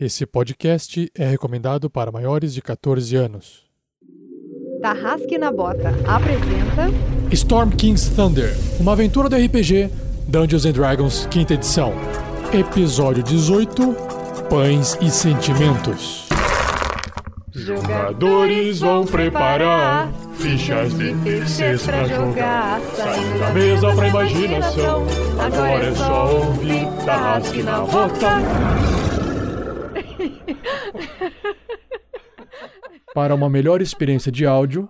Esse podcast é recomendado para maiores de 14 anos. Tarrasque na Bota apresenta Storm King's Thunder, uma aventura do RPG Dungeons and Dragons, quinta edição. Episódio 18: Pães e Sentimentos. Jogadores vão preparar fichas de terceiros pra jogar. Saindo da mesa pra imaginação. Agora é só ouvir Tarrasque na Bota. Para uma melhor experiência de áudio,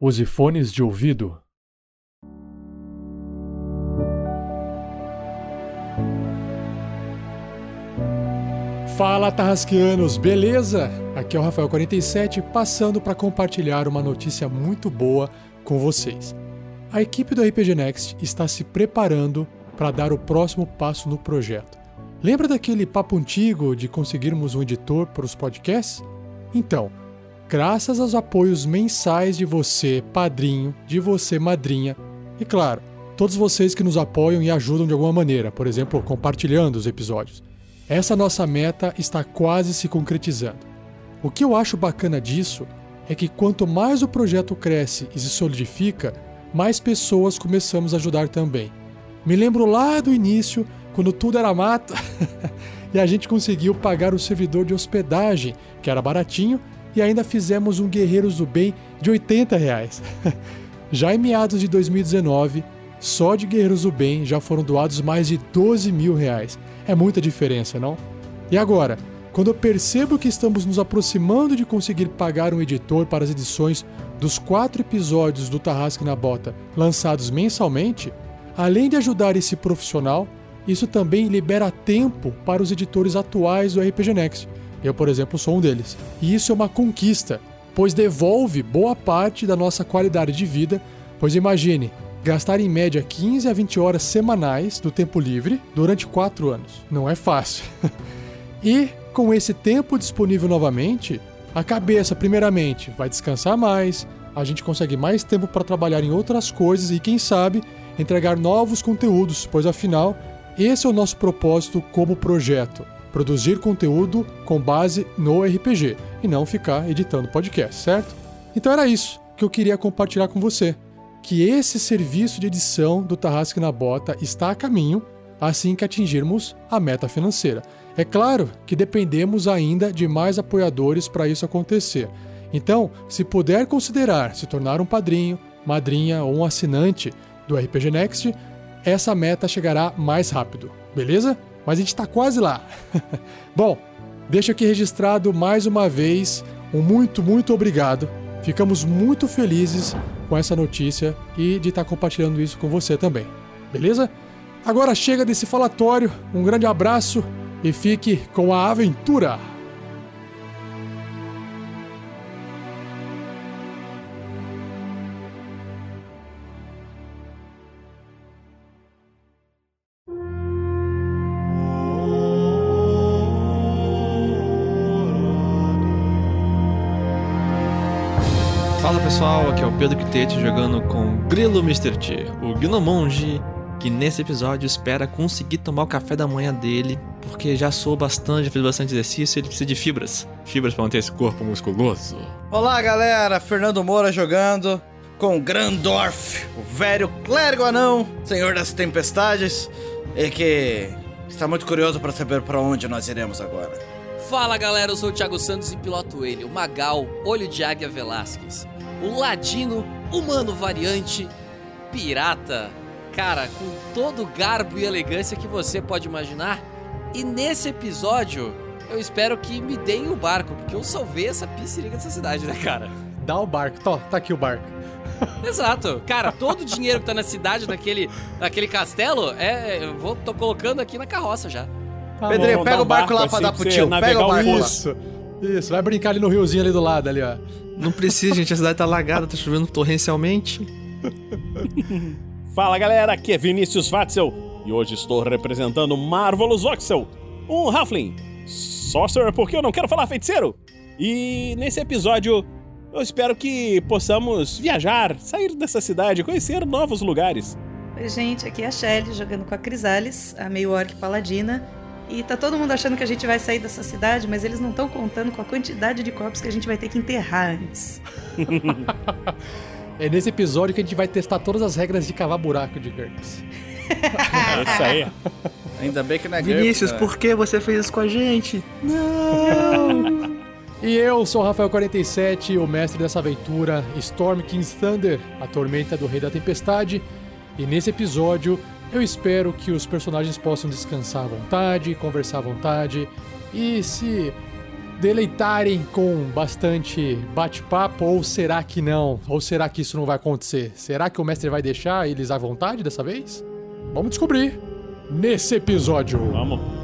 use fones de ouvido. Fala Tarrasqueanos, beleza? Aqui é o Rafael47 passando para compartilhar uma notícia muito boa com vocês. A equipe do RPG Next está se preparando para dar o próximo passo no projeto. Lembra daquele papo antigo de conseguirmos um editor para os podcasts? Então, graças aos apoios mensais de você, padrinho, de você, madrinha, e claro, todos vocês que nos apoiam e ajudam de alguma maneira, por exemplo, compartilhando os episódios. Essa nossa meta está quase se concretizando. O que eu acho bacana disso é que quanto mais o projeto cresce e se solidifica, mais pessoas começamos a ajudar também. Me lembro lá do início, quando tudo era mato, e a gente conseguiu pagar o servidor de hospedagem, que era baratinho, e ainda fizemos um Guerreiros do Bem de 80 reais. Já em meados de 2019, só de Guerreiros do Bem já foram doados mais de 12 mil reais. É muita diferença, não? E agora, quando eu percebo que estamos nos aproximando de conseguir pagar um editor para as edições dos quatro episódios do Tarrasque na Bota lançados mensalmente, além de ajudar esse profissional, isso também libera tempo para os editores atuais do RPG Next. Eu, por exemplo, sou um deles. E isso é uma conquista, pois devolve boa parte da nossa qualidade de vida. Pois imagine, gastar em média 15 a 20 horas semanais do tempo livre durante 4 anos. Não é fácil. e com esse tempo disponível novamente, a cabeça, primeiramente, vai descansar mais, a gente consegue mais tempo para trabalhar em outras coisas e, quem sabe, entregar novos conteúdos, pois afinal, esse é o nosso propósito como projeto: produzir conteúdo com base no RPG e não ficar editando podcast, certo? Então era isso que eu queria compartilhar com você que esse serviço de edição do Tarrasque na Bota está a caminho assim que atingirmos a meta financeira. É claro que dependemos ainda de mais apoiadores para isso acontecer. Então, se puder considerar se tornar um padrinho, madrinha ou um assinante do RPG Next, essa meta chegará mais rápido, beleza? Mas a gente está quase lá. Bom, deixo aqui registrado mais uma vez um muito, muito obrigado. Ficamos muito felizes com essa notícia e de estar compartilhando isso com você também. Beleza? Agora chega desse falatório, um grande abraço e fique com a aventura! Pessoal, aqui é o Pedro Quitete jogando com Grilo Mr. T, o Gnomonge, que nesse episódio espera conseguir tomar o café da manhã dele, porque já sou bastante, já fez bastante exercício e ele precisa de fibras. Fibras para manter esse corpo musculoso. Olá galera, Fernando Moura jogando com Grandorf, o velho clérigo anão, senhor das tempestades, e que está muito curioso para saber para onde nós iremos agora. Fala galera, eu sou o Thiago Santos e piloto ele, o Magal, Olho de Águia Velasquez. O Ladino, humano variante, pirata, cara, com todo o garbo e elegância que você pode imaginar. E nesse episódio, eu espero que me deem o barco, porque eu salvei essa piscirica dessa cidade, né, cara? Dá o barco, Tó, tá aqui o barco. Exato. Cara, todo o dinheiro que tá na cidade, naquele, naquele castelo, é, eu vou, tô colocando aqui na carroça já. Tá Pedrinho, pega o barco lá assim pra dar pra pro tio, pega o o barco lá. Isso. Vai brincar ali no riozinho ali do lado, ali, ó. Não precisa, gente, a cidade tá alagada, tá chovendo torrencialmente. Fala galera, aqui é Vinícius Watzel e hoje estou representando Marvelous Voxel, um Halfling. Sorcerer porque eu não quero falar feiticeiro. E nesse episódio eu espero que possamos viajar, sair dessa cidade, conhecer novos lugares. Oi, gente, aqui é a Shelly jogando com a Crisales, a meio orc paladina. E tá todo mundo achando que a gente vai sair dessa cidade, mas eles não estão contando com a quantidade de corpos que a gente vai ter que enterrar antes. é nesse episódio que a gente vai testar todas as regras de cavar buraco de GURPS. É isso aí. Ainda bem que não é Vinícius, GURPS, por que você fez isso com a gente? Não! E eu sou o Rafael47, o mestre dessa aventura, Storm King's Thunder, a tormenta do Rei da Tempestade. E nesse episódio, eu espero que os personagens possam descansar à vontade, conversar à vontade e se deleitarem com bastante bate-papo, ou será que não? Ou será que isso não vai acontecer? Será que o mestre vai deixar eles à vontade dessa vez? Vamos descobrir nesse episódio. Vamos.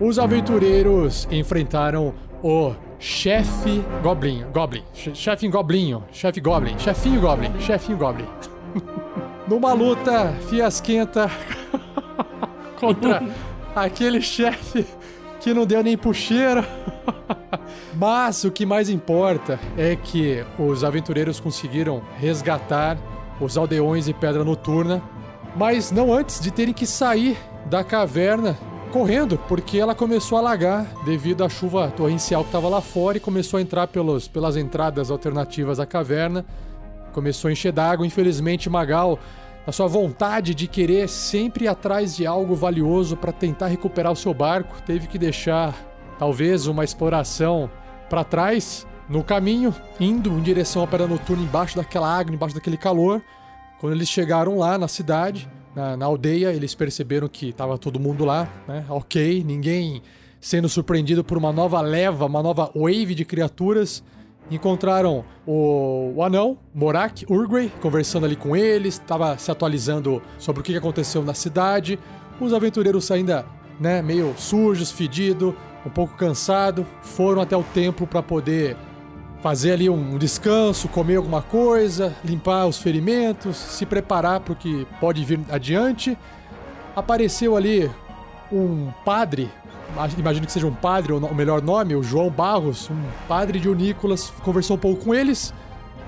os aventureiros enfrentaram o chefe Goblin, Goblin, che- chefe Goblinho, chefe Goblin, chefinho Goblin, chefinho Goblin. Numa luta fiasquenta contra aquele chefe que não deu nem puxeira. Mas o que mais importa é que os aventureiros conseguiram resgatar os aldeões de Pedra Noturna, mas não antes de terem que sair da caverna correndo, porque ela começou a alagar devido à chuva torrencial que estava lá fora e começou a entrar pelos, pelas entradas alternativas da caverna. Começou a encher d'água. Infelizmente, Magal, a sua vontade de querer sempre ir atrás de algo valioso para tentar recuperar o seu barco, teve que deixar talvez uma exploração para trás no caminho, indo em direção à Pedra Noturna, embaixo daquela água, embaixo daquele calor. Quando eles chegaram lá na cidade, na, na aldeia, eles perceberam que estava todo mundo lá, né? Ok, ninguém sendo surpreendido por uma nova leva, uma nova wave de criaturas. Encontraram o, o anão, Morak, Urgrey, conversando ali com eles, estava se atualizando sobre o que aconteceu na cidade. Os aventureiros ainda, né, meio sujos, fedidos, um pouco cansados, foram até o templo para poder fazer ali um descanso, comer alguma coisa, limpar os ferimentos, se preparar para o que pode vir adiante. Apareceu ali um padre, imagino que seja um padre, o melhor nome, o João Barros, um padre de Unícolas, conversou um pouco com eles.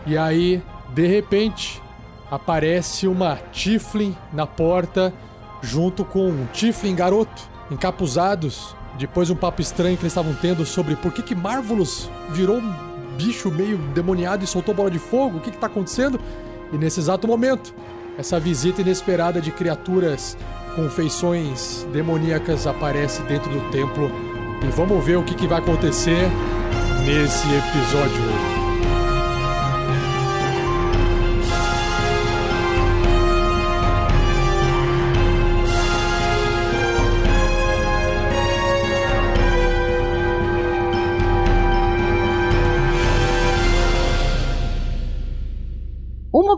E aí, de repente, aparece uma Tiflin na porta, junto com um Tiflin garoto, encapuzados. Depois de um papo estranho que eles estavam tendo sobre por que, que Marvelous virou um bicho meio demoniado e soltou bola de fogo, o que, que tá acontecendo? E nesse exato momento, essa visita inesperada de criaturas com feições demoníacas aparece dentro do templo. E vamos ver o que, que vai acontecer nesse episódio.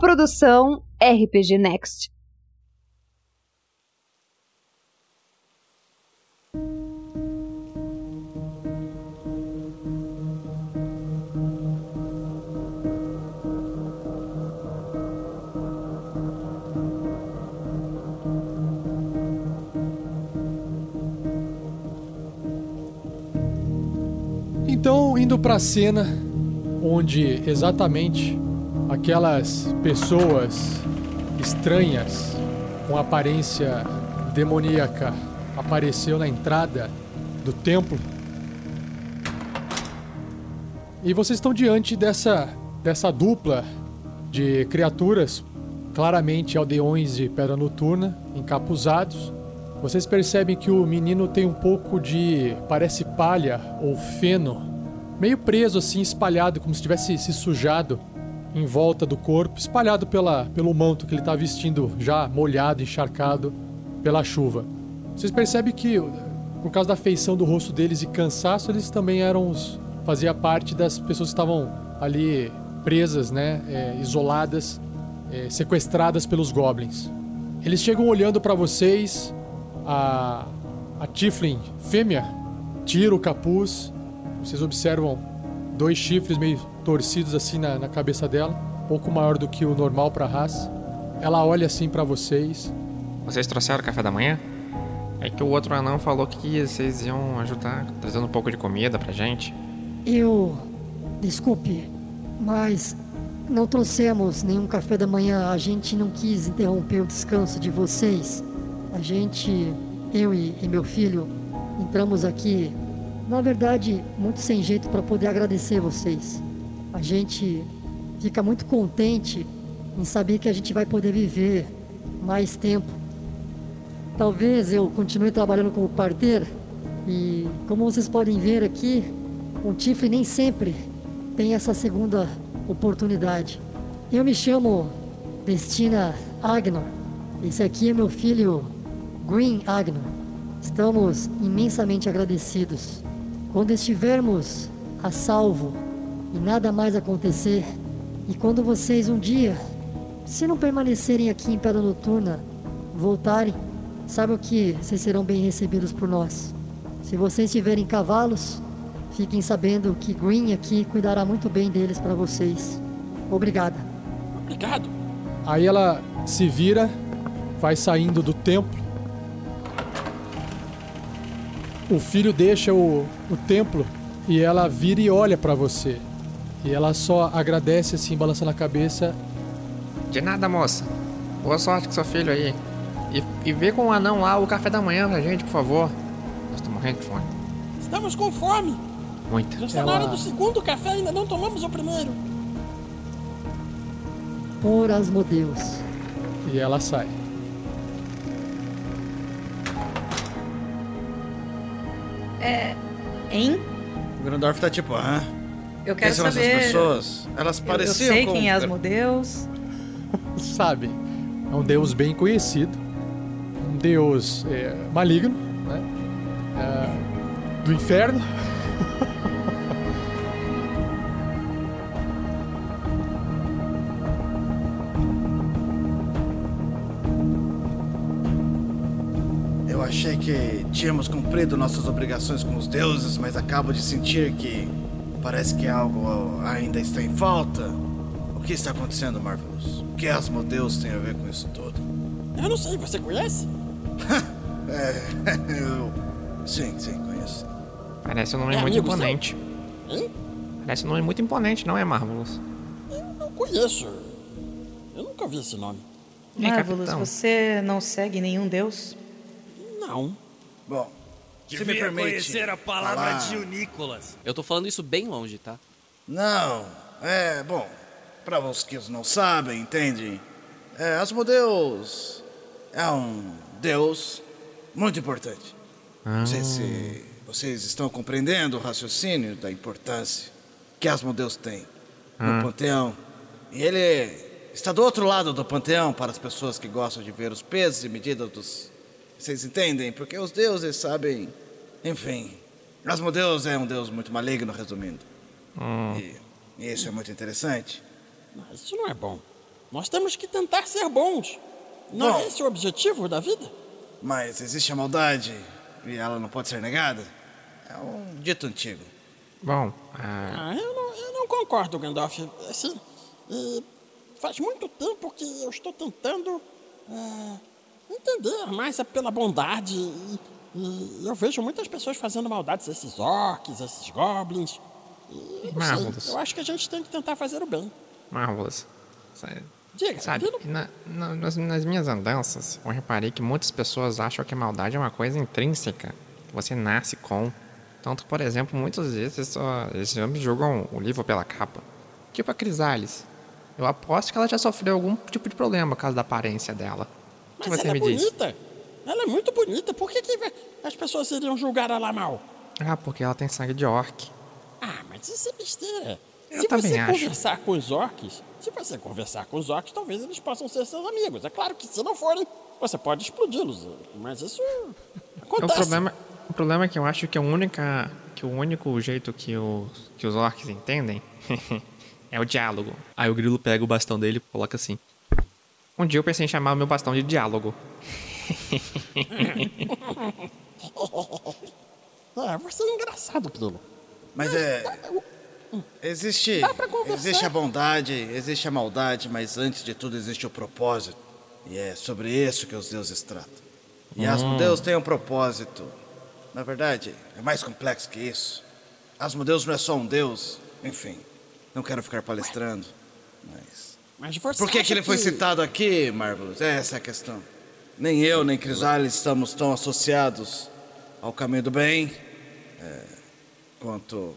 Produção RPG Next. Então, indo pra cena onde exatamente aquelas pessoas estranhas com aparência demoníaca apareceu na entrada do templo. E vocês estão diante dessa dessa dupla de criaturas, claramente aldeões de pedra noturna, encapuzados. Vocês percebem que o menino tem um pouco de parece palha ou feno, meio preso assim, espalhado como se tivesse se sujado em volta do corpo, espalhado pela, pelo manto que ele está vestindo, já molhado, encharcado pela chuva. Vocês percebem que, por causa da feição do rosto deles e cansaço, eles também eram os. fazia parte das pessoas que estavam ali presas, né? é, isoladas, é, sequestradas pelos goblins. Eles chegam olhando para vocês, a, a Tiflin fêmea tira o capuz, vocês observam dois chifres meio torcidos assim na, na cabeça dela, um pouco maior do que o normal para a raça. Ela olha assim para vocês. Vocês trouxeram café da manhã? É que o outro anão falou que vocês iam ajudar, trazendo um pouco de comida pra gente. Eu. Desculpe, mas não trouxemos nenhum café da manhã. A gente não quis interromper o descanso de vocês. A gente, eu e, e meu filho, entramos aqui, na verdade, muito sem jeito para poder agradecer vocês. A gente fica muito contente em saber que a gente vai poder viver mais tempo. Talvez eu continue trabalhando como parteira e, como vocês podem ver aqui, o Tiflin nem sempre tem essa segunda oportunidade. Eu me chamo Destina Agnor. Esse aqui é meu filho Green Agnor. Estamos imensamente agradecidos. Quando estivermos a salvo e nada mais acontecer, e quando vocês um dia, se não permanecerem aqui em Pedra Noturna, voltarem, saibam que vocês serão bem recebidos por nós. Se vocês tiverem cavalos, fiquem sabendo que Green aqui cuidará muito bem deles para vocês. Obrigada. Obrigado. Aí ela se vira, vai saindo do templo. O filho deixa o, o templo e ela vira e olha para você. E ela só agradece assim, balançando a cabeça. De nada, moça. Boa sorte com seu filho aí. E, e vê com o anão lá o café da manhã pra gente, por favor. Nós estamos morrendo de fome. Estamos com fome. Muito. Já está na hora Ela- do segundo café ainda não tomamos o primeiro. Por Asmodeus. E ela sai. É. Hein? O Grandorf tá tipo, hã? Eu Quem quero são saber. essas pessoas? Elas Eu- pareciam Eu sei com... quem é Asmodeus. Sabe, é um deus bem conhecido. Um deus é, maligno, né? É, do inferno. Tínhamos cumprido nossas obrigações com os deuses, mas acabo de sentir que parece que algo ainda está em falta. O que está acontecendo, Marvelous? O que Asmodeus tem a ver com isso tudo? Eu não sei, você conhece? É, eu... Sim, sim, conheço. Parece um nome É muito imponente. Hein? Parece um nome muito imponente, não é, Marvelous? Não conheço. Eu nunca vi esse nome. Marvelous, você não segue nenhum deus? Não. Bom, se me permite conhecer a palavra falar- de Nicolas. Eu tô falando isso bem longe, tá? Não, é, bom, para os que não sabem, entende? É, Asmodeus é um deus muito importante. Não sei se vocês estão compreendendo o raciocínio da importância que Asmodeus tem no panteão. E ele está do outro lado do panteão para as pessoas que gostam de ver os pesos e medidas dos. Vocês entendem? Porque os deuses sabem. Enfim, Asmodeus é um deus muito maligno, resumindo. E, e isso é muito interessante. Mas isso não é bom. Nós temos que tentar ser bons. Não Bom. é esse o objetivo da vida? Mas existe a maldade e ela não pode ser negada. É um dito antigo. Bom, ah, Ah, eu não, eu não concordo, Gandalf. Assim, faz muito tempo que eu estou tentando ah, entender mais a- pela bondade. E, e eu vejo muitas pessoas fazendo maldades, esses orcs, esses goblins. E, Marvelous. sei, eu acho que a gente tem que tentar fazer o bem. Marvelous. Diga, Sabe, na- na- nas, nas minhas andanças, eu reparei que muitas pessoas acham que a maldade é uma coisa intrínseca, você nasce com. Tanto, por exemplo, muitas vezes só, eles homens jogam o livro pela capa. Tipo a Crisales. Eu aposto que ela já sofreu algum tipo de problema por causa da aparência dela. O que Mas você ela me é diz? bonita. Ela é muito bonita. Por que, que as pessoas iriam julgar ela mal? Ah, porque ela tem sangue de orc. Ah, mas isso é besteira. Eu se também você acho. conversar com os orcs, se você conversar com os orcs, talvez eles possam ser seus amigos. É claro que se não forem, você pode explodi-los. Mas isso O acontece. problema, o problema é que eu acho que a única, que o único jeito que, o, que os orcs entendem é o diálogo. Aí o grilo pega o bastão dele e coloca assim. Um dia eu pensei em chamar o meu bastão de diálogo. Ah, você é engraçado, Grilo. Mas é. Existe. Dá pra conversar. Existe a bondade, existe a maldade, mas antes de tudo existe o propósito. E é sobre isso que os deuses tratam. E Hum. Asmodeus tem um propósito. Na verdade, é mais complexo que isso. Asmodeus não é só um deus. Enfim, não quero ficar palestrando. Mas. Mas você Por que, que ele foi citado aqui, Marvelous? Essa é a questão. Nem eu, nem Crisales estamos tão associados ao caminho do bem é, quanto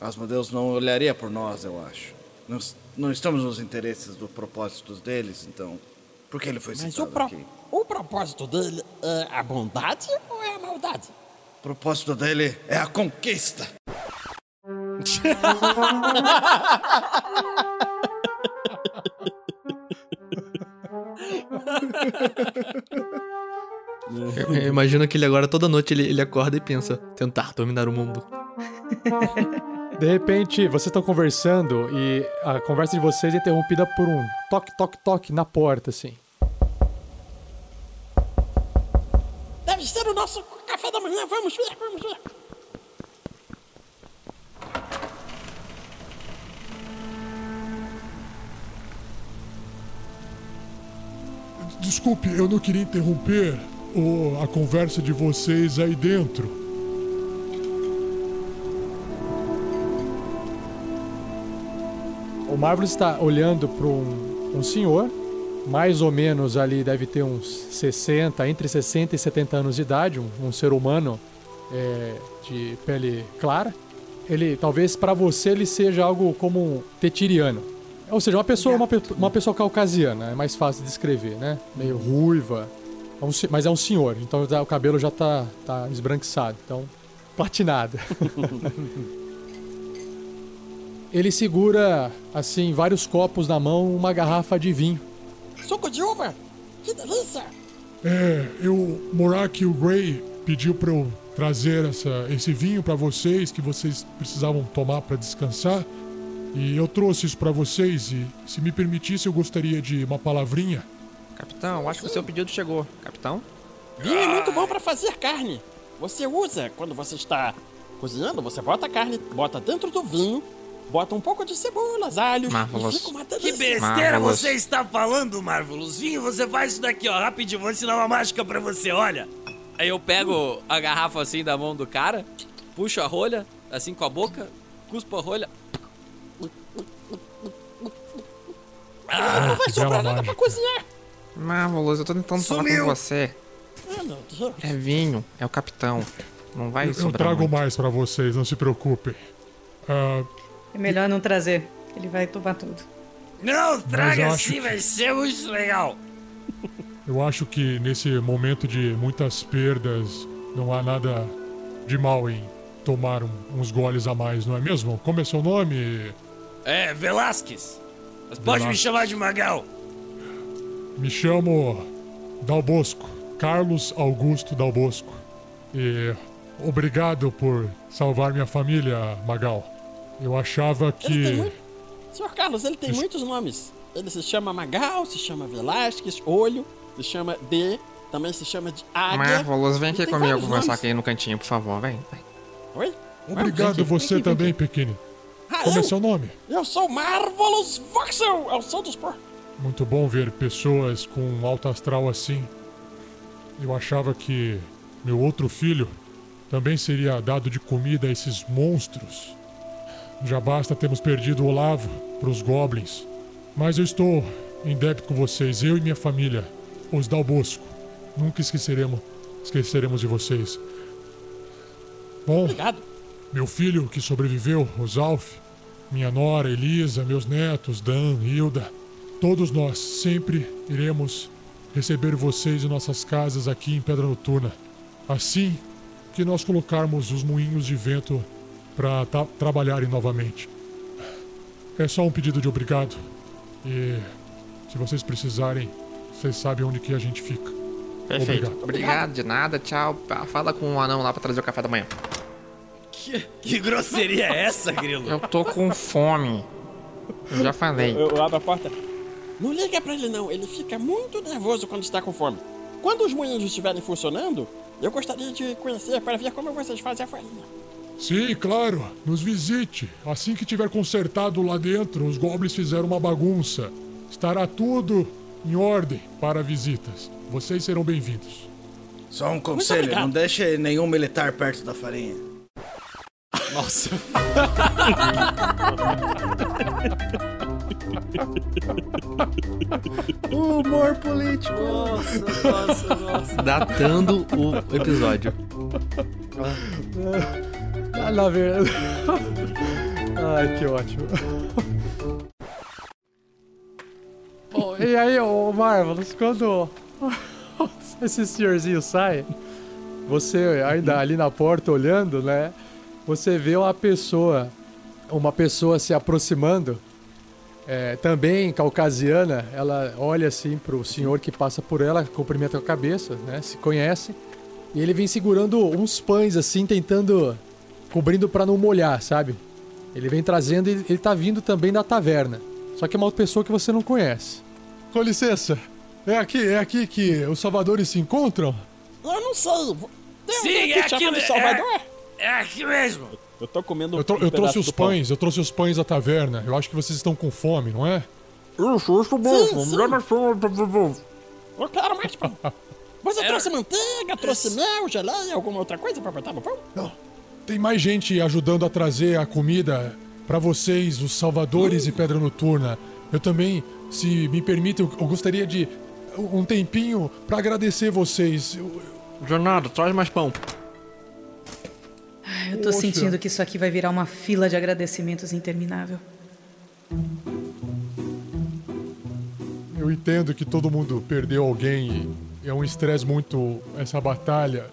Asmodeus não olharia por nós, eu acho. Não, não estamos nos interesses dos propósitos deles, então. Por que ele foi Mas o, citado pro- aqui? o propósito dele é a bondade ou é a maldade? O propósito dele é a conquista. Eu, eu imagino que ele agora, toda noite, ele, ele acorda e pensa: tentar dominar o mundo. De repente, vocês estão conversando e a conversa de vocês é interrompida por um toque, toque, toque na porta, assim. Deve ser o nosso café da manhã. Vamos ver, vamos ver. Desculpe, eu não queria interromper o- a conversa de vocês aí dentro. O Marvelous está olhando para um, um senhor, mais ou menos ali deve ter uns 60, entre 60 e 70 anos de idade, um, um ser humano é, de pele clara. Ele, talvez para você ele seja algo como um tetiriano. Ou seja, uma pessoa, uma, uma pessoa caucasiana, é mais fácil de descrever, né? Meio ruiva, é um mas é um senhor, então o cabelo já tá, tá esbranquiçado, então platinado. Ele segura, assim, vários copos na mão, uma garrafa de vinho. Suco de uva? Que delícia! É, eu, Morak e o Gray pediu pra eu trazer essa, esse vinho pra vocês que vocês precisavam tomar pra descansar. E eu trouxe isso pra vocês e, se me permitisse, eu gostaria de uma palavrinha. Capitão, acho que o seu pedido chegou. Capitão? Vinho é muito bom pra fazer carne. Você usa quando você está cozinhando, você bota a carne, bota dentro do vinho, bota um pouco de cebolas, alhos Marvelous. e fica uma Que besteira Marvelous. você está falando, Marvelous. Vinho, você faz isso daqui, ó, rapidinho. Vou ensinar uma mágica pra você, olha. Aí eu pego a garrafa assim da mão do cara, puxo a rolha, assim com a boca, cuspo a rolha. Ah, não vai que sobrar nada pra cozinhar. Marvelous, eu tô tentando falar Sumiu. com você. Ah, meu Deus. É vinho, é o capitão. Não vai Eu, eu sobrar trago muito. mais pra vocês, não se preocupem. Ah, É melhor não trazer. Ele vai tomar tudo. Não, traga eu assim, vai ser muito legal. eu acho que nesse momento de muitas perdas, não há nada de mal em tomar um- uns goles a mais, não é mesmo? Como é seu nome? É, Velasquez. Mas pode me chamar de Magal. Me chamo Dal Bosco, Carlos Augusto Dal Bosco. E obrigado por salvar minha família, Magal. Eu achava que. muito... Senhor Carlos, ele tem muitos nomes. Ele se chama Magal, se chama Velasquez, Olho, se chama D, também se chama de Águia. Marvelous, vem aqui comigo conversar nomes. aqui no cantinho, por favor, vem. vem. Oi? Obrigado vem aqui, você vem aqui, também, pequeno. Ah, Como é eu? seu nome? Eu sou Marvelous Voxel, é o som dos por... Muito bom ver pessoas com um alto astral assim. Eu achava que meu outro filho também seria dado de comida a esses monstros. Já basta termos perdido o Olavo para os goblins. Mas eu estou em débito com vocês, eu e minha família, os Dal Bosco. Nunca esqueceremos, esqueceremos de vocês. Bom, Obrigado. meu filho que sobreviveu, o Zalf, minha nora Elisa, meus netos Dan, Hilda, todos nós sempre iremos receber vocês em nossas casas aqui em Pedra Noturna. Assim que nós colocarmos os moinhos de vento para trabalharem novamente. É só um pedido de obrigado. E se vocês precisarem, vocês sabem onde que a gente fica. Perfeito. Obrigado. Obrigado, de nada, tchau. Fala com o anão lá pra trazer o café da manhã. Que, que grosseria é essa, Grilo? Eu tô com fome. Eu já falei. Eu, eu abro a porta. Não liga pra ele não, ele fica muito nervoso quando está com fome. Quando os moinhos estiverem funcionando, eu gostaria de conhecer para ver como vocês fazem a farinha. Sim, claro. Nos visite. Assim que tiver consertado lá dentro, os goblins fizeram uma bagunça. Estará tudo em ordem para visitas. Vocês serão bem-vindos. Só um conselho, não deixe nenhum militar perto da farinha. Nossa. Humor político. Nossa, nossa, nossa. Datando o episódio. Ah, na verdade. Ai, que ótimo. Oh, e aí, ô Marvelous, quando esse senhorzinho sai, você ainda ali na porta olhando, né? Você vê uma pessoa, uma pessoa se aproximando, é, também caucasiana. Ela olha assim pro senhor que passa por ela, cumprimenta com a cabeça, né? Se conhece. E ele vem segurando uns pães assim, tentando. cobrindo pra não molhar, sabe? Ele vem trazendo e ele tá vindo também da taverna. Só que é uma outra pessoa que você não conhece. Com licença. É aqui, é aqui que os salvadores se encontram? Eu não sei. Tem Sim, é aqui é- Salvador? É aqui mesmo. Eu tô comendo Eu, tro- um eu trouxe os do pão. pães, eu trouxe os pães da taverna. Eu acho que vocês estão com fome, não é? Isso, isso mesmo. Me dá mais fome, por favor. Eu quero mais pão. Você trouxe manteiga, trouxe mel, geleia, alguma outra coisa pra botar no pão? Tem mais gente ajudando a trazer a comida pra vocês, os salvadores e Pedra Noturna. Eu também, se me permitem, eu eu gostaria de um tempinho pra agradecer vocês. Eu- Jornada, traz mais pão. Eu tô Poxa. sentindo que isso aqui vai virar uma fila de agradecimentos interminável. Eu entendo que todo mundo perdeu alguém e é um estresse muito essa batalha,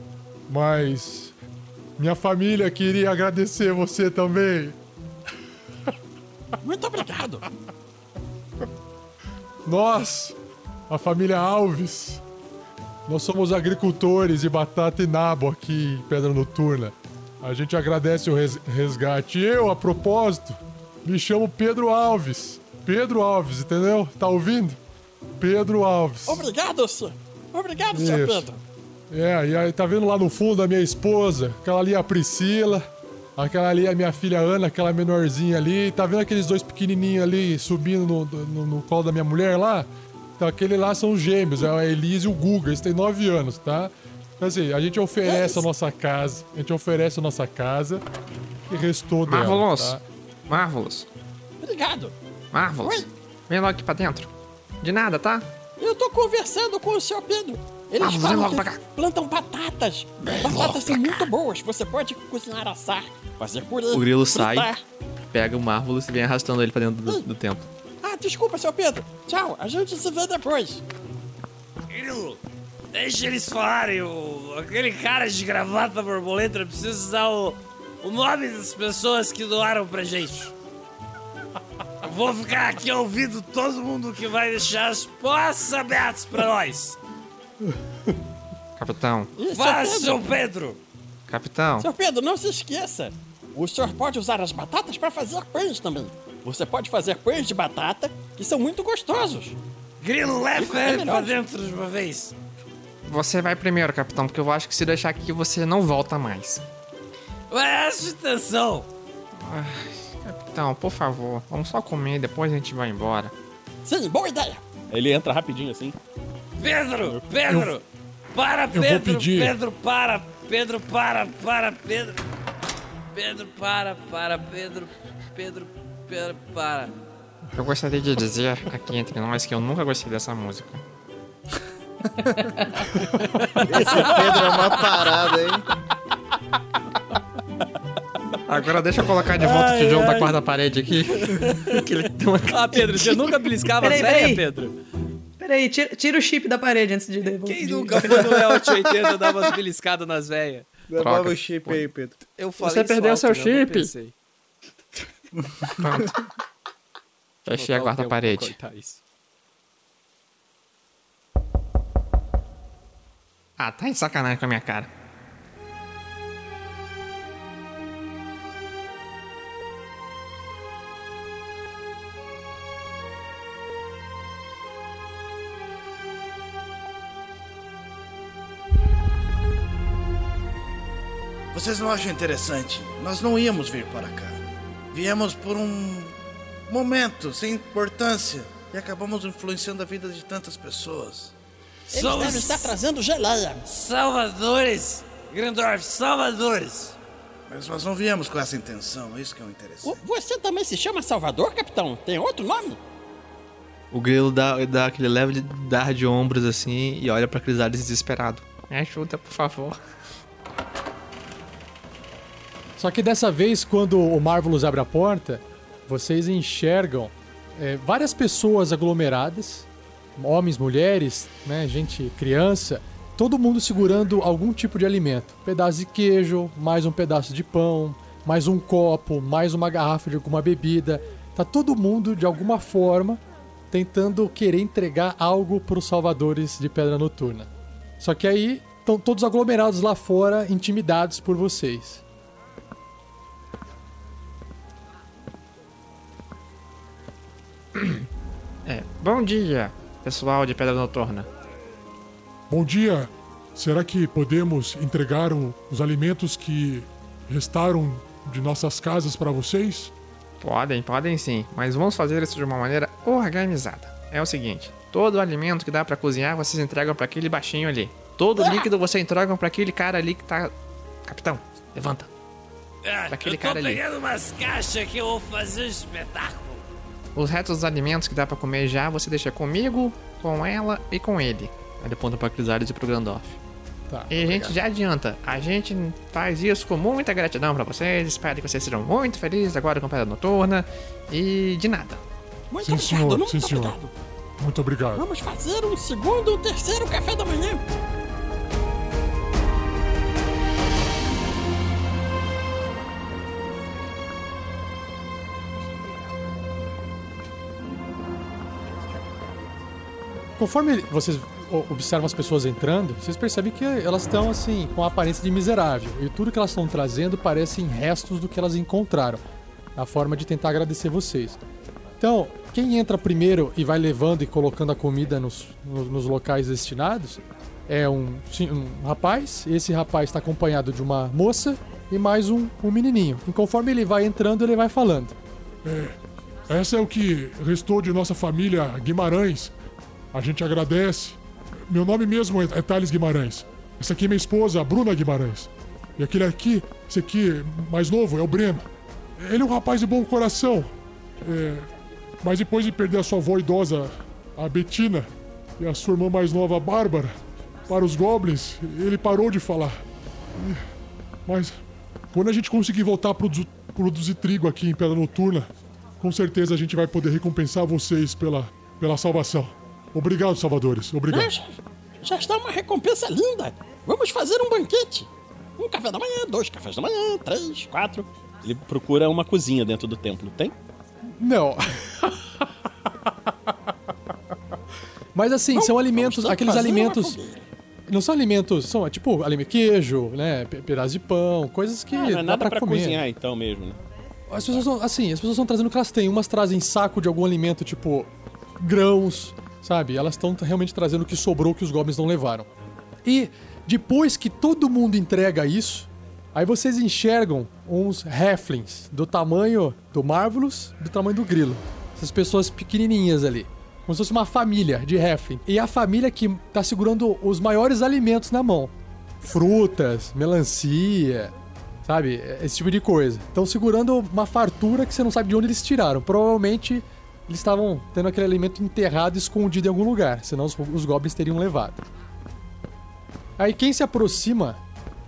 mas minha família queria agradecer você também. Muito obrigado. Nós, a família Alves, nós somos agricultores de batata e nabo aqui em Pedra Noturna. A gente agradece o res- resgate. Eu, a propósito, me chamo Pedro Alves. Pedro Alves, entendeu? Tá ouvindo? Pedro Alves. Obrigado, senhor. Obrigado, senhor Isso. Pedro. É, e aí tá vendo lá no fundo a minha esposa, aquela ali é a Priscila, aquela ali é a minha filha Ana, aquela menorzinha ali, tá vendo aqueles dois pequenininhos ali subindo no, no, no colo da minha mulher lá? Então aquele lá são os gêmeos, é a Elise e o Guga, eles têm nove anos, tá? Assim, a gente oferece a nossa casa, a gente oferece a nossa casa e restou dela, Marvelous. tá? Marvelous. Obrigado. Marvelous. Oi? Vem logo aqui pra dentro. De nada, tá? Eu tô conversando com o senhor Pedro. Eles vem falam logo que pra cá. plantam batatas. batatas são muito boas. Você pode cozinhar assar, fazer purê, O grilo fritar. sai, pega o Marvelous e vem arrastando ele pra dentro do, do templo. Ah, desculpa, seu Pedro. Tchau, a gente se vê depois. Grilo, deixa eles falarem. O, aquele cara de gravata borboleta precisa usar o, o nome das pessoas que doaram pra gente. Eu vou ficar aqui ouvindo todo mundo que vai deixar as portas abertas pra nós. Capitão. Fala, seu seu Pedro. Capitão. seu Pedro, não se esqueça. O senhor pode usar as batatas para fazer pães também. Você pode fazer pães de batata que são muito gostosos. Grilo, leva É ele pra dentro de uma vez. Você vai primeiro, capitão, porque eu acho que se deixar aqui você não volta mais. Preste atenção. Capitão, por favor, vamos só comer, depois a gente vai embora. Sim, boa ideia. Ele entra rapidinho assim. Pedro, Pedro. Para, vou Pedro. pedir. Pedro, para. Pedro, para, para, Pedro. Pedro, para, para, Pedro. Pedro, Pedro, para. Eu gostaria de dizer aqui entre nós que eu nunca gostei dessa música. Esse Pedro é uma parada, hein? Agora deixa eu colocar de volta o tijolo da quarta parede aqui. que ele tem uma... Ah, Pedro, você nunca beliscava Peraí, as velhas, peraí. Pedro? Peraí, tira, tira o chip da parede antes de devolver. Quem nunca foi no Léo 80 e dava umas beliscadas nas velhas? Devolve o chip aí, Pedro. Eu falei Você perdeu alto, seu né? Não chip. Pronto. Fechei a quarta parede. cortar isso. Ah, tá de sacanagem com a minha cara. Vocês não acham interessante? Nós não íamos vir para cá. Viemos por um momento sem importância e acabamos influenciando a vida de tantas pessoas. Eles Somos devem estar trazendo geleia. salvadores! Grandorf, salvadores! Mas nós não viemos com essa intenção, é isso que é o O- interessante. Você também se chama Salvador, capitão? Tem outro nome? O grilo dá, dá aquele leve dar de ombros assim e olha pra Crisales desesperado. Me ajuda, por favor. Só que dessa vez, quando o Marvelous abre a porta, vocês enxergam é, várias pessoas aglomeradas, homens, mulheres, né, gente, criança, todo mundo segurando algum tipo de alimento. Pedaço de queijo, mais um pedaço de pão, mais um copo, mais uma garrafa de alguma bebida. Tá todo mundo, de alguma forma, tentando querer entregar algo para os salvadores de Pedra Noturna. Só que aí estão todos aglomerados lá fora, intimidados por vocês. É, bom dia, pessoal de Pedra Noturna. Bom dia. Será que podemos entregar o- os alimentos que restaram de nossas casas para vocês? Podem, podem sim, mas vamos fazer isso de uma maneira organizada. É o seguinte: todo o alimento que dá pra cozinhar vocês entregam pra aquele baixinho ali. Todo o líquido vocês entregam pra aquele cara ali que tá. Capitão, levanta. Ah, Daquele eu tô cara ali. pegando umas caixas que eu vou fazer um espetáculo. Os restos dos alimentos que dá pra comer já você deixa comigo, com ela e com ele. Ele aponta pra Crisales e pro Gandalf. Tá. E a gente já adianta, a gente faz isso com muita gratidão pra vocês. Espero que vocês sejam muito felizes agora com Pedra Noturna. E de nada. Muito Sim, obrigado, senhor. muito Sim, senhor. obrigado. Muito obrigado. Vamos fazer um segundo ou terceiro café da manhã. Conforme vocês observam as pessoas entrando, vocês percebem que elas estão assim com a aparência de miserável e tudo que elas estão trazendo parecem restos do que elas encontraram, a forma de tentar agradecer vocês. Então, quem entra primeiro e vai levando e colocando a comida nos, nos, locais destinados é um, um rapaz. Esse rapaz está acompanhado de uma moça e mais um, um menininho. E conforme ele vai entrando, ele vai falando. Essa é o que restou de nossa família Guimarães. A gente agradece. Meu nome mesmo é Thales Guimarães. Essa aqui é minha esposa, a Bruna Guimarães. E aquele aqui, esse aqui, mais novo, é o Breno. Ele é um rapaz de bom coração. É, mas depois de perder a sua avó idosa, a Betina, e a sua irmã mais nova, a Bárbara, para os goblins, ele parou de falar. Mas quando a gente conseguir voltar a produ- produzir trigo aqui em Pedra Noturna, com certeza a gente vai poder recompensar vocês pela, pela salvação. Obrigado, salvadores. Obrigado. Mas já está uma recompensa linda. Vamos fazer um banquete. Um café da manhã, dois cafés da manhã, três, quatro. Ele procura uma cozinha dentro do templo, tem? Não. Mas assim, são alimentos, aqueles alimentos. Não são alimentos, são tipo alimento, queijo, né? pe- Pedaço de pão, coisas que Ah, não é dá nada pra pra comer. cozinhar então mesmo, né? As pessoas estão, assim, as pessoas estão trazendo o que elas têm. Umas trazem saco de algum alimento, tipo grãos, sabe? Elas estão realmente trazendo o que sobrou que os goblins não levaram. E depois que todo mundo entrega isso, aí vocês enxergam uns halflings do tamanho do Marvelous, do tamanho do Grilo. Essas pessoas pequenininhas ali. Como se fosse uma família de halfling. E a família que tá segurando os maiores alimentos na mão. Frutas, melancia, sabe? Esse tipo de coisa. Estão segurando uma fartura que você não sabe de onde eles tiraram. Provavelmente eles estavam tendo aquele alimento enterrado, escondido em algum lugar. Senão os, os goblins teriam levado. Aí quem se aproxima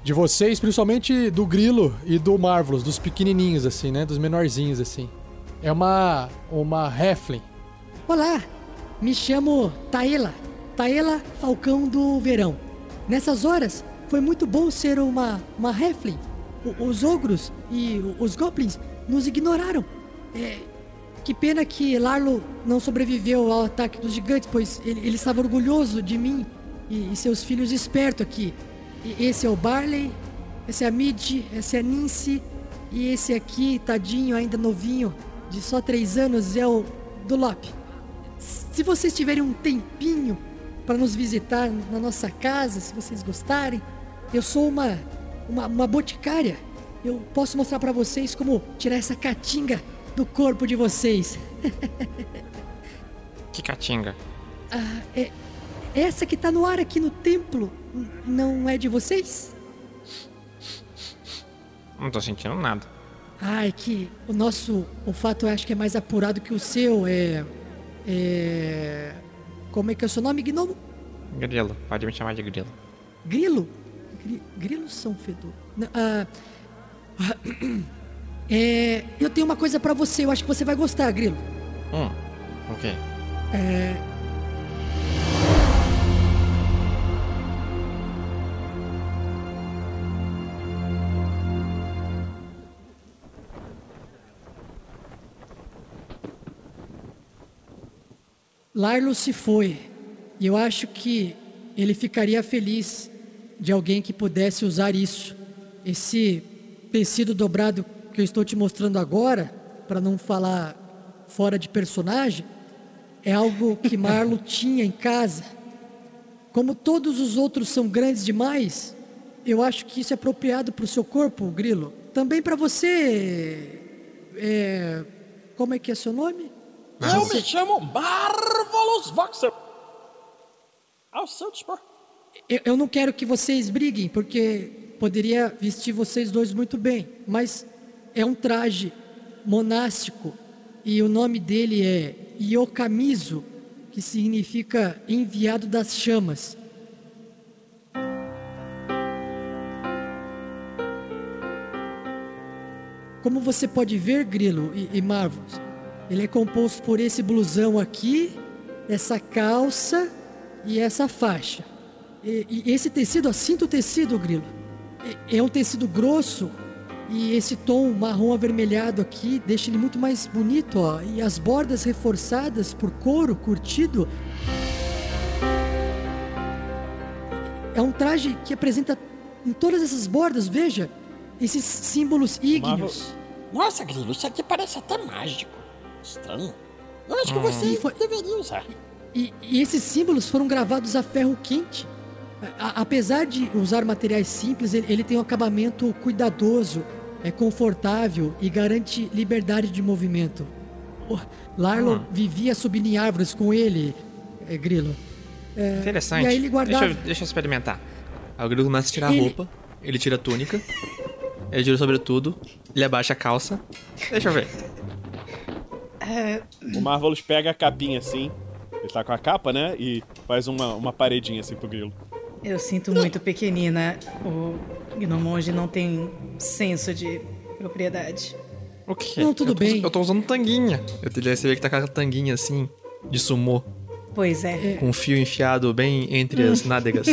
de vocês, principalmente do Grilo e do Marvelous, dos pequenininhos assim, né? Dos menorzinhos assim. É uma uma Halfling. Olá, me chamo Taela, Taela Falcão do Verão. Nessas horas, foi muito bom ser uma, uma Heflin. Os ogros e os goblins nos ignoraram. É, que pena que Larlo não sobreviveu ao ataque dos gigantes, pois ele, ele estava orgulhoso de mim e, e seus filhos espertos aqui. E esse é o Barley, esse é a Mid, esse é a Nincy e esse aqui, tadinho, ainda novinho, de só três anos, é o Dulop. Se vocês tiverem um tempinho para nos visitar na nossa casa, se vocês gostarem, eu sou uma, uma, uma boticária. Eu posso mostrar para vocês como tirar essa catinga do corpo de vocês. Que catinga. Ah, é, essa que tá no ar aqui no templo não é de vocês? Não tô sentindo nada. Ah, é que o nosso olfato eu acho que é mais apurado que o seu. É. É. Como é que é o seu nome, Gnomo? Grilo, pode me chamar de grilo. Grilo? Gri- grilos são fedor. N- ah, é, eu tenho uma coisa pra você, eu acho que você vai gostar, Grilo. Hum, ok. É. Larlo se foi. E eu acho que ele ficaria feliz de alguém que pudesse usar isso. Esse tecido dobrado que eu estou te mostrando agora, para não falar fora de personagem, é algo que Marlo tinha em casa. Como todos os outros são grandes demais, eu acho que isso é apropriado para o seu corpo, Grilo. Também para você. É, como é que é seu nome? Eu me chamo Marvelous Voxer. Ao seu dispor. Eu, eu não quero que vocês briguem, porque poderia vestir vocês dois muito bem, mas é um traje monástico e o nome dele é Iokamizo, que significa enviado das chamas. Como você pode ver, Grilo e, e ele é composto por esse blusão aqui, essa calça e essa faixa. E, e esse tecido, sinta o tecido, Grilo. É, é um tecido grosso e esse tom marrom avermelhado aqui deixa ele muito mais bonito, ó. E as bordas reforçadas por couro curtido. É um traje que apresenta em todas essas bordas, veja, esses símbolos ígneos. Nossa, Grilo, isso aqui parece até mágico. Estranho. Eu acho que Hum. você foi- deveria usar. E, e esses símbolos foram gravados a ferro quente. A- apesar de usar materiais simples, ele, ele tem um acabamento cuidadoso, é confortável e garante liberdade de movimento. O Larlo Hum. vivia subindo em árvores com ele, é, Grilo. É, Interessante. E aí ele guardava. Deixa eu, deixa eu experimentar. Aí o grilo começa a tirar a Ele- roupa, ele tira a túnica, ele tira o sobretudo, ele abaixa a calça. Deixa eu ver. O Marvelous pega a capinha assim, ele tá com a capa, né? E faz uma, uma paredinha assim pro grilo. Eu sinto muito pequenina. O Gnomonge não tem senso de propriedade. O quê? Não, tudo eu tô, bem. Eu tô usando tanguinha. Eu te você vê que tá com a tanguinha assim, de sumô, Pois é. com um fio enfiado bem entre as nádegas.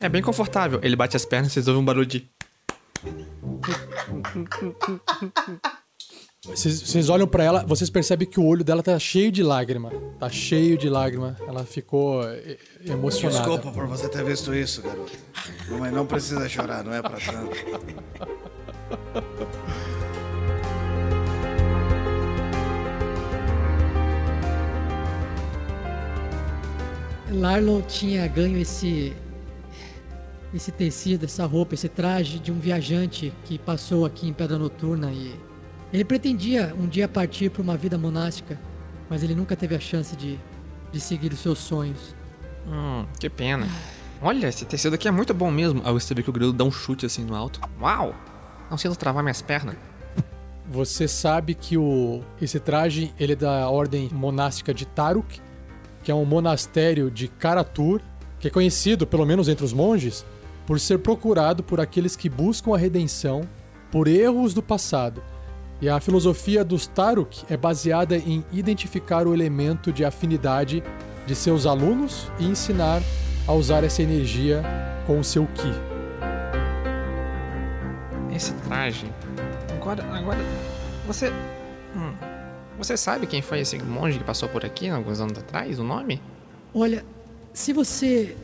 É bem confortável. Ele bate as pernas, vocês ouvem um barulho de. Vocês, vocês olham pra ela, vocês percebem que o olho dela tá cheio de lágrima. Tá cheio de lágrima. Ela ficou eh, emocionada. Desculpa por você ter visto isso, garoto. Mas não precisa chorar, não é pra tanto. Larlo tinha ganho esse esse tecido, essa roupa, esse traje de um viajante que passou aqui em Pedra Noturna e ele pretendia um dia partir para uma vida monástica, mas ele nunca teve a chance de, de seguir os seus sonhos. Hum, que pena. Olha, esse tecido aqui é muito bom mesmo. Aí você vê que o grilo dá um chute assim no alto. Uau! Não sinto travar minhas pernas. Você sabe que o esse traje ele é da ordem monástica de Taruk, que é um monastério de Karatur, que é conhecido, pelo menos entre os monges, por ser procurado por aqueles que buscam a redenção por erros do passado. E a filosofia dos Taruk é baseada em identificar o elemento de afinidade de seus alunos e ensinar a usar essa energia com o seu ki. Esse traje. Agora, agora. Você. Hum. Você sabe quem foi esse monge que passou por aqui alguns anos atrás? O nome? Olha, se você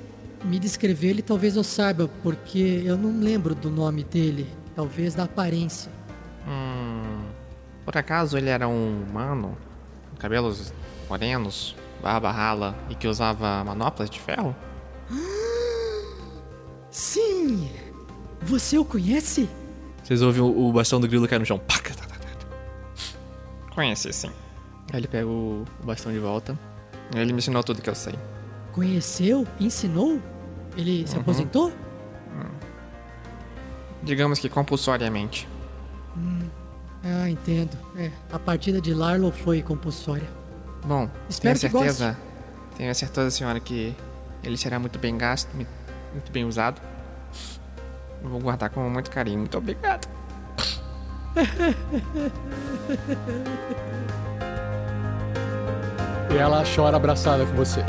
me descrever ele, talvez eu saiba, porque eu não lembro do nome dele. Talvez da aparência. Hum. Por acaso ele era um humano? Com cabelos morenos, barba rala e que usava manoplas de ferro? Sim! Você o conhece? Vocês ouvem o, o bastão do grilo cair no chão. Tá, tá, tá. Conheci sim. Aí ele pega o, o bastão de volta. Ele me ensinou tudo que eu sei. Conheceu? Ensinou? Ele se Uhum. aposentou? Digamos que compulsoriamente. Hum, ah, entendo. É, a partida de Larlo foi compulsória. Bom, Espero que tenho certeza. Tenho a certeza, senhora, que ele será muito bem gasto, muito bem usado. Vou guardar com muito carinho. Muito obrigado. E ela chora abraçada com você.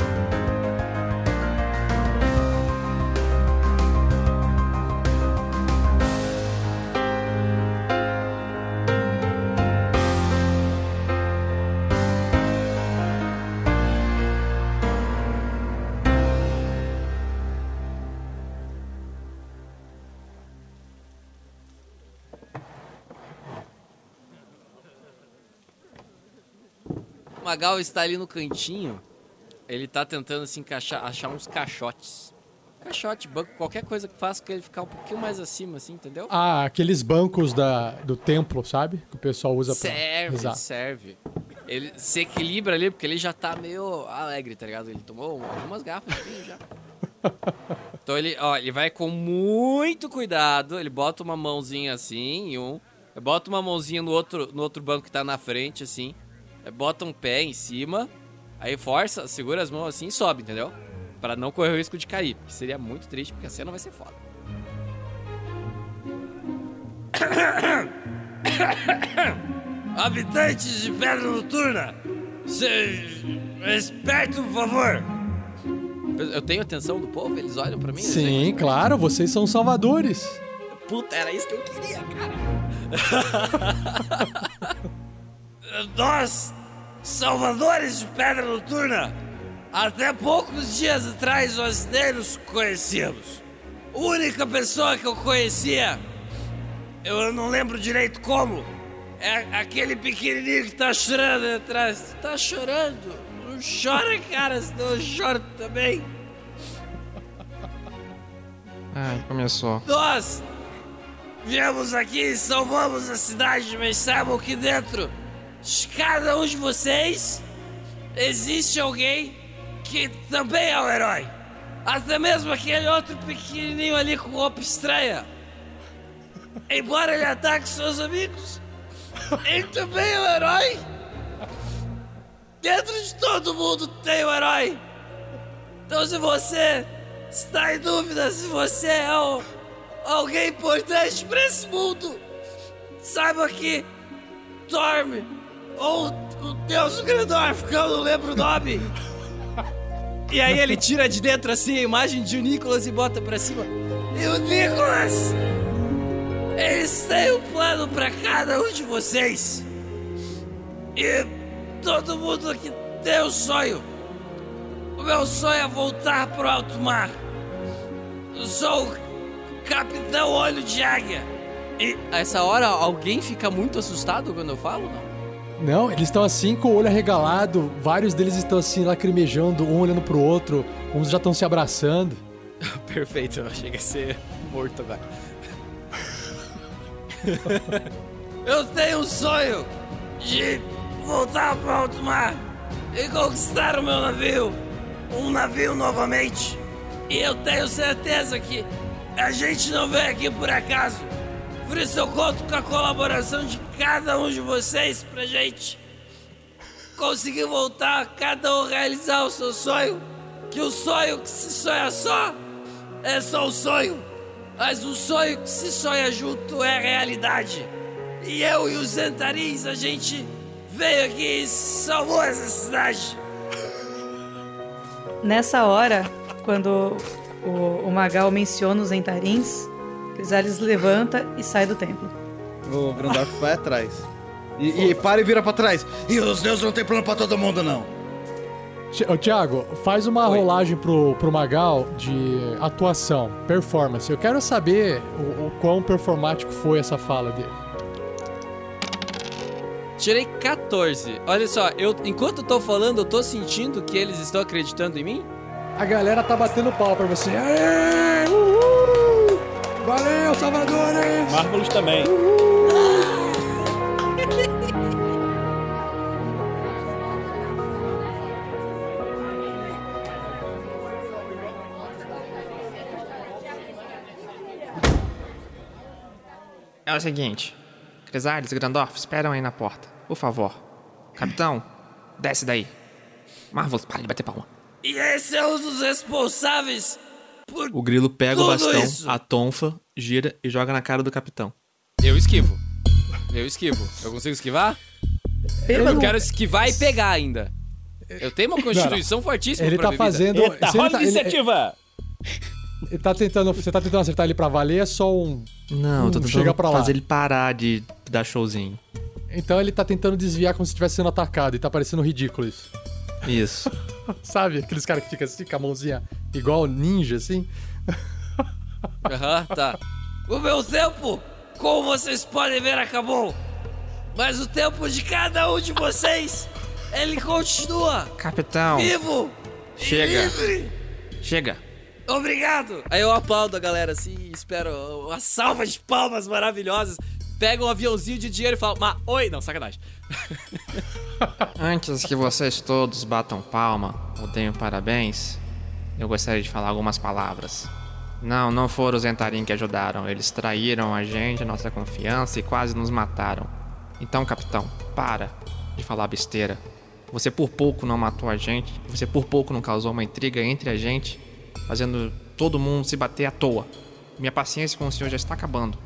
Magal está ali no cantinho. Ele tá tentando se encaixar, achar uns caixotes. Caixote, banco, qualquer coisa que faça com ele ficar um pouquinho mais acima, assim, entendeu? Ah, aqueles bancos da, do templo, sabe? Que o pessoal usa pra serve, serve. Ele se equilibra ali, porque ele já tá meio alegre, tá ligado? Ele tomou algumas garrafas de vinho já. Então ele, ó, ele vai com muito cuidado, ele bota uma mãozinha assim em um, bota uma mãozinha no outro, no outro banco que tá na frente, assim, bota um pé em cima, aí força, segura as mãos assim e sobe, entendeu? Pra não correr o risco de cair, que seria muito triste, porque a cena vai ser foda. Habitantes de Pedra Noturna, se... respeitem, por favor. Eu tenho atenção do povo? Eles olham pra mim? eles veem Sim, claro, vocês são salvadores. Puta, era isso que eu queria, cara. Nós, salvadores de Pedra Noturna, até poucos dias atrás nós nem nos conhecíamos. A única pessoa que eu conhecia, eu não lembro direito como, é aquele pequenininho que tá chorando aí atrás. Tá chorando? Não chora, cara, senão eu choro também. Ai, começou. Nós viemos aqui e salvamos a cidade, mas saibam que dentro de cada um de vocês existe alguém que também é um herói. Até mesmo aquele outro pequenininho ali com roupa estranha. Embora ele ataque seus amigos, ele também é um herói. Dentro de todo mundo tem um herói. Então se você está em dúvida se você é um, alguém importante para esse mundo, saiba que Torme, ou o Deus que eu não lembro o nome. E aí ele tira de dentro assim a imagem de o Nicolas e bota pra cima. E o Nicolas! Eles têm um plano pra cada um de vocês. E todo mundo aqui tem um sonho. O meu sonho é voltar pro alto mar. Eu sou o Capitão Olho de Águia. E a essa hora alguém fica muito assustado quando eu falo, não? Não, eles estão assim com o olho arregalado, vários deles estão assim lacrimejando, um olhando pro outro, uns já estão se abraçando. Perfeito, eu achei que ia ser morto agora. eu tenho um sonho de voltar pro alto mar e conquistar o meu navio. Um navio novamente. E eu tenho certeza que a gente não veio aqui por acaso. Por isso eu conto com a colaboração de cada um de vocês pra gente conseguir voltar, cada um realizar o seu sonho. Que o sonho que se sonha só é só um sonho. Mas o sonho que se sonha junto é realidade. E eu e os Zentarins, a gente veio aqui e salvou essa cidade. Nessa hora, quando o, o Magal menciona os entarins, Crisales levanta e sai do templo. O Grandorf vai atrás. E, e para e vira pra trás. E os deuses não tem plano pra todo mundo, não. Ti- Ô, Thiago, faz uma rolagem pro, pro Magal de atuação, performance. Eu quero saber o, o quão performático foi essa fala dele. Tirei 14. Olha só, eu, enquanto eu tô falando, eu tô sentindo que eles estão acreditando em mim? A galera tá batendo pau pra você. Aê! Uhul! Valeu, Salvadores! Marvelous também. É o seguinte. Crisales, Grandorf, esperam aí na porta. Por favor. Capitão, desce daí. Marvelous, para de bater palma. E esse é um dos responsáveis por. O grilo pega o bastão, isso. a tonfa, gira e joga na cara do capitão. Eu esquivo. Eu esquivo. Eu consigo esquivar? Ele eu não- quero esquivar e pegar ainda. Eu tenho uma constituição fortíssima Ele pra tá bebida. fazendo. Eita, se ele tá- iniciativa! ele tá tentando, você tá tentando acertar ele pra valer, é só um. Não, eu tô um tentando lá. fazer ele parar de dar showzinho. Então ele tá tentando desviar como se estivesse sendo atacado e tá parecendo ridículo isso. Isso. Sabe? Aqueles caras que ficam assim com a mãozinha igual ninja, assim. Aham, tá. O meu tempo, como vocês podem ver, acabou. Mas o tempo de cada um de vocês, ele continua Capitão, vivo e Chega. livre. chega. Obrigado! Aí eu aplaudo a galera assim espero uma salva de palmas maravilhosas. Pega um aviãozinho de dinheiro e fala, mas oi, não, sacanagem. Antes que vocês todos batam palma ou deem parabéns, eu gostaria de falar algumas palavras. Não, não foram os Entarim que ajudaram. Eles traíram a gente, a nossa confiança e quase nos mataram. Então, capitão, para de falar besteira. Você por pouco não matou a gente, você por pouco não causou uma intriga entre a gente, fazendo todo mundo se bater à toa. Minha paciência com o senhor já está acabando.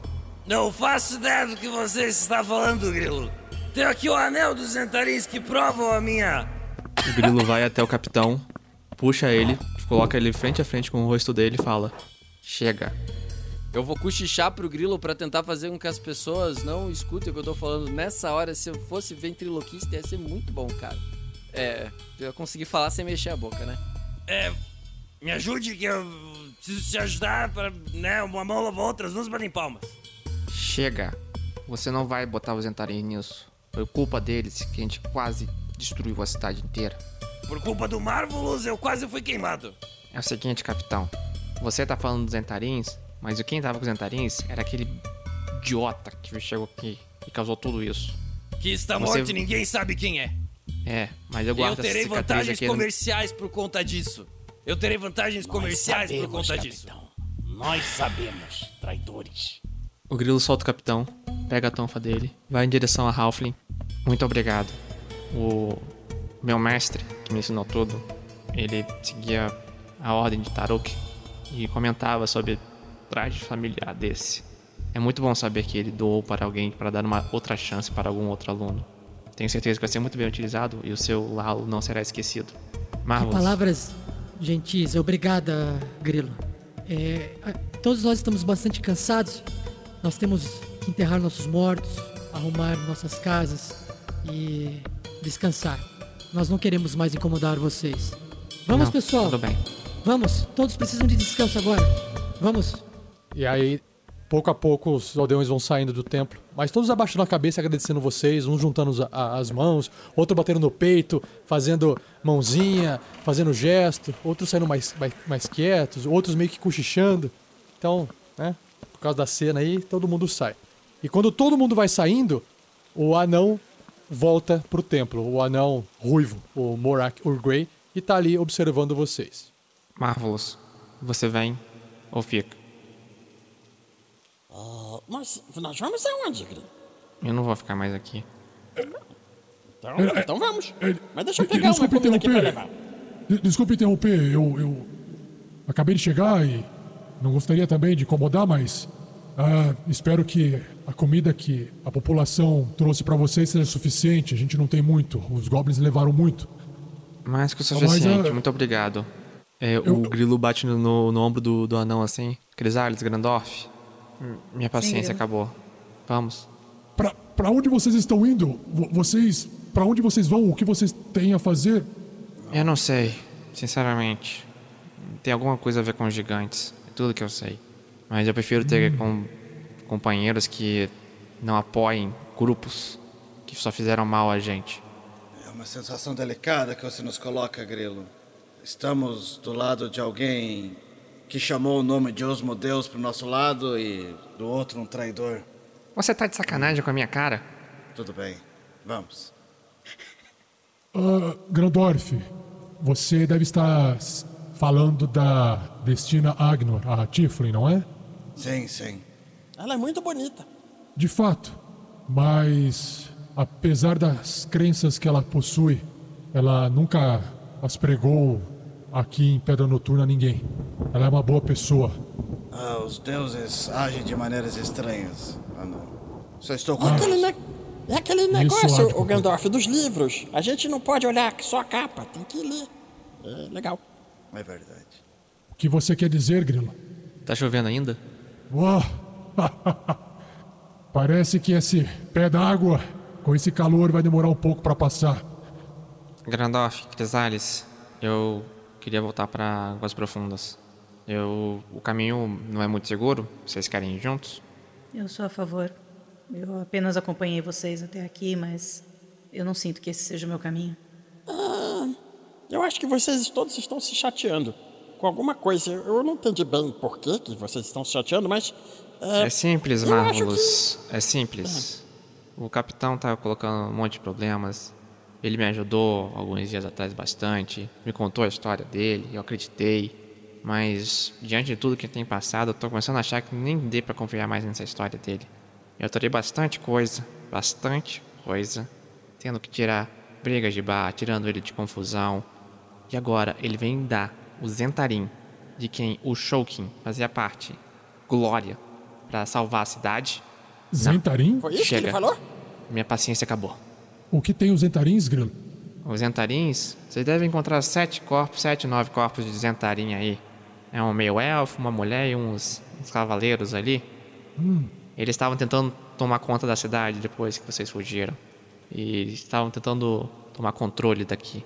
Não faço ideia do que você está falando, Grilo. Tenho aqui o anel dos Zentarins que provam a minha. O grilo vai até o capitão, puxa ele, coloca ele frente a frente com o rosto dele e fala: Chega. Eu vou cochichar pro Grilo pra tentar fazer com que as pessoas não escutem o que eu tô falando nessa hora. Se eu fosse ventriloquista, ia ser muito bom, cara. É, eu ia conseguir falar sem mexer a boca, né? É, me ajude que eu preciso te ajudar pra, né, uma mão lava outra, as duas batem palmas. Chega. Você não vai botar os Entarim nisso. Foi culpa deles que a gente quase destruiu a cidade inteira. Por culpa do Marvelous, eu quase fui queimado. É o seguinte, capitão. Você tá falando dos Entarins, mas quem tava com os Entarins era aquele idiota que chegou aqui e causou tudo isso. Que está Você- morto e ninguém sabe quem é. É, mas eu Eu guardo essa terei vantagens aqui. no- comerciais por conta disso. Eu terei vantagens comerciais por sabemos, conta disso. capitão. Nós sabemos, traidores. O grilo solta o capitão, pega a tonfa dele, vai em direção a Halfling. Muito obrigado. O meu mestre, que me ensinou tudo, ele seguia a ordem de Taruk e comentava sobre traje familiar desse. É muito bom saber que ele doou para alguém para dar uma outra chance para algum outro aluno. Tenho certeza que vai ser muito bem utilizado e o seu Lalo não será esquecido. Marvelous. Palavras gentis, obrigada, Grilo. É, todos nós estamos bastante cansados. Nós temos que enterrar nossos mortos, arrumar nossas casas e descansar. Nós não queremos mais incomodar vocês. Vamos, Não, pessoal. Tudo bem. Vamos. Todos precisam de descanso agora. Vamos. E aí, pouco a pouco, os aldeões vão saindo do templo. Mas todos abaixando a cabeça, agradecendo vocês, uns juntando as mãos, outro batendo no peito, fazendo mãozinha, fazendo gesto, outros saindo mais, mais, mais quietos, outros meio que cochichando. Então, né, por causa da cena aí, todo mundo sai. E quando todo mundo vai saindo, o anão volta pro templo. O anão ruivo, o Morak Urgrey, e tá ali observando vocês. Marvelous. Você vem ou fica? Ah, nós, nós vamos aonde, Grilo? Eu não vou ficar mais aqui. Então, então vamos. Mas deixa eu pegar uma desculpe comida aqui pra interromper. levar. De- Desculpe interromper, eu, eu acabei de chegar e não gostaria também de incomodar, mas ah, espero que a comida que a população trouxe pra vocês seja suficiente. A gente não tem muito, os goblins levaram muito. Mais que o Mas, suficiente, ah, muito obrigado. É, O grilo bate no, no- no ombro do, do anão assim. Crisales, Grandorf. hum, Minha paciência Grilo. acabou. Vamos. Pra, pra onde vocês estão indo? Vo- Vocês. Pra onde vocês vão? O que vocês têm a fazer? Eu não sei, sinceramente. Tem alguma coisa a ver com os gigantes. É tudo que eu sei. Mas eu prefiro ter com companheiros que não apoiem grupos que só fizeram mal a gente. É uma sensação delicada que você nos coloca, Grilo. Estamos do lado de alguém que chamou o nome de Osmo Deus pro nosso lado e do outro um traidor. Você tá de sacanagem com a minha cara? Tudo bem, vamos. Ah, Grandorf, você deve estar falando da Destina Agnor, a Tiflin, não é? Sim, sim. Ela é muito bonita. De fato. Mas, apesar das crenças que ela possui, ela nunca as pregou aqui em Pedra Noturna a ninguém. Ela é uma boa pessoa. Ah, os deuses agem de maneiras estranhas. Ah, não. Só estou com É aquele, ne- é aquele negócio, o Gandalf, dos livros. A gente não pode olhar só a capa, tem que ler. É legal. É verdade. O que você quer dizer, Grilo? Tá chovendo ainda? Uau! Parece que esse pé d'água, com esse calor, vai demorar um pouco para passar. Grandorf, Crisales, eu queria voltar para Águas Profundas. Eu, o caminho não é muito seguro. Vocês querem ir juntos? Eu sou a favor. Eu apenas acompanhei vocês até aqui, mas eu não sinto que esse seja o meu caminho. Eu acho que vocês todos estão se chateando com alguma coisa. Eu não entendi bem por que, que vocês estão se chateando, mas. É simples, eu acho Marvelous. É simples. O capitão tá colocando um monte de problemas. Ele me ajudou alguns dias atrás bastante. Me contou a história dele, eu acreditei. Mas, diante de tudo que tem passado, eu tô começando a achar que nem dê pra confiar mais nessa história dele. Eu torei bastante coisa, bastante coisa, tendo que tirar brigas de bar, tirando ele de confusão. E agora ele vem dar o Zentarim, de quem o Shoukin fazia parte, glória, pra salvar a cidade. Zentarim? Foi isso que Chega. ele falou? Minha paciência acabou. O que tem os Zentarins, Grilo? Os Zentarins, vocês devem encontrar sete corpos, sete, nove corpos de Zentarim aí. É um meio elfo, uma mulher e uns, uns cavaleiros ali. Hum. Eles estavam tentando tomar conta da cidade depois que vocês fugiram. E estavam tentando tomar controle daqui.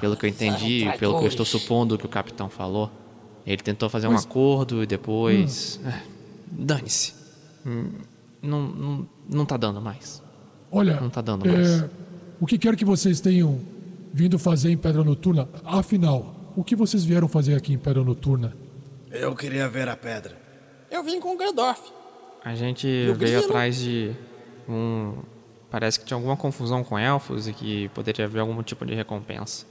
Pelo que eu entendi, pelo que eu estou supondo que o capitão falou. Ele tentou fazer um acordo e depois. é, Dane-se. Hum, Não, não, não tá dando mais. Olha, Não tá dando mais. é, o que quer que vocês tenham vindo fazer em Pedra Noturna, afinal, o que vocês vieram fazer aqui em Pedra Noturna? Eu queria ver a pedra. Eu vim com o Gandalf. A gente veio grilo? atrás de um. Parece que tinha alguma confusão com elfos e que poderia haver algum tipo de recompensa.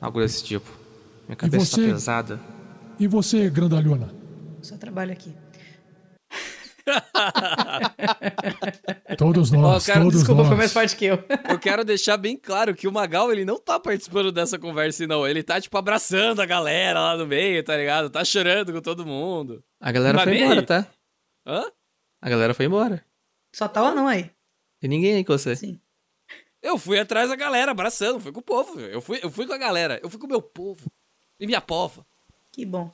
Algo desse tipo. Minha cabeça você? tá pesada. E você, Grandalhona? Só trabalho aqui. Todos nós, cara, todos Desculpa, nós. foi mais forte que eu. Eu quero deixar bem claro que o Magal, ele não tá participando dessa conversa, não. Ele tá, tipo, abraçando a galera lá no meio, tá ligado? Tá chorando com todo mundo. A galera Tá foi embora, aí. tá? Hã? A galera foi embora. Só tá ou não aí? Tem ninguém aí com você. Sim. Eu fui atrás da galera, abraçando. Fui com o povo, eu fui, eu fui com a galera. Eu fui com o meu povo. E minha pova. Que bom.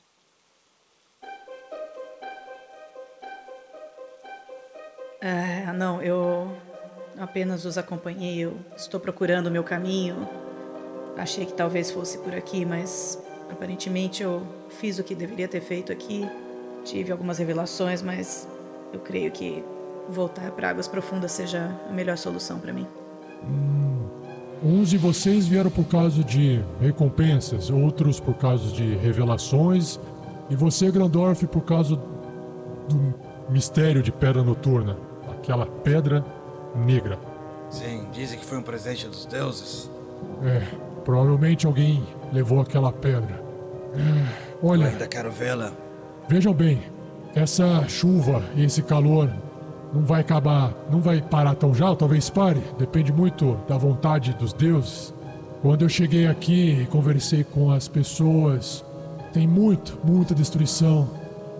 Ah, não, eu apenas os acompanhei. Eu estou procurando o meu caminho. Achei que talvez fosse por aqui, mas aparentemente eu fiz o que deveria ter feito aqui. Tive algumas revelações, mas eu creio que voltar para águas profundas seja a melhor solução para mim. Uns de vocês vieram por causa de recompensas, outros por causa de revelações, e você, Grandorf, por causa do mistério de Pedra Noturna, aquela pedra negra. Sim, dizem que foi um presente dos deuses. É, provavelmente alguém levou aquela pedra. É, Eu olha, ainda quero vê-la. vejam bem, essa chuva e esse calor não vai acabar, não vai parar tão já, talvez pare, depende muito da vontade dos deuses. Quando eu cheguei aqui e conversei com as pessoas, tem muito, muita destruição.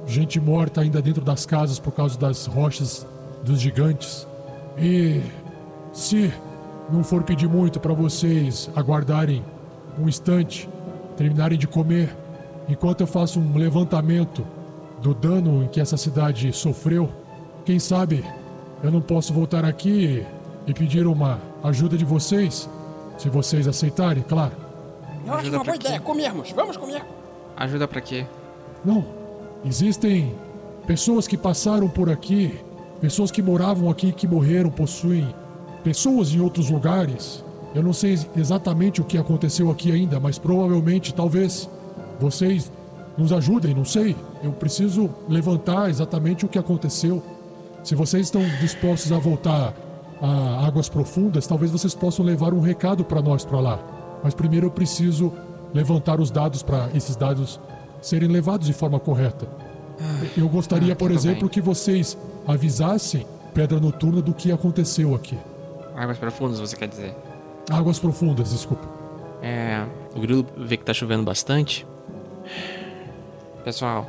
Gente morta ainda dentro das casas por causa das rochas dos gigantes. E se não for pedir muito para vocês aguardarem um instante, terminarem de comer, enquanto eu faço um levantamento do dano em que essa cidade sofreu, quem sabe eu não posso voltar aqui e pedir uma ajuda de vocês, se vocês aceitarem, claro. Eu acho Ajuda uma boa quê? ideia. Comermos. Vamos comer. Ajuda pra quê? Não. Existem pessoas que passaram por aqui, pessoas que moravam aqui que morreram, possuem pessoas em outros lugares. Eu não sei exatamente o que aconteceu aqui ainda, mas provavelmente, talvez, vocês nos ajudem, não sei. Eu preciso levantar exatamente o que aconteceu. Se vocês estão dispostos a voltar a águas profundas, talvez vocês possam levar um recado para nós para lá. Mas primeiro eu preciso levantar os dados para esses dados serem levados de forma correta. Eu gostaria, ah, por exemplo, bem. que vocês avisassem Pedra Noturna do que aconteceu aqui. Águas profundas, você quer dizer? Águas profundas, desculpa. É. O grilo vê que tá chovendo bastante. Pessoal,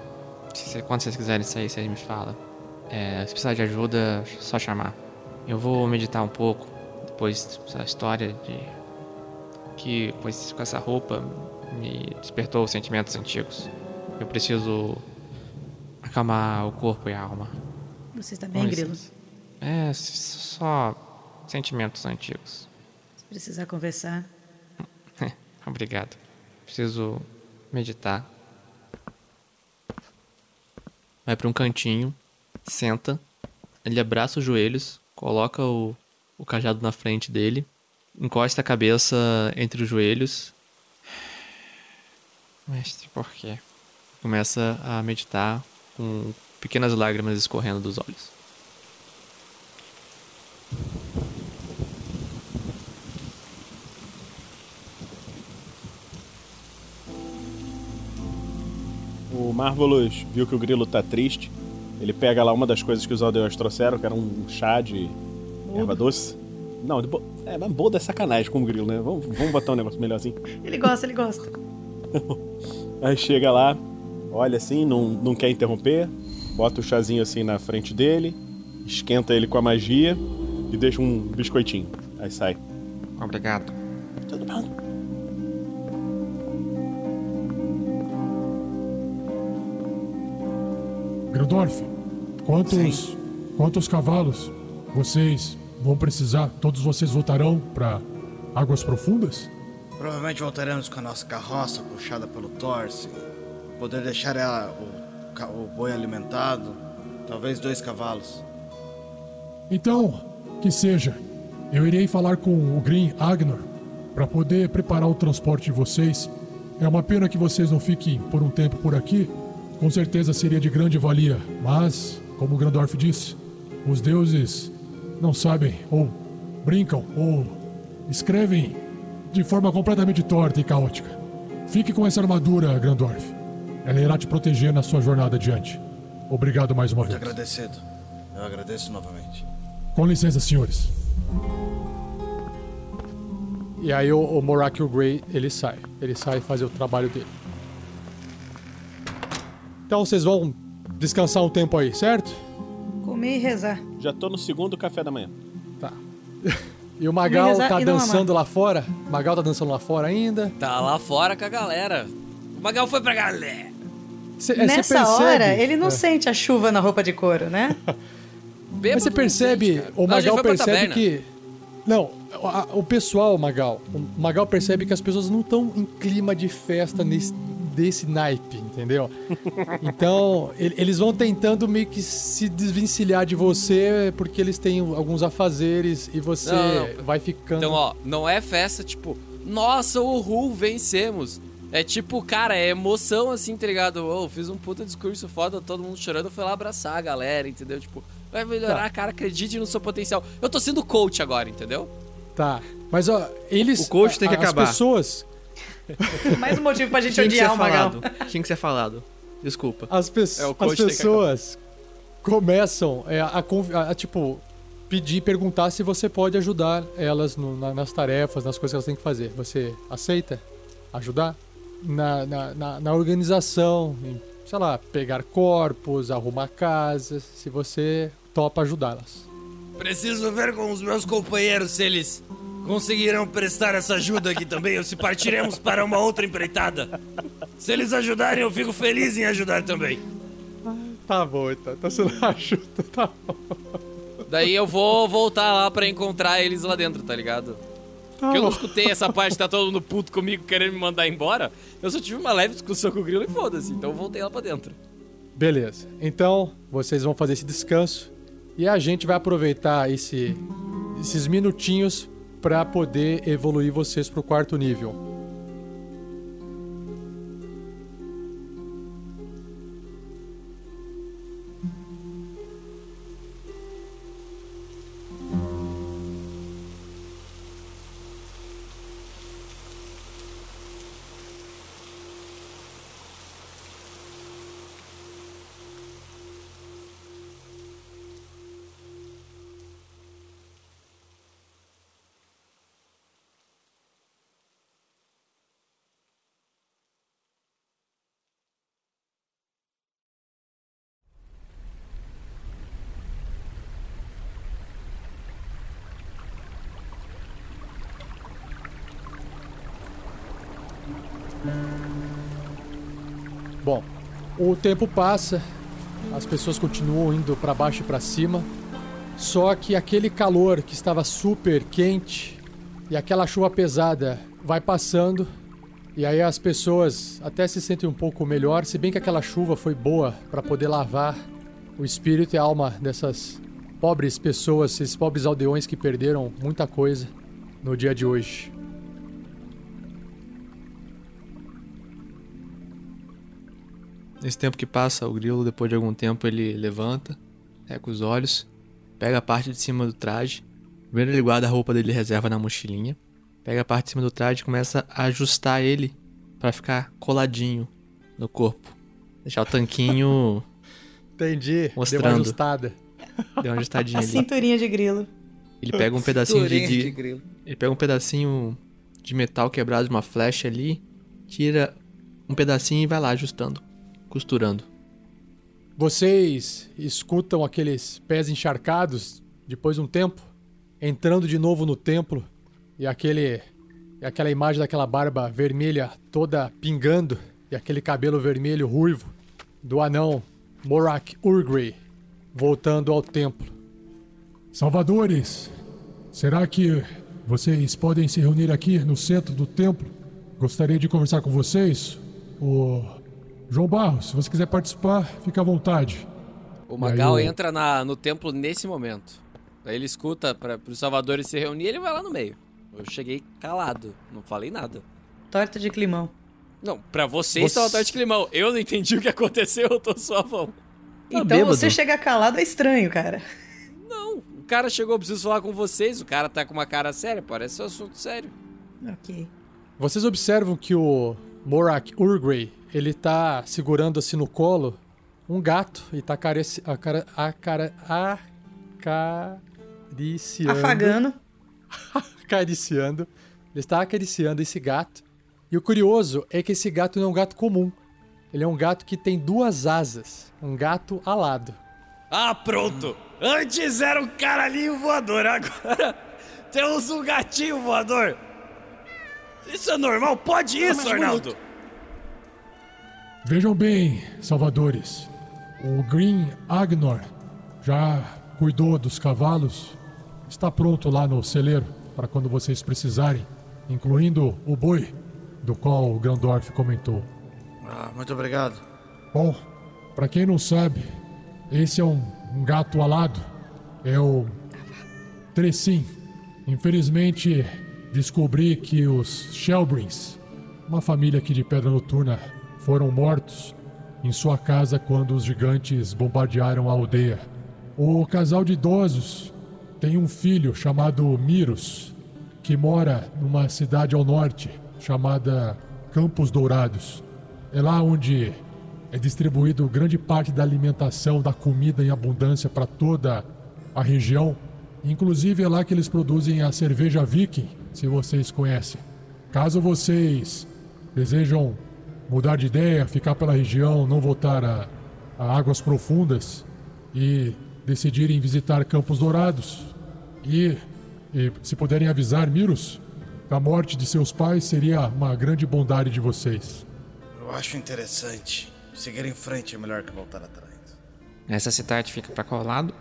se quando vocês quiserem sair, vocês me falam. É, se precisar de ajuda, só chamar. Eu vou meditar um pouco depois dessa história de. que com essa roupa me despertou sentimentos antigos. Eu preciso acalmar o corpo e a alma. Você está bem, Grilo? É, só sentimentos antigos. Se precisar conversar, Obrigado. Preciso meditar. Vai pra um cantinho, senta, ele abraça os joelhos, coloca o, o cajado na frente dele, encosta a cabeça entre os joelhos, Mestre, por quê? começa a meditar com pequenas lágrimas escorrendo dos olhos. O Marvelous viu que o grilo tá triste. Ele pega lá uma das coisas que os aldeões trouxeram, que era um chá de erva doce. Não, de bo... é, mas boldo é sacanagem com o grilo, né? Vamos, vamos botar um negócio melhorzinho. ele gosta, ele gosta. Aí chega lá, olha assim, não, não quer interromper, bota o chazinho assim na frente dele, esquenta ele com a magia e deixa um biscoitinho. Aí sai. Obrigado. Tudo bem. Grandorf, quantos, quantos cavalos vocês vão precisar? Todos vocês voltarão para águas profundas? Provavelmente voltaremos com a nossa carroça puxada pelo Torce. Poder deixar ela, o, o boi alimentado. Talvez dois cavalos. Então, que seja. Eu irei falar com o Green Agnor para poder preparar o transporte de vocês. É uma pena que vocês não fiquem por um tempo por aqui. Com certeza seria de grande valia, mas, como o Grandorf disse, os deuses não sabem, ou brincam, ou escrevem de forma completamente torta e caótica. Fique com essa armadura, Grandorf. Ela irá te proteger na sua jornada adiante. Obrigado mais uma Muito vez. agradecido. Eu agradeço novamente. Com licença, senhores. E aí o, o Morak e o Grey, ele sai. Ele sai fazer o trabalho dele. Então vocês vão descansar um tempo aí, certo? Comer e rezar. Já tô no segundo café da manhã. Tá. E o Magal tá não dançando lá fora? O Magal tá dançando lá fora ainda? Tá lá fora com a galera. O Magal foi pra galera. Cê, é, Nessa percebe- hora, ele não é. sente a chuva na roupa de couro, né? Mas você percebe, o Não, a gente Magal pra percebe que. Não, a- o pessoal, Magal, o Magal percebe que as pessoas não estão em clima de festa nesse, desse naipe, entendeu? Então, ele- eles vão tentando meio que se desvencilhar de você porque eles têm alguns afazeres e você Não, não. vai ficando. Então, ó, não é festa tipo, nossa, uhul, vencemos. É tipo, cara, é emoção assim, tá ligado? Ô, fiz um puta discurso foda, todo mundo chorando, fui lá abraçar a galera, entendeu? Tipo, vai melhorar, Tá. cara, acredite no seu potencial. Eu tô sendo coach agora, entendeu? Tá. Mas, ó, eles. O coach tem que acabar. As pessoas. Mais um motivo pra gente Tinha que ser odiar o Magal. falado. Tinha que ser falado. Desculpa. As, pe- É, o as pessoas começam é, a, a, a, tipo, pedir, perguntar se você pode ajudar elas no- na- nas tarefas, nas coisas que elas têm que fazer. Você aceita ajudar? Na, na, na, na organização, em, sei lá, pegar corpos, arrumar casas, se você topa ajudá-las. Preciso ver com os meus companheiros se eles conseguirão prestar essa ajuda aqui também, ou se partiremos para uma outra empreitada. Se eles ajudarem, eu fico feliz em ajudar também. Tá bom, então. Você não ajuda, tá bom. Daí eu vou voltar lá pra encontrar eles lá dentro, tá ligado? Porque eu não escutei essa parte, tá todo mundo puto comigo querendo me mandar embora. Eu só tive uma leve discussão com o Grilo e foda-se. Então eu voltei lá pra dentro. Beleza. Então, vocês vão fazer esse descanso e a gente vai aproveitar esse, esses minutinhos para poder evoluir vocês pro quarto nível. O tempo passa, as pessoas continuam indo para baixo e para cima, só que aquele calor que estava super quente e aquela chuva pesada vai passando e aí as pessoas até se sentem um pouco melhor, se bem que aquela chuva foi boa para poder lavar o espírito e a alma dessas pobres pessoas, esses pobres aldeões que perderam muita coisa no dia de hoje. Nesse tempo que passa, o grilo, depois de algum tempo, ele levanta, reca os olhos, pega a parte de cima do traje. Primeiro ele guarda a roupa dele reserva na mochilinha. Pega a parte de cima do traje e começa a ajustar ele para ficar coladinho no corpo. Deixar o tanquinho Entendi. Mostrando. Deu uma ajustada. deu uma ajustadinha A ali. cinturinha de grilo. Ele pega um pedacinho de, de- grilo. Ele pega um pedacinho de metal quebrado de uma flecha ali, tira um pedacinho e vai lá ajustando, costurando. Vocês escutam aqueles pés encharcados depois de um tempo, entrando de novo no templo e aquele e aquela imagem daquela barba vermelha toda pingando e aquele cabelo vermelho ruivo do anão Morak Urgrey voltando ao templo. Salvadores, será que vocês podem se reunir aqui no centro do templo? Gostaria de conversar com vocês. O João Barros, se você quiser participar, fica à vontade. O Magal Aí entra na- no templo nesse momento. Daí ele escuta para os salvadores se reunir e ele vai lá no meio. Eu cheguei calado, não falei nada. Torta de climão. Não, pra vocês Você- tava tarde de climão. Eu não entendi o que aconteceu, eu tô suavão. então bêbado. você chegar calado é estranho, cara. Não, o cara chegou, eu preciso falar com vocês. O cara tá com uma cara séria, parece um assunto sério. Ok. Vocês observam que o Morak Urgrey, ele tá segurando assim no colo um gato e tá acara, acara, acariciando. Afagando. acariciando. Ele está acariciando esse gato. E o curioso é que esse gato não é um gato comum. Ele é um gato que tem duas asas. Um gato alado. Ah, pronto! Antes era um caralhinho voador, agora temos um gatinho voador. Isso é normal? Pode isso, Arnaldo? Vejam bem, salvadores. O Green Agnor já cuidou dos cavalos. Está pronto lá no celeiro para quando vocês precisarem, incluindo o boi, do qual o Grandorf comentou. Ah, muito obrigado. Bom, para quem não sabe, esse é um, um gato alado. É o Trecin. Infelizmente, descobri que os Shelbrins, uma família aqui de Pedra Noturna, foram mortos em sua casa quando os gigantes bombardearam a aldeia. O casal de idosos tem um filho chamado Miros, que mora numa cidade ao norte chamada Campos Dourados. É lá onde é distribuído grande parte da alimentação, da comida em abundância para toda a região. Inclusive é lá que eles produzem a cerveja Viking, se vocês conhecem. Caso vocês desejam mudar de ideia, ficar pela região, não voltar a, a águas profundas e decidirem visitar Campos Dourados e, e se puderem avisar Miros da morte de seus pais, seria uma grande bondade de vocês. Eu acho interessante. Seguir em frente é melhor que voltar atrás. Essa cidade fica pra qual lado?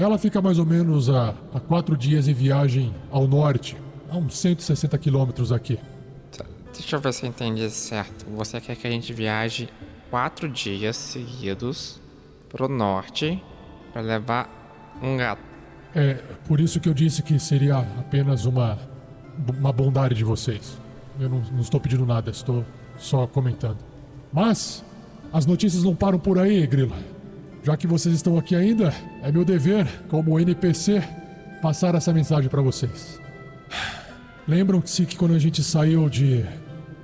Ela fica mais ou menos a, a quatro dias em viagem ao norte, a uns 160 quilômetros aqui. Tá, Deixa eu ver se eu entendi certo. Você quer que a gente viaje quatro dias seguidos pro norte pra levar um gato. É por isso que eu disse que seria apenas uma, uma bondade de vocês. Eu não, não estou pedindo nada, estou só comentando. Mas as notícias não param por aí, Grilo. Já que vocês estão aqui ainda, é meu dever, como NPC, passar essa mensagem para vocês. Lembram-se que quando a gente saiu de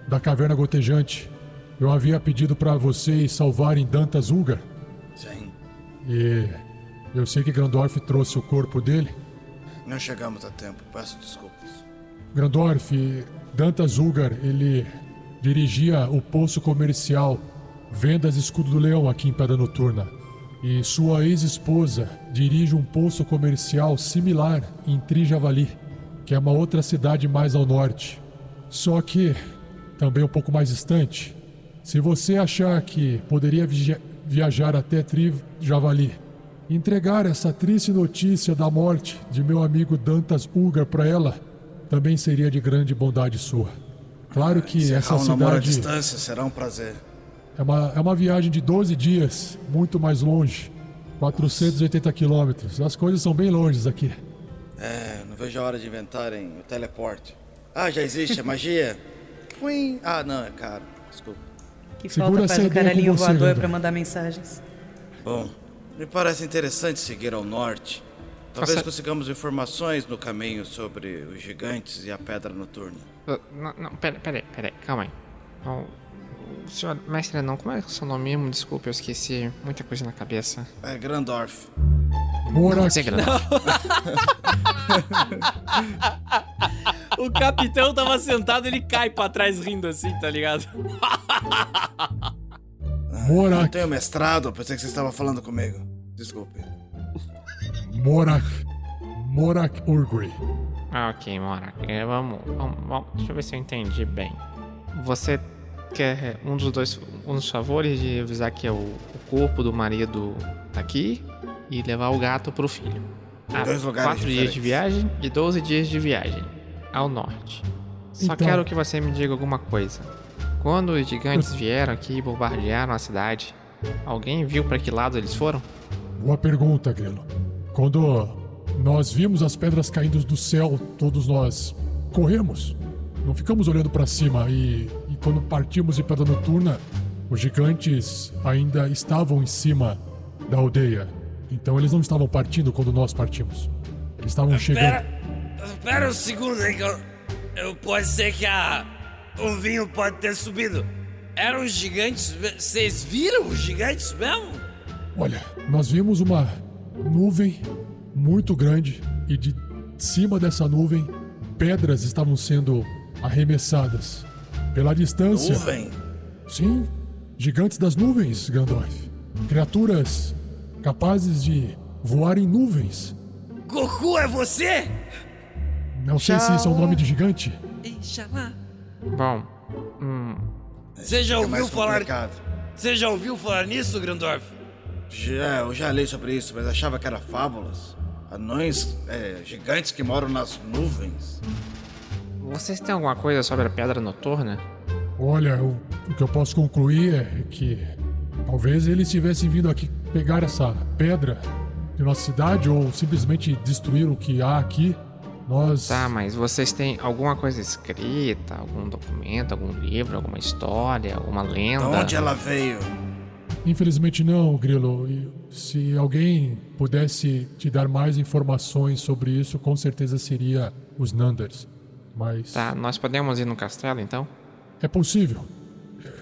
da caverna gotejante, eu havia pedido para vocês salvarem Dantas Ulgar? Sim. E eu sei que Grandorf trouxe o corpo dele. Não chegamos a tempo, peço desculpas. Grandorf, Dantas Ulgar, ele dirigia o poço comercial Vendas Escudo do Leão aqui em Pedra Noturna. E sua ex-esposa dirige um poço comercial similar em Trijavali, que é uma outra cidade mais ao norte. Só que, também um pouco mais distante, se você achar que poderia via- viajar até Trijavali, entregar essa triste notícia da morte de meu amigo Dantas Ulgar para ela, também seria de grande bondade sua. Claro que Encerrar essa namoro à cidade distância será um prazer. É uma, é uma viagem de 12 dias, muito mais longe. 480 quilômetros. As coisas são bem longes aqui. É, não vejo a hora de inventarem o teleporte. Ah, já existe, é magia? Queen. Ah, não, é caro. Desculpa. Que Segura falta faz o caralhinho voador pra mandar mensagens. Bom, me parece interessante seguir ao norte. Talvez consigamos informações no caminho sobre os gigantes e a pedra noturna. Uh, Não, não, pera, pera, pera, calma aí. Não, senhor, mestre, não, como é o seu nome mesmo? Desculpe, eu esqueci muita coisa na cabeça. É Grandorf. Morak, Você é grande. O capitão tava sentado, ele cai pra trás rindo assim, tá ligado? Eu Morak, tenho mestrado, pensei que você estava falando comigo. Desculpe. Morak, Morak Urgri. Ah, ok, Mora. É, vamos, vamos, vamos, deixa eu ver se eu entendi bem. Você quer um dos dois, um dos favores de avisar que é o, o corpo do marido tá aqui e levar o gato pro filho. Ah, Dois lugares quatro dias de viagem e 12 dias de viagem ao norte. Só Então- quero que você me diga alguma coisa. Quando os gigantes vieram aqui e bombardearam a cidade, alguém viu para que lado eles foram? Boa pergunta, Grilo. Quando nós vimos as pedras caindo do céu, todos nós corremos. Não ficamos olhando para cima e, e quando partimos de Pedra Noturna, os gigantes ainda estavam em cima da aldeia. Então eles não estavam partindo quando nós partimos. Eles estavam chegando. Espera um segundo aí que eu, eu- Pode ser que a. O vinho pode ter subido. Eram os gigantes. Vocês viram os gigantes mesmo? Olha, nós vimos uma nuvem muito grande e de cima dessa nuvem pedras estavam sendo arremessadas. Pela distância. Nuvem. Sim, gigantes das nuvens, Gandalf. Criaturas capazes de voar em nuvens. Goku é você? Não sei se isso é o nome de gigante. Inxalá. Bom, hum, Você já É ouviu falar. Você já ouviu falar nisso, Grandorf? Já, eu já li sobre isso, mas achava que era fábulas. Anões é, gigantes que moram nas nuvens. Vocês têm alguma coisa sobre a pedra noturna? Olha, o, o que eu posso concluir é que talvez eles tivessem vindo aqui pegar essa pedra de nossa cidade ou simplesmente destruir o que há aqui. Nós. Tá, mas vocês têm alguma coisa escrita, algum documento, algum livro, alguma história, alguma De lenda? onde ela veio? Infelizmente não, Grilo. E se alguém pudesse te dar mais informações sobre isso, com certeza seria os Nanders. Mas Tá, nós podemos ir no castelo então? é possível. É,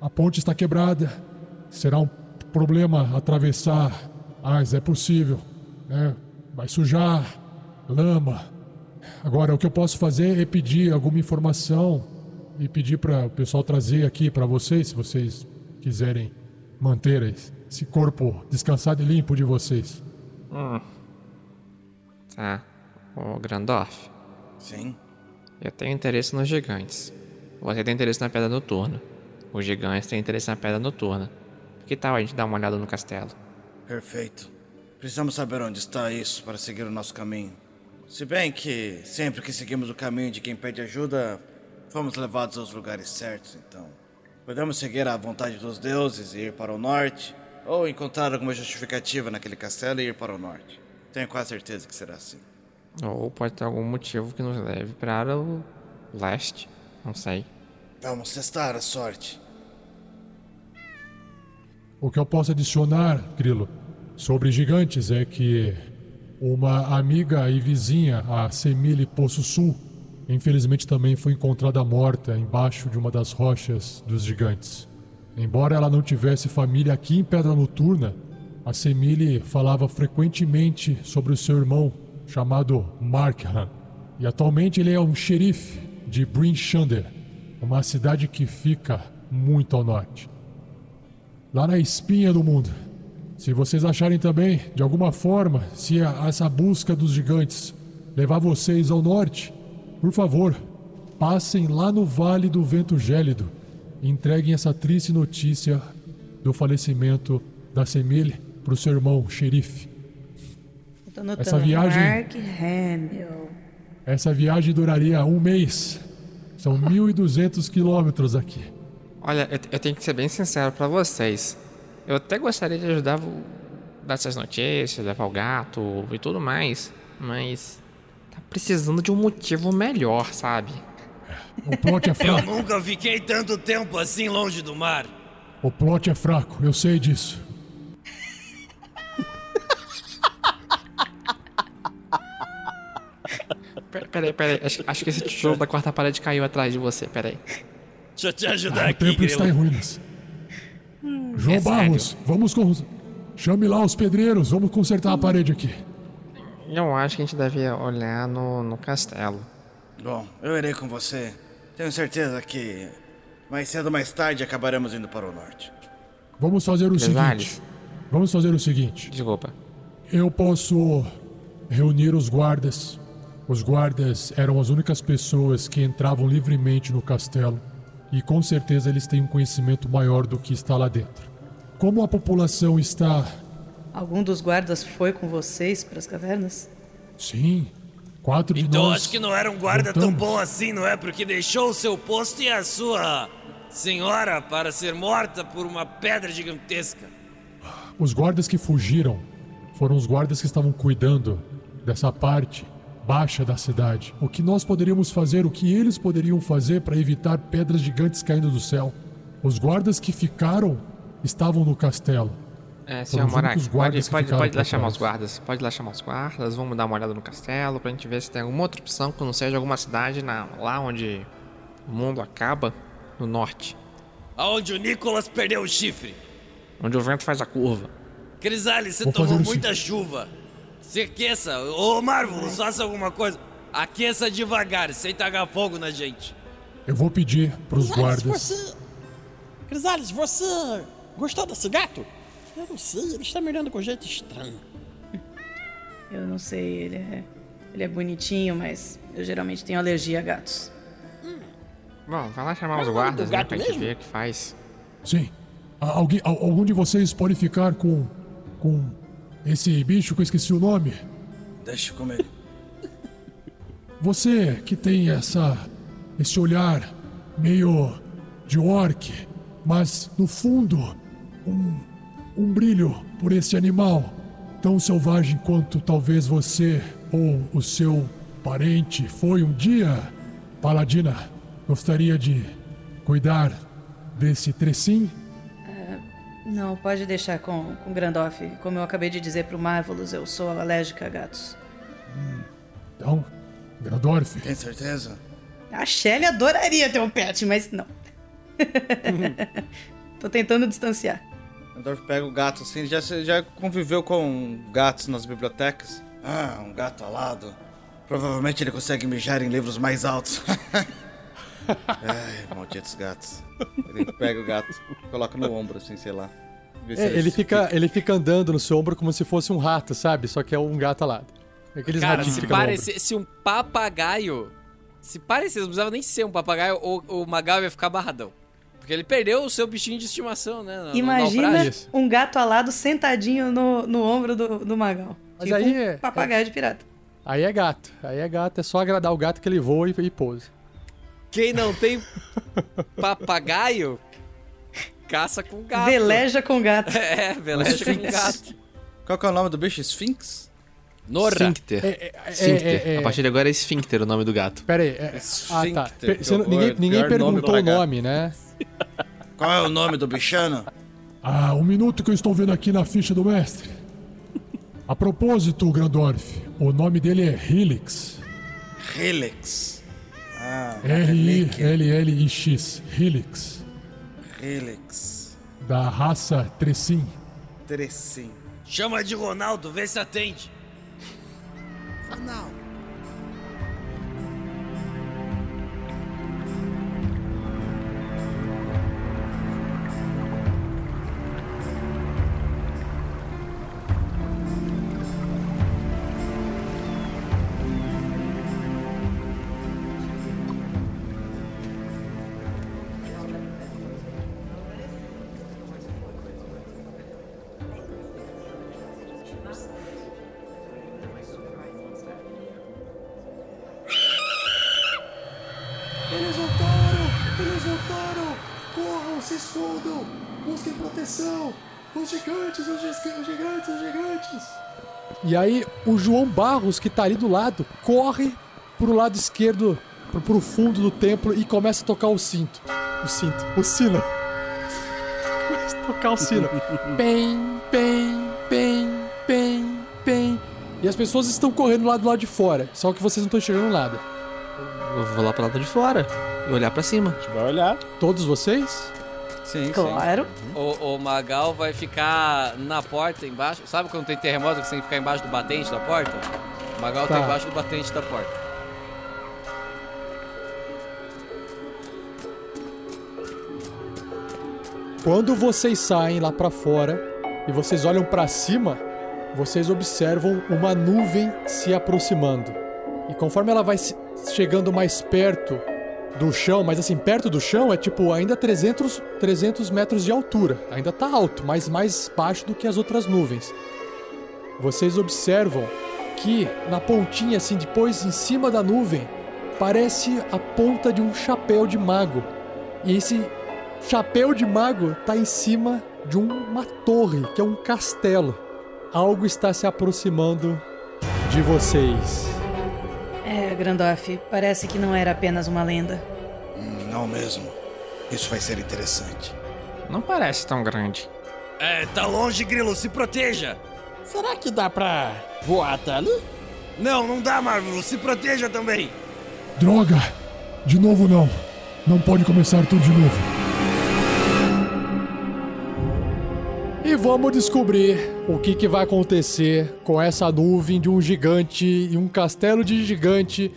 A ponte está quebrada. Será um problema atravessar. Mas é possível. né? Vai sujar, lama. Agora, o que eu posso fazer é pedir alguma informação e pedir para o pessoal trazer aqui para vocês, se vocês quiserem manter esse corpo descansado e limpo de vocês. Tá. Ô, Grandorf, Sim. Eu tenho interesse nos gigantes. Você tem interesse na pedra noturna. Os gigantes têm interesse na pedra noturna. Que tal a gente dar uma olhada no castelo? Perfeito. Precisamos saber onde está isso para seguir o nosso caminho. Se bem que sempre que seguimos o caminho de quem pede ajuda, fomos levados aos lugares certos, então. Podemos seguir a vontade dos deuses e ir para o norte, ou encontrar alguma justificativa naquele castelo e ir para o norte. Tenho quase certeza que será assim. Ou pode ter algum motivo que nos leve para o leste. Não sei. Vamos testar a sorte. O que eu posso adicionar, Grilo, sobre gigantes é que uma amiga e vizinha, a Semile Poço Sul, infelizmente também foi encontrada morta embaixo de uma das rochas dos gigantes. Embora ela não tivesse família aqui em Pedra Noturna, a Semile falava frequentemente sobre o seu irmão, chamado Markham. E atualmente ele é um xerife de Bryn Shander, uma cidade que fica muito ao norte. Lá na espinha do mundo. Se vocês acharem também, de alguma forma, se a- essa busca dos gigantes levar vocês ao norte, por favor, passem lá no Vale do Vento Gélido e entreguem essa triste notícia do falecimento da Semile para o seu irmão, xerife. Eu. Essa viagem- Mark Hamill. Essa viagem duraria um mês. São 1.200 quilômetros aqui. Olha, eu, eu tenho que ser bem sincero pra vocês. Eu até gostaria de ajudar o dar essas notícias, levar o gato e tudo mais, mas tá precisando de um motivo melhor, sabe? O plot é Eu fraco. nunca fiquei tanto tempo assim longe do mar. O plot é fraco, eu sei disso. Peraí, peraí, acho, acho que esse tijolo da quarta parede caiu atrás de você, peraí. Deixa eu te ajudar Ah, o aqui, templo está em ruínas. João é Barros, vamos com. Chame lá os pedreiros, vamos consertar a parede aqui. Eu acho que a gente deve olhar no, no castelo. Bom, eu irei com você. Tenho certeza que mais cedo ou mais tarde acabaremos indo para o norte. Vamos fazer o seguinte. Vamos fazer o seguinte. Desculpa. Eu posso reunir os guardas. Os guardas eram as únicas pessoas que entravam livremente no castelo. E com certeza eles têm um conhecimento maior do que está lá dentro. Como a população está. Algum dos guardas foi com vocês para as cavernas? Sim, quatro de Então nós. acho que não era um guarda tão voltamos. bom assim, não é? Porque deixou o seu posto e a sua senhora para ser morta por uma pedra gigantesca. Os guardas que fugiram foram os guardas que estavam cuidando dessa parte baixa da cidade. O que nós poderíamos fazer, o que eles poderiam fazer para evitar pedras gigantes caindo do céu? Os guardas que ficaram estavam no castelo. É, senhor os Morak, pode, guardas que pode, ficaram pode lá chamar os guardas. Pode lá chamar os guardas, vamos dar uma olhada no castelo pra gente ver se tem alguma outra opção que não seja alguma cidade na, lá onde o mundo acaba, no norte. Aonde o Nicolas perdeu o chifre. Onde o vento faz a curva. Crisales, você Vou tomou muita chuva. Se aqueça. Ô, Marvelous, faça alguma coisa. Aqueça devagar, sem tacar fogo na gente. Eu vou pedir pros Crisales, guardas. você. Crisales, você gostou desse gato? Eu não sei, ele está me olhando com jeito estranho. Eu não sei, ele é. Ele é bonitinho, mas eu geralmente tenho alergia a gatos. Bom, vai lá chamar os guardas, né, pra gente ver o que faz. Sim. Alguém, al- algum de vocês pode ficar com. com esse bicho que eu esqueci o nome? Deixa comigo. Você que tem essa. esse olhar meio de orc, mas no fundo um, um brilho por esse animal tão selvagem quanto talvez você ou o seu parente foi um dia, Paladina, gostaria de cuidar desse trecim? Não, pode deixar com, com Grandoff. Como eu acabei de dizer pro Marvelous, eu sou alérgica a gatos. Então, Grandorf, Tem certeza? A Shelly adoraria ter um pet, mas não. Tô tentando distanciar. Gandalf pega o gato assim, já, já conviveu com gatos nas bibliotecas. Ah, um gato alado. Provavelmente ele consegue mijar em livros mais altos. Ai, malditos gatos. Ele pega o gato, coloca no ombro, assim, sei lá. Vê se É, ele, fica, ele fica andando no seu ombro como se fosse um rato, sabe? Só que é um gato alado. Aqueles Cara, ratinhos se no ombro. parecesse um papagaio. Se parecesse, não precisava nem ser um papagaio, o, o Magal ia ficar barradão. Porque ele perdeu o seu bichinho de estimação, né? no- no Imagina naufrágio. um gato alado sentadinho no, no ombro do, do Magal. Mas tipo aí um é- papagaio de pirata. Aí é gato. Aí é gato. É só agradar o gato que ele voa e, e pousa. Quem não tem papagaio, caça com gato. Veleja com gato. É, veleja com gato. Qual que é o nome do bicho? Sphinx? Nora. Esfíncter. é, Esfíncter. é, é. A partir de agora é Esfíncter o nome do gato. Pera aí. é- ah, tá. Você ninguém ninguém nome perguntou pra o nome, né? Qual é o nome do bichano? Ah, um minuto que eu estou vendo aqui na ficha do mestre. A propósito, Grandorf, o nome dele é Helix. Helix. Ah. R-I-L-L-I-X. Helix. Helix. Da raça Tressim. Trecim. Chama de Ronaldo, vê se atende. Ronaldo. E aí, o João Barros, que tá ali do lado, corre pro lado esquerdo, pro, pro fundo do templo e começa a tocar o cinto. O cinto, o sino. Começa a tocar o sino. Pem, pem, pem, pem, pem. E as pessoas estão correndo lá do lado de fora, só que vocês não estão enxergando nada. Eu vou lá pro lado de fora e olhar pra cima. A gente vai olhar. Todos vocês? Sim, Claro. O, o Magal vai ficar na porta embaixo. Sabe quando tem terremoto que você tem que ficar embaixo do batente da porta? O Magal tá Tá. embaixo do batente da porta. Quando vocês saem lá pra fora e vocês olham pra cima, vocês observam uma nuvem se aproximando. E conforme ela vai chegando mais perto do chão, mas assim, perto do chão é tipo ainda 300, 300 metros de altura. Ainda tá alto, mas mais baixo do que as outras nuvens. Vocês observam que na pontinha, assim, depois em cima da nuvem, parece a ponta de um chapéu de mago. E esse chapéu de mago tá em cima de uma torre, que é um castelo. Algo está se aproximando de vocês. Grandorf, parece que não era apenas uma lenda. Não mesmo. Isso vai ser interessante. Não parece tão grande. É, tá longe, Grilo, se proteja. Será que dá pra voar até ali? Não, não dá, Marvel, se proteja também. Droga! De novo não. Não pode começar tudo de novo. Vamos descobrir o que, que vai acontecer com essa nuvem de um gigante e um castelo de gigante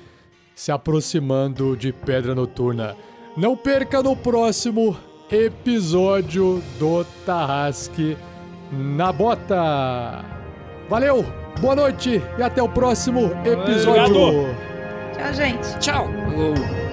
se aproximando de Pedra Noturna. Não perca no próximo episódio do Tarrasque na Bota. Valeu, boa noite e até o próximo episódio. Obrigado. Tchau, gente. Tchau! Falou.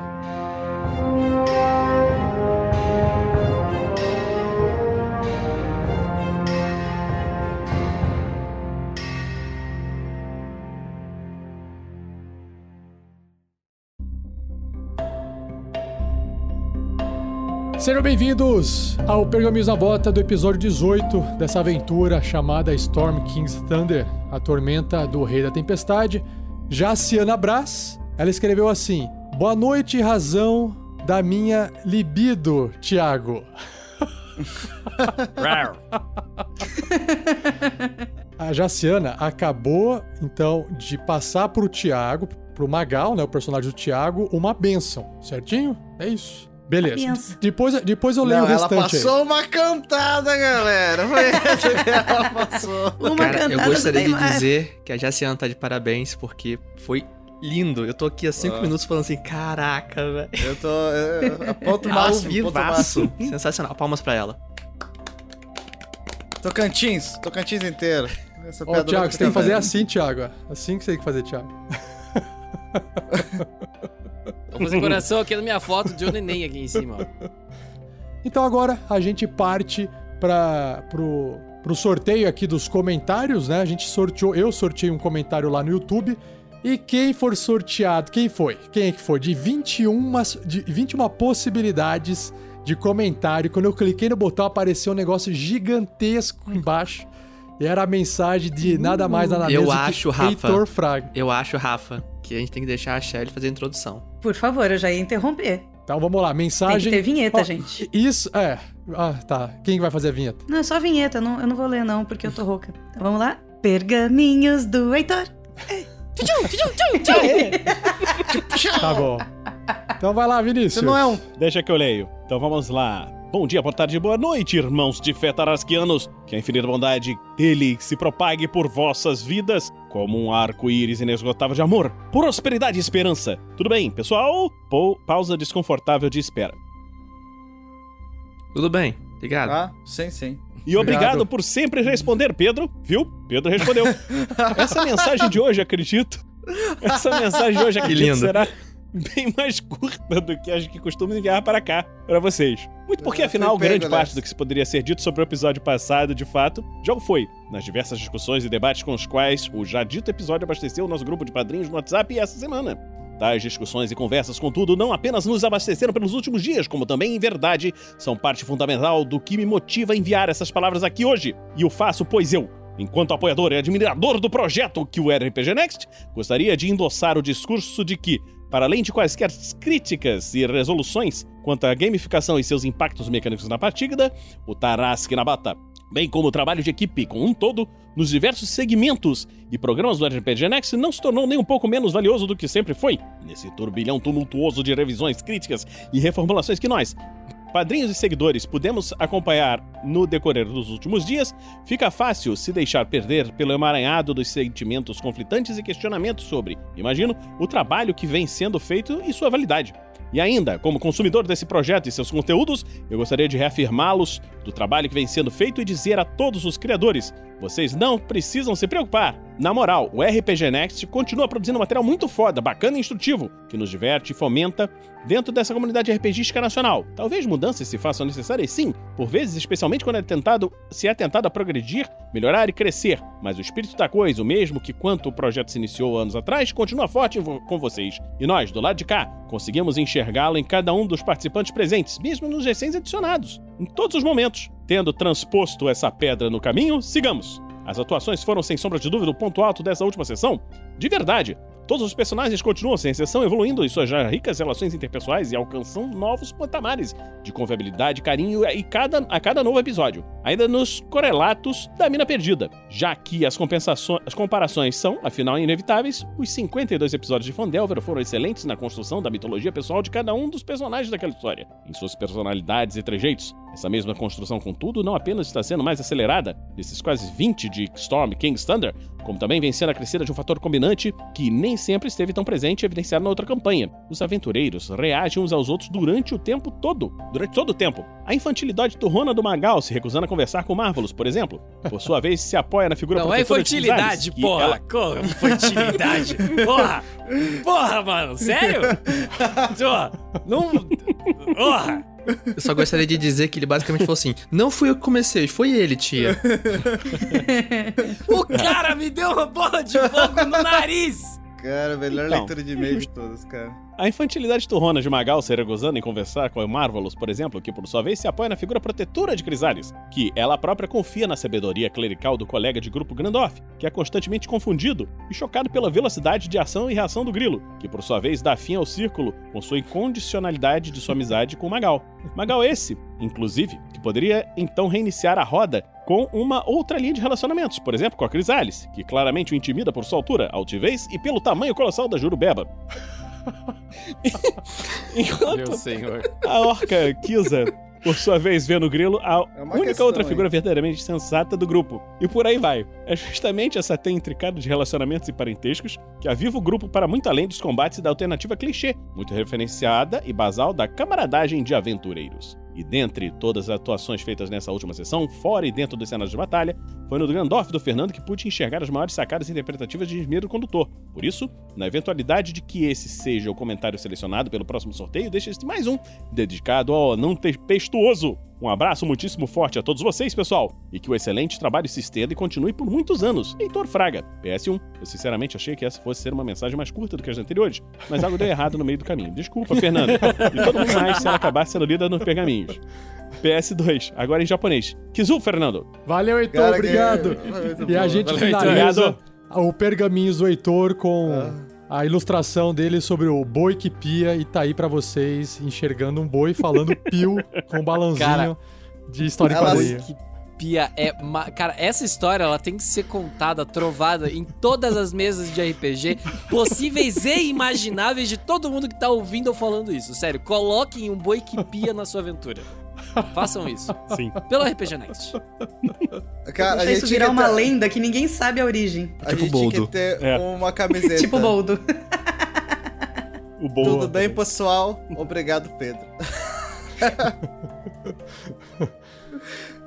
Sejam bem-vindos ao Pergaminhos na Bota do episódio 18 dessa aventura chamada Storm King's Thunder, a tormenta do Rei da Tempestade. Jaciana Brás, ela escreveu assim: Boa noite, razão da minha libido, Tiago. A Jaciana acabou, então, de passar pro Tiago, pro Magal, né, o personagem do Tiago, uma benção, certinho? É isso. Beleza. Depois, depois eu leio Não, o ela restante aí. passou uma cantada, galera. Foi essa que ela passou. Uma Cara, eu cantada gostaria do de dizer que a Jaciana tá de parabéns porque foi lindo. Eu tô aqui há cinco Ah. minutos falando assim, caraca, velho. Eu tô. Eu, eu- ponto Ao máximo. Ponto máximo. Sensacional. Palmas pra ela. Tocantins, Tocantins inteiro. Essa Ó, piada Thiago, você tem que tá fazer assim, Thiago. Assim que você tem que fazer, Thiago. Vou fazer coração aqui na minha foto de um neném aqui em cima, ó. Então agora a gente parte para pro, pro sorteio aqui dos comentários, né? A gente sorteou, eu sorteei um comentário lá no YouTube. E quem for sorteado, quem foi? Quem é que foi? De 21, de 21 possibilidades de comentário. Quando eu cliquei no botão, apareceu um negócio gigantesco embaixo. E era a mensagem de nada mais, nada Eu menos acho, que Rafa. Heitor Fraga. Eu acho, Rafa, que a gente tem que deixar a Shelly fazer a introdução. Por favor, eu já ia interromper. Então vamos lá, mensagem. Tem que ter vinheta, Ó, gente. Isso, é. Ah, tá. Quem vai fazer a vinheta? Não, é só vinheta, eu não, eu não vou ler não, porque eu tô rouca. Então vamos lá? Pergaminhos do Heitor. Tá bom. Então vai lá, Vinícius. Você não é um. Deixa que eu leio. Então vamos lá. Bom dia, boa tarde, boa noite, irmãos de fé tarasquianos. Que a infinita bondade dele se propague por vossas vidas como um arco-íris inesgotável de amor, prosperidade e esperança. Tudo bem, pessoal? Pou- pausa desconfortável de espera. Tudo bem, obrigado. Ah, sim, sim. E obrigado, Obrigado. por sempre responder, Pedro. Viu? Pedro respondeu. Essa mensagem de hoje, acredito. Essa mensagem de hoje, acredito, lindo. será bem mais curta do que as que costumo enviar para cá, para vocês. Muito porque, Eu afinal, grande parte nessa. do que se poderia ser dito sobre o episódio passado, de fato, já o foi. Nas diversas discussões e debates com os quais o já dito episódio abasteceu o nosso grupo de padrinhos no WhatsApp essa semana. Tais discussões e conversas, contudo, não apenas nos abasteceram pelos últimos dias, como também, em verdade, são parte fundamental do que me motiva a enviar essas palavras aqui hoje. E o faço, pois eu, enquanto apoiador e admirador do projeto que o RPG Next, gostaria de endossar o discurso de que, para além de quaisquer críticas e resoluções quanto à gamificação e seus impactos mecânicos na partida, o Tarrasque na Bata, bem como o trabalho de equipe como um todo, nos diversos segmentos e programas do RPG Next, não se tornou nem um pouco menos valioso do que sempre foi, nesse turbilhão tumultuoso de revisões, críticas e reformulações que nós, padrinhos e seguidores, pudemos acompanhar no decorrer dos últimos dias, fica fácil se deixar perder pelo emaranhado dos sentimentos conflitantes e questionamentos sobre, imagino, o trabalho que vem sendo feito e sua validade. E ainda, como consumidor desse projeto e seus conteúdos, eu gostaria de reafirmá-los do trabalho que vem sendo feito e dizer a todos os criadores: vocês não precisam se preocupar. Na moral, o RPG Next continua produzindo material muito foda, bacana e instrutivo, que nos diverte e fomenta dentro dessa comunidade RPGística nacional. Talvez mudanças se façam necessárias, sim, por vezes, especialmente quando é tentado, se é tentado a progredir, melhorar e crescer. Mas o espírito da coisa, o mesmo que quanto o projeto se iniciou anos atrás, continua forte com vocês. E nós, do lado de cá, conseguimos enxergá-lo em cada um dos participantes presentes, mesmo nos recém adicionados. Em todos os momentos. Tendo transposto essa pedra no caminho, sigamos. As atuações foram, sem sombra de dúvida, o ponto alto dessa última sessão. De verdade, todos os personagens continuam, sem exceção, evoluindo em suas já ricas relações interpessoais e alcançando novos patamares de confiabilidade, carinho e cada, a cada novo episódio. Ainda nos correlatos da Mina Perdida, já que as, compensações, as comparações são, afinal, inevitáveis, os 52 episódios de Fandelver foram excelentes na construção da mitologia pessoal de cada um dos personagens daquela história, em suas personalidades e trejeitos. Essa mesma construção, contudo, não apenas está sendo mais acelerada nesses quase 20 de Storm King's Thunder, como também vem sendo acrescida de um fator combinante que nem sempre esteve tão presente e evidenciado na outra campanha. Os aventureiros reagem uns aos outros durante o tempo todo. Durante todo o tempo. A infantilidade turrona do Magal se recusando a conversar com Marvelous, por exemplo, por sua vez se apoia na figura Não é infantilidade, que porra. ela- Co- Infantilidade. Porra. Porra, mano. Sério? Não. Porra. Eu só gostaria de dizer que ele basicamente falou assim: Não fui eu que comecei, foi ele, tia. O cara me deu uma bola de fogo no nariz. Cara, melhor Então. leitura de e-mail de todas, cara. A infantilidade turrona de Magal se regozando em conversar com a Marvelous, por exemplo, que por sua vez se apoia na figura protetora de Crisales, que ela própria confia na sabedoria clerical do colega de grupo Grandoff, que é constantemente confundido e chocado pela velocidade de ação e reação do Grilo, que por sua vez dá fim ao círculo com sua incondicionalidade de sua amizade com Magal. Magal esse, inclusive, que poderia então reiniciar a roda com uma outra linha de relacionamentos, por exemplo, com a Crisales, que claramente o intimida por sua altura, altivez e pelo tamanho colossal da Jurubeba. Enquanto Meu senhor. a orca Kisa, por sua vez, vê no grilo a É única questão outra figura verdadeiramente sensata do grupo. E por aí vai. É justamente essa teia intricada de relacionamentos e parentescos que aviva o grupo para muito além dos combates e da alternativa clichê, muito referenciada e basal da camaradagem de aventureiros. E dentre todas as atuações feitas nessa última sessão, fora e dentro dos cenários de batalha, foi no Gandalf do Fernando que pude enxergar as maiores sacadas interpretativas de Esmero Condutor. Por isso, na eventualidade de que esse seja o comentário selecionado pelo próximo sorteio, deixa-se mais um, dedicado ao não tempestuoso. Um abraço muitíssimo forte a todos vocês, pessoal, e que o excelente trabalho se estenda e continue por muitos anos. Heitor Fraga, PS1. Eu sinceramente achei que essa fosse ser uma mensagem mais curta do que as anteriores, mas algo deu errado no meio do caminho. Desculpa, Fernando. E todo mundo mais se ela acabasse sendo lida nos pergaminhos. PS2, agora em japonês. Kizu, Fernando. Valeu, Heitor, Cara, obrigado. que- E a gente Valeu, Heitor. finaliza Obrigado. o pergaminhos do Heitor com a ilustração dele sobre o boi que pia e tá aí pra vocês enxergando um boi falando pio com um balãozinho Cara, de história em quadrinho. Que pia é. ma- Cara, essa história ela tem que ser contada, trovada em todas as mesas de RPG possíveis e imagináveis de todo mundo que tá ouvindo ou falando isso. Sério, coloquem um boi que pia na sua aventura. Façam isso. Sim. Pelo RPG Next. Cara, a Deixa isso tinha virar uma ter- lenda que ninguém sabe a origem. A Tipo gente tinha boldo. que ter É. uma camiseta. tipo boldo. O bom. Tudo bem, pessoal? Obrigado, Pedro.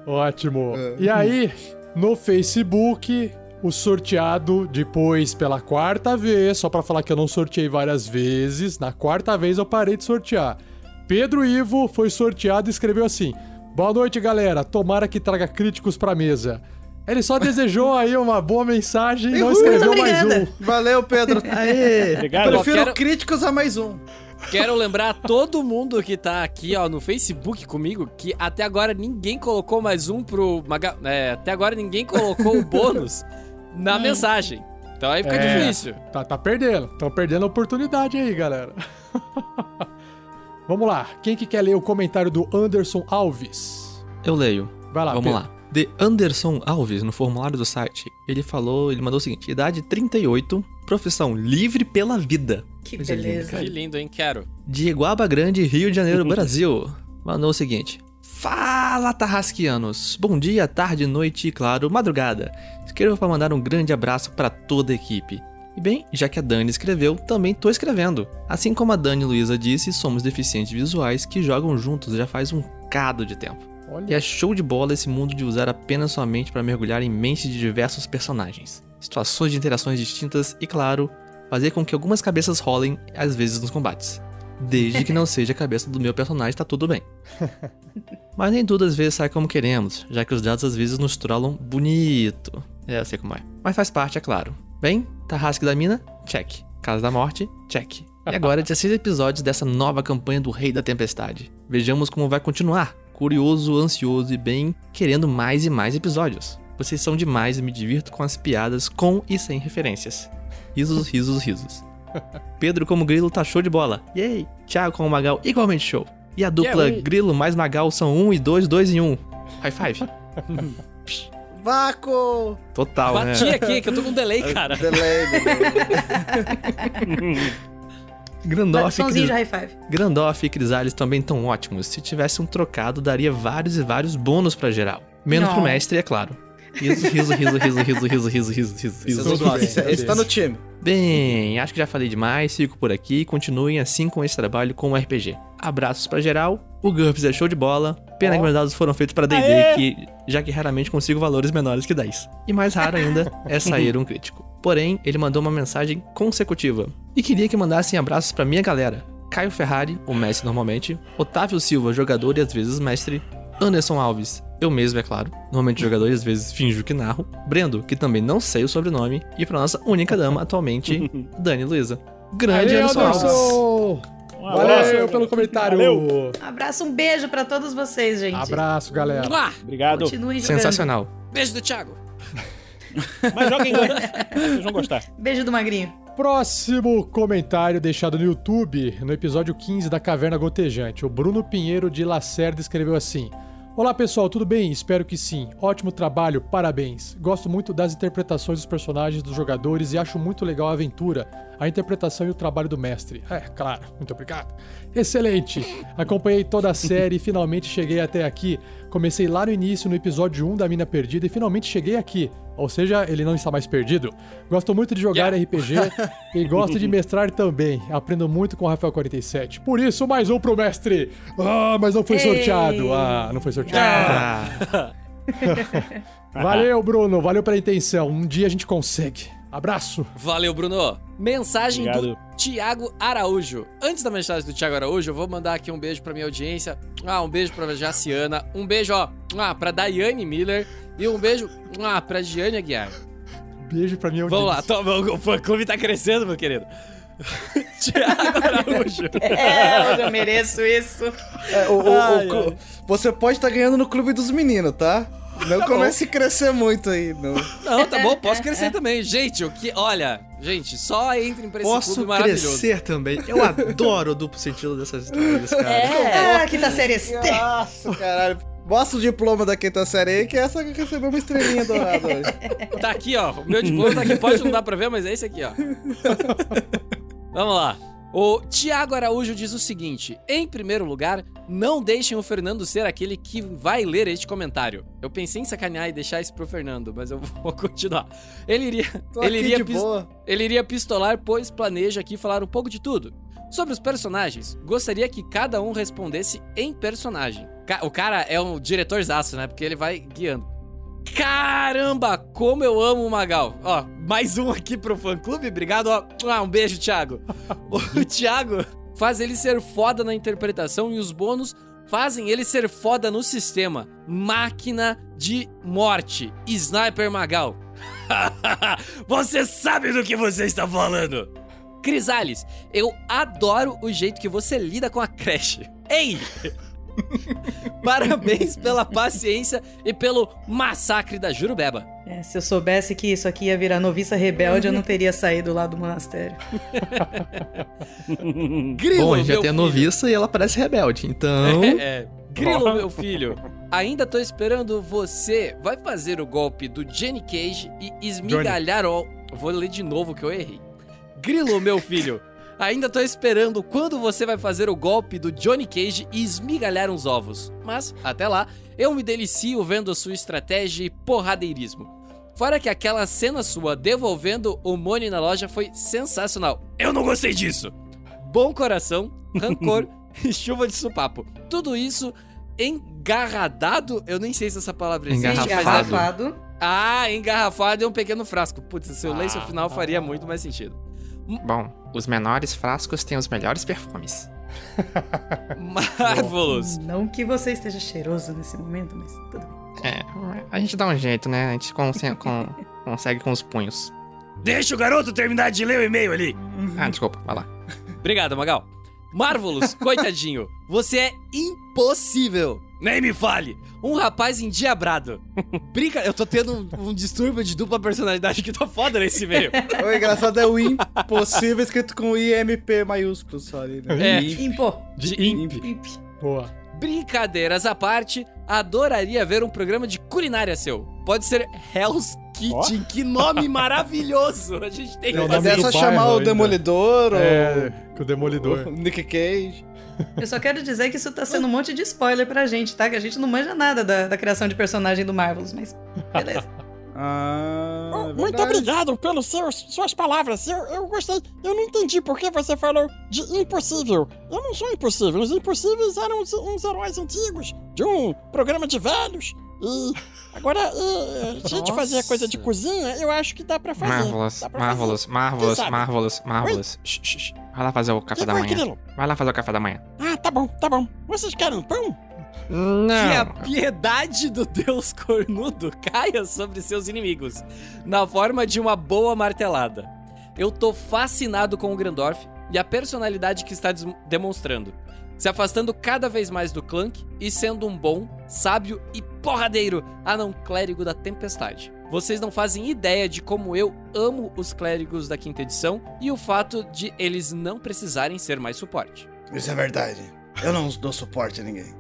Ótimo. É. E aí, no Facebook, o sorteado depois pela quarta vez, só pra falar que eu não sorteei várias vezes, na quarta vez eu parei de sortear. Pedro Ivo foi sorteado e escreveu assim: Boa noite, galera. Tomara que traga críticos pra mesa. Ele só desejou aí uma boa mensagem e não escreveu mais um. Valeu, Pedro. Aê. Obrigado. Prefiro quero- críticos a mais um. Quero lembrar todo mundo que tá aqui, ó, no Facebook comigo, que até agora ninguém colocou mais um pro. Maga... É, até agora ninguém colocou o bônus na mensagem. Então aí fica É. difícil. Tá, tá perdendo. Estão perdendo a oportunidade aí, galera. Vamos lá. Quem que quer ler o comentário do Anderson Alves? Eu leio. Vai lá, Vamos Pedro. lá. De Anderson Alves, no formulário do site, ele falou, ele mandou o seguinte: idade 38, profissão livre pela vida. Que Coisa linda, beleza. Que lindo, hein? Quero. De Iguaba Grande, Rio de Janeiro, Brasil. Mandou o seguinte: Fala, Tarrasquianos! Bom dia, tarde, noite e, claro, madrugada. Escrevo para mandar um grande abraço para toda a equipe. E bem, já que a Dani escreveu, também tô escrevendo. Assim como a Dani e Luísa disse, somos deficientes visuais que jogam juntos já faz um cado de tempo. Olha. E é show de bola esse mundo de usar apenas sua mente para mergulhar em mentes de diversos personagens, situações de interações distintas e, claro, fazer com que algumas cabeças rolem às vezes nos combates. Desde que não seja a cabeça do meu personagem, tá tudo bem. Mas nem tudo às vezes sai como queremos, já que os dados às vezes nos trollam bonito. É, eu sei como é. Mas faz parte, é claro. Bem, Tarrasque da Mina? Check. Casa da Morte? Check. E agora, 16 episódios dessa nova campanha do Rei da Tempestade. Vejamos como vai continuar. Curioso, ansioso e bem querendo mais e mais episódios. Vocês são demais e me divirto com as piadas com e sem referências. Risos, risos, risos. Pedro como Grilo tá show de bola. Yay! Thiago como Magal igualmente show. E a dupla Yeah, Grilo mais Magal são 1 e 2, 2 em 1. High five. Vaco! Total, Bati né? aqui, que eu tô com delay, cara. Delay, delay. Grandoff, e Somzinho de Cris... high five. Grandoff e Crisales também tão ótimos. Se tivesse um trocado, daria vários e vários bônus pra geral. Menos pro Não. mestre, é claro. Riso, riso, riso, riso, riso, riso, riso, riso, riso, riso. Tudo bem, Esse esse tá no time. Bem, acho que já falei demais, fico por aqui continuem assim com esse trabalho com o RPG. Abraços pra geral, o GURPS é show de bola, pena que meus dados foram feitos pra D&D, que, já que raramente consigo valores menores que 10. E mais raro ainda é sair um crítico. Porém, ele mandou uma mensagem consecutiva, e queria que mandassem abraços pra minha galera. Caio Ferrari, o mestre normalmente, Otávio Silva, jogador e às vezes mestre, Anderson Alves, eu mesmo, é claro, normalmente jogador às vezes finjo que narro, Brendo, que também não sei o sobrenome, e pra nossa única dama atualmente, Dani Luiza. Grande Aí, Anderson Alves. Anderson! Um abraço. Valeu pelo comentário. Valeu. Um abraço, um beijo pra todos vocês, gente. Abraço, galera. Mua! Obrigado. Sensacional. Beijo do Thiago. Mas joguem ganho. Vocês vão gostar. Beijo do Magrinho. Próximo comentário deixado no YouTube, no episódio 15 da Caverna Gotejante. O Bruno Pinheiro de Lacerda escreveu assim: Olá pessoal, tudo bem? Espero que sim. Ótimo trabalho, parabéns. Gosto muito das interpretações dos personagens dos jogadores e acho muito legal a aventura, a interpretação e o trabalho do mestre. É, claro, muito obrigado. Excelente! Acompanhei toda a série e finalmente cheguei até aqui. Comecei lá no início, no episódio 1 da Mina Perdida, e finalmente cheguei aqui. Ou seja, ele não está mais perdido. Gosto muito de jogar RPG e gosto de mestrar também. Aprendo muito com o Rafael 47. Por isso, mais um pro mestre. Ah, mas não foi Ei. sorteado. Ah, não foi sorteado. Valeu, Bruno. Valeu pela intenção. Um dia a gente consegue. Abraço. Valeu, Bruno. Mensagem do Obrigado. Tiago Araújo. Antes da mensagem do Tiago Araújo, eu vou mandar aqui um beijo pra minha audiência. Ah, um beijo pra Jaciana. Um beijo, ó, ah, pra Daiane Miller. E um beijo ah, pra Giane Aguiar. Beijo pra minha Vamos lá, audiência. toma, o fã-clube tá crescendo, meu querido. Tiago Araújo. É, hoje eu mereço isso. É, o- o- Ai, o Você pode estar ganhando no clube dos meninos, tá? Não Tá comece a crescer muito aí, não. Não, tá bom, posso crescer também. Gente, o que. Olha, gente, só entrem pra esse Posso clube maravilhoso. crescer também. Eu adoro o duplo sentido dessas histórias, cara. É, Ah, quinta série este. Nossa, caralho. Mostra o diploma da quinta série aí, que é essa que recebeu uma estrelinha dourada hoje. Tá aqui, ó. O meu diploma tá aqui. Pode não dar pra ver, mas é esse aqui, ó. Vamos lá. O Tiago Araújo diz o seguinte: em primeiro lugar, não deixem o Fernando ser aquele que vai ler este comentário. Eu pensei em sacanear e deixar isso pro Fernando, mas eu vou continuar. Ele iria, Tô ele iria, ele iria pistolar, pois planeja aqui falar um pouco de tudo. Sobre os personagens, gostaria que cada um respondesse em personagem. O cara é um diretor zaço, né? Porque ele vai guiando. Caramba, como eu amo o Magal. Ó, mais um aqui pro fã clube, obrigado. Ó, Ah, um beijo, Thiago. O Thiago faz ele ser foda na interpretação e os bônus fazem ele ser foda no sistema. Máquina de morte. Sniper Magal. você sabe do que você está falando. Crisales, eu adoro o jeito que você lida com a creche. Ei! Parabéns pela paciência e pelo massacre da Jurubeba. É, se eu soubesse que isso aqui ia virar noviça rebelde, eu não teria saído lá do monastério. Grilo, Bom, a gente já tem a noviça e ela parece rebelde, então. É, é. Grilo, meu filho. Ainda tô esperando você. Vai fazer o golpe do Jenny Cage e esmigalhar o. Vou ler de novo que eu errei. Grilo, meu filho. Ainda tô esperando quando você vai fazer o golpe do Johnny Cage e esmigalhar uns ovos. Mas, até lá, eu me delicio vendo a sua estratégia e porradeirismo. Fora que aquela cena sua devolvendo o Money na loja foi sensacional. Eu não gostei disso! Bom coração, rancor e chuva de supapo. Tudo isso engarradado. Eu nem sei se essa palavra existe. mas Engarrafado. Ah, engarrafado é um pequeno frasco. Putz, se eu lesse o final faria muito mais sentido. Bom, os menores frascos têm os melhores perfumes. Marvelous. Não que você esteja cheiroso nesse momento, mas tudo bem. É, a gente dá um jeito, né? A gente com- consegue com os punhos. Deixa o garoto terminar de ler o e-mail ali. Ah, desculpa, vai lá. Obrigado, Magal. Marvelous, coitadinho. Você é impossível. Nem me fale. Um rapaz endiabrado. Brinca, eu tô tendo um, um distúrbio de dupla personalidade que tá foda nesse meio. O engraçado é o impossível escrito com IMP maiúsculo só ali, né? É. Impo. De imp. Imp. Boa. Brincadeiras à parte, adoraria ver um programa de culinária seu. Pode ser Hell's Kitchen, que nome maravilhoso! A gente tem que É o fazer é do só chamar o. Demolidor É, ou com o Demolidor. o Nick Cage. Eu só quero dizer que isso tá sendo um monte de spoiler pra gente, tá? Que a gente não manja nada da, da criação de personagem do Marvelous, mas beleza. Ah, é Muito obrigado pelas suas palavras. Eu, eu gostei. Eu não entendi por que você falou de impossível. Eu não sou impossível. Os impossíveis eram uns, uns heróis antigos de um programa de velhos. E agora, eh, a gente fazer coisa de cozinha, eu acho que dá pra fazer. Marvelous, pra Marvelous, fazer. Marvelous? Marvelous, Marvelous. Shh. Vai lá fazer o café Que da foi, manhã. Grilo? Vai lá fazer o café da manhã. Ah, tá bom, tá bom. Vocês querem pão? Que a Não. piedade do deus cornudo caia sobre seus inimigos, na forma de uma boa martelada. Eu tô fascinado com o Grandorf e a personalidade que está demonstrando, se afastando cada vez mais do Clank e sendo um bom, sábio e porradeiro anão clérigo da tempestade. Vocês não fazem ideia de como eu amo os clérigos da quinta edição e o fato de eles não precisarem ser mais suporte. Isso é verdade. Eu não dou suporte a ninguém.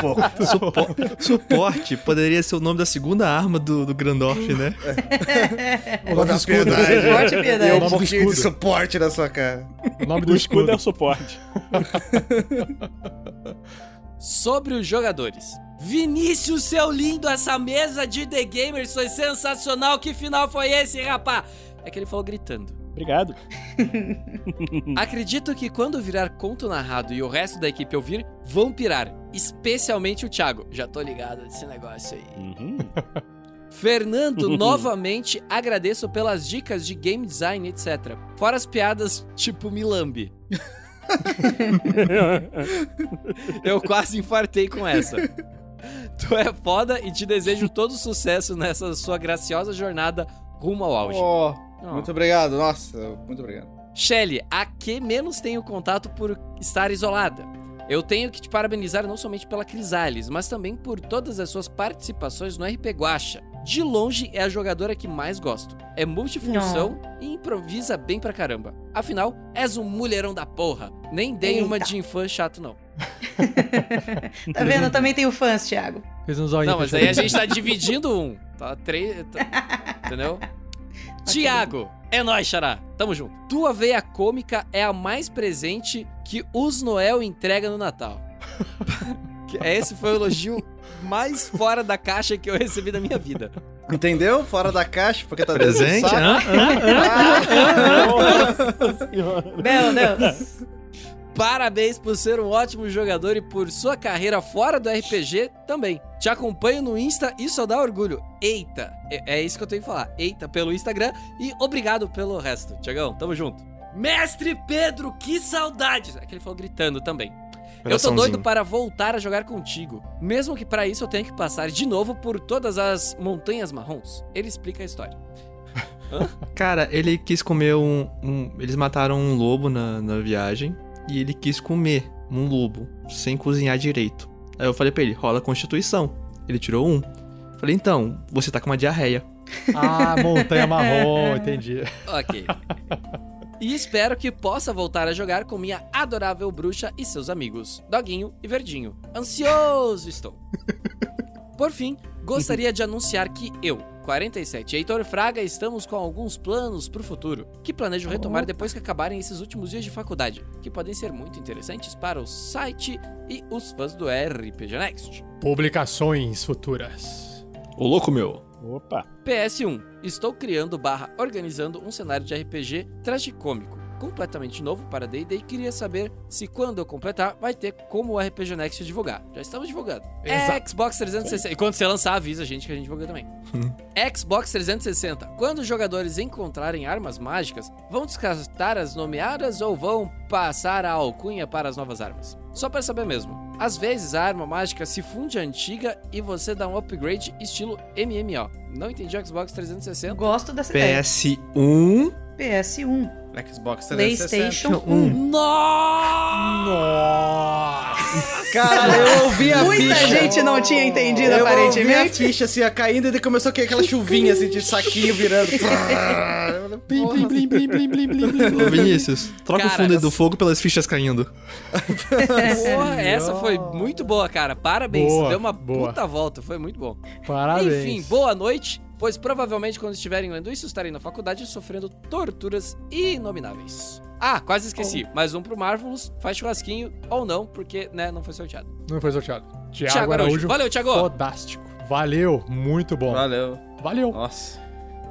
pouco. Supo- suporte poderia ser o nome da segunda arma do, do Grandorf, né? O nome do escudo. Suporte e piedade. E um pouquinho de suporte na sua cara. O nome do O escudo escudo. é o suporte. sobre os jogadores. Vinícius, seu lindo, essa mesa de The Gamers foi sensacional. Que final foi esse, rapá? É que ele falou gritando. Obrigado. Acredito que quando virar conto narrado e o resto da equipe ouvir, vão pirar. Especialmente o Thiago. Já tô ligado nesse negócio aí. Uhum. Fernando, novamente agradeço pelas dicas de game design, etc. Fora as piadas tipo Milambi. Eu quase infartei com essa. Tu é foda e te desejo todo sucesso nessa sua graciosa jornada rumo ao auge. Oh, Oh. Muito obrigado, nossa, muito obrigado. Shelly, a que menos tenho contato por estar isolada. Eu tenho que te parabenizar não somente pela Crisales, mas também por todas as suas participações no RP Guacha. De longe é a jogadora que mais gosto. É multifunção e improvisa bem pra caramba. Afinal, és um mulherão da porra. Nem dei uma Eita. de fã chato, não. Tá vendo? Eu também tenho fãs, Thiago. Fez um zoinho. Não, mas aí a gente tá dividindo um. Tá três. tá- Entendeu? Tiago, é nóis, Xará. Tamo junto. Tua veia cômica é a mais presente que os Noel entrega no Natal. Que Esse foi o elogio mais fora da caixa que eu recebi da minha vida. Entendeu? Fora da caixa, porque tá Presente? dentro do. Meu Deus. Parabéns por ser um ótimo jogador e por sua carreira fora do RPG também. Te acompanho no Insta e só dá orgulho. Eita, é, é isso que eu tenho que falar. Eita pelo Instagram e obrigado pelo resto. Tiagão, tamo junto. Mestre Pedro, que saudades! É que ele falou gritando também. Eu tô doido para voltar a jogar contigo. Mesmo que para isso eu tenha que passar de novo por todas as montanhas marrons. Ele explica a história. Cara, ele quis comer um. um- eles mataram um lobo na, na viagem e ele quis comer um lobo sem cozinhar direito. Aí eu falei pra ele: rola constituição. Ele tirou um. Falei, então, você tá com uma diarreia. Ah, montanha marrom, entendi. Ok. E espero que possa voltar a jogar com minha adorável bruxa e seus amigos, Doguinho e Verdinho. Ansioso estou. Por fim, gostaria de anunciar que eu, 47 e Heitor Fraga estamos com alguns planos pro futuro, que planejo retomar depois que acabarem esses últimos dias de faculdade, que podem ser muito interessantes para o site e os fãs do RPG Next. Publicações futuras. Ô louco meu. Opa. PS1. Estou criando barra organizando um cenário de RPG tragicômico, completamente novo para D&D e queria saber se quando eu completar vai ter como o RPG Next divulgar. Já estamos divulgando. Exato. Xbox 360. E quando você lançar, avisa a gente que a gente divulga também. Xbox 360. Quando os jogadores encontrarem armas mágicas, vão descartar as nomeadas ou vão passar a alcunha para as novas armas? Só para saber mesmo. Às vezes a arma mágica se funde à antiga e você dá um upgrade estilo MMO. Não entendi o Xbox 360. Gosto dessa ideia. PS1. PS1. Xbox 360. PlayStation 1. Um. Cara, eu ouvi a Muita ficha. gente não tinha entendido, Eu ouvi a aparentemente. ficha assim, ó, caindo e daí começou a cair aquela chuvinha assim de saquinho virando. Blim, blim, blim, blim, blim, blim, blim, Vinícius, troca Cara, o fundo do fogo pelas fichas caindo. Porra, essa foi muito boa, cara. Parabéns. Boa, Deu uma boa. puta volta. Foi muito bom. Parabéns. Enfim, boa noite. Pois provavelmente quando estiverem lendo isso, estarem na faculdade sofrendo torturas inomináveis. Ah, quase esqueci. Mais um pro Marvelous. Faz churrasquinho ou não, porque, né, não foi sorteado. Não foi sorteado. Tiago, Thiago Araújo. Araújo. Valeu, Thiago. Fodástico. Valeu, muito bom. Valeu. Valeu. Nossa.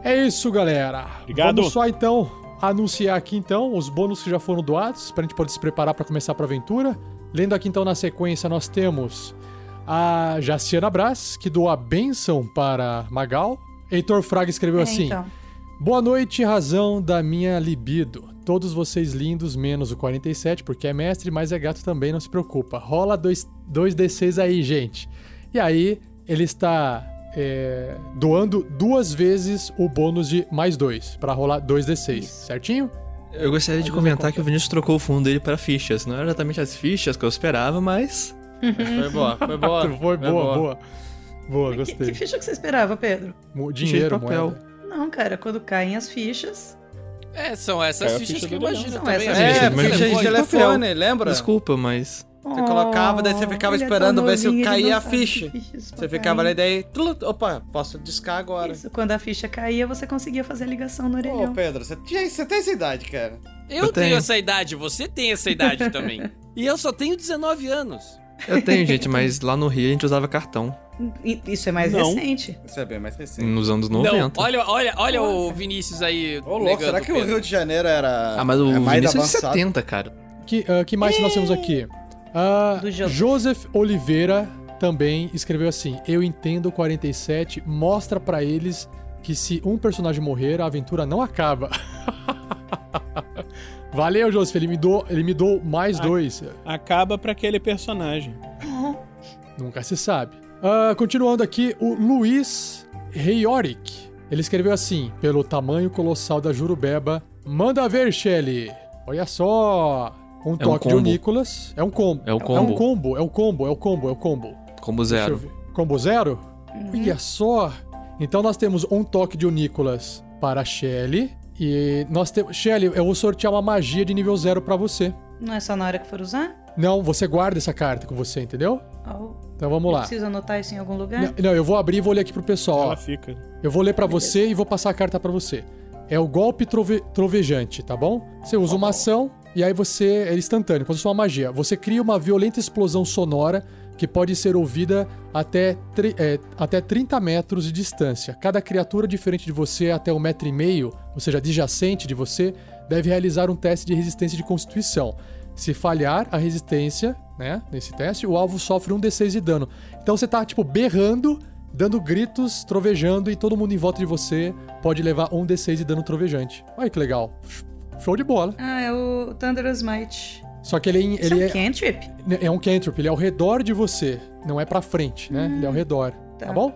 É isso, galera. Obrigado. Vamos só então anunciar aqui então os bônus que já foram doados pra gente poder se preparar pra começar pra aventura. Lendo aqui então na sequência nós temos a Jaciana Brás, que doou a bênção para Magal. Heitor Fraga escreveu É, assim: então. Boa noite, razão da minha libido. Todos vocês lindos, menos o 47, porque é mestre, mas é gato também, não se preocupa. Rola 2 2d6 aí, gente. E aí, ele está é, doando duas vezes o bônus de mais dois, pra rolar 2d6, Isso. certinho? Eu gostaria de comentar que o Vinícius trocou o fundo dele para fichas. Não era exatamente as fichas que eu esperava, mas. Foi boa, foi boa. Foi boa, boa. Boa, Que, gostei. que ficha que você esperava, Pedro? Mo- Dinheiro, papel. moeda. Não, cara, quando caem as fichas. É, são essas É fichas ficha que eu imagino São também. essas as É, ficha fichas de do ficha de telefone. telefone, lembra? Desculpa, mas. Você colocava, daí você ficava esperando ver se caía não a ficha. que Você ficava ali daí. tlut, Opa, posso discar agora. Isso, quando a ficha caía, você conseguia fazer a ligação no Ô, orelhão. Pedro, você, você tem essa idade, cara. Eu, Eu tenho tenho. essa idade, você tem essa idade também. E eu só tenho 19 anos. Eu tenho, gente, mas lá no Rio a gente usava cartão. Isso é mais Não. recente. Isso é bem mais recente. Nos anos Não, 90. olha, olha, olha o Vinícius aí. Ô, louco, será que o. Rio de Janeiro era Ah, mas o é mais Vinícius é de avançado? 70, cara. Que, ah, que mais nós temos aqui? Do Joseph. Oliveira também escreveu assim: Eu entendo 47, mostra pra eles que se um personagem morrer, a aventura não acaba. Valeu, Joseph. Ele me deu, ele me deu mais Ah. dois. Acaba pra aquele personagem. Nunca se sabe. Ah, continuando aqui, o Luiz Reioric. Ele escreveu assim: pelo tamanho colossal da Jurubeba, manda ver, Shelly. Olha só. Um É um toque de combo. Nicolas. É um combo. É o É um combo. combo, é um combo, é o combo, é o combo. Combo zero. Combo zero? Olha só. Então nós temos um toque de Nicolas para a Shelly. E nós temos. Shelly, eu vou sortear uma magia de nível zero pra você. Não é só na hora que for usar? Não, você guarda essa carta com você, entendeu? Oh, Então vamos eu lá. preciso anotar isso em algum lugar? Não, não, eu vou abrir e vou ler aqui pro pessoal. ó. Ela fica. Eu vou ler pra você e vou passar a carta pra você. É o golpe trove- trovejante, tá bom? Você usa uma ação e aí você é instantâneo, como se fosse uma magia. Você cria uma violenta explosão sonora que pode ser ouvida até, tri- é, até 30 metros de distância. Cada criatura diferente de você até um metro e meio, ou seja, adjacente de você, deve realizar um teste de resistência de constituição. Se falhar a resistência, né, nesse teste, o alvo sofre um D6 de dano. Então você tá, tipo, berrando, dando gritos, trovejando, e todo mundo em volta de você pode levar um D6 de dano trovejante. Olha que legal. Show de bola. Ah, é o Thunderous Might. Só que ele, é em- Isso ele é é, um cantrip? é um cantrip, ele é ao redor de você, não é pra frente, né? Ele é ao redor, tá, tá. bom?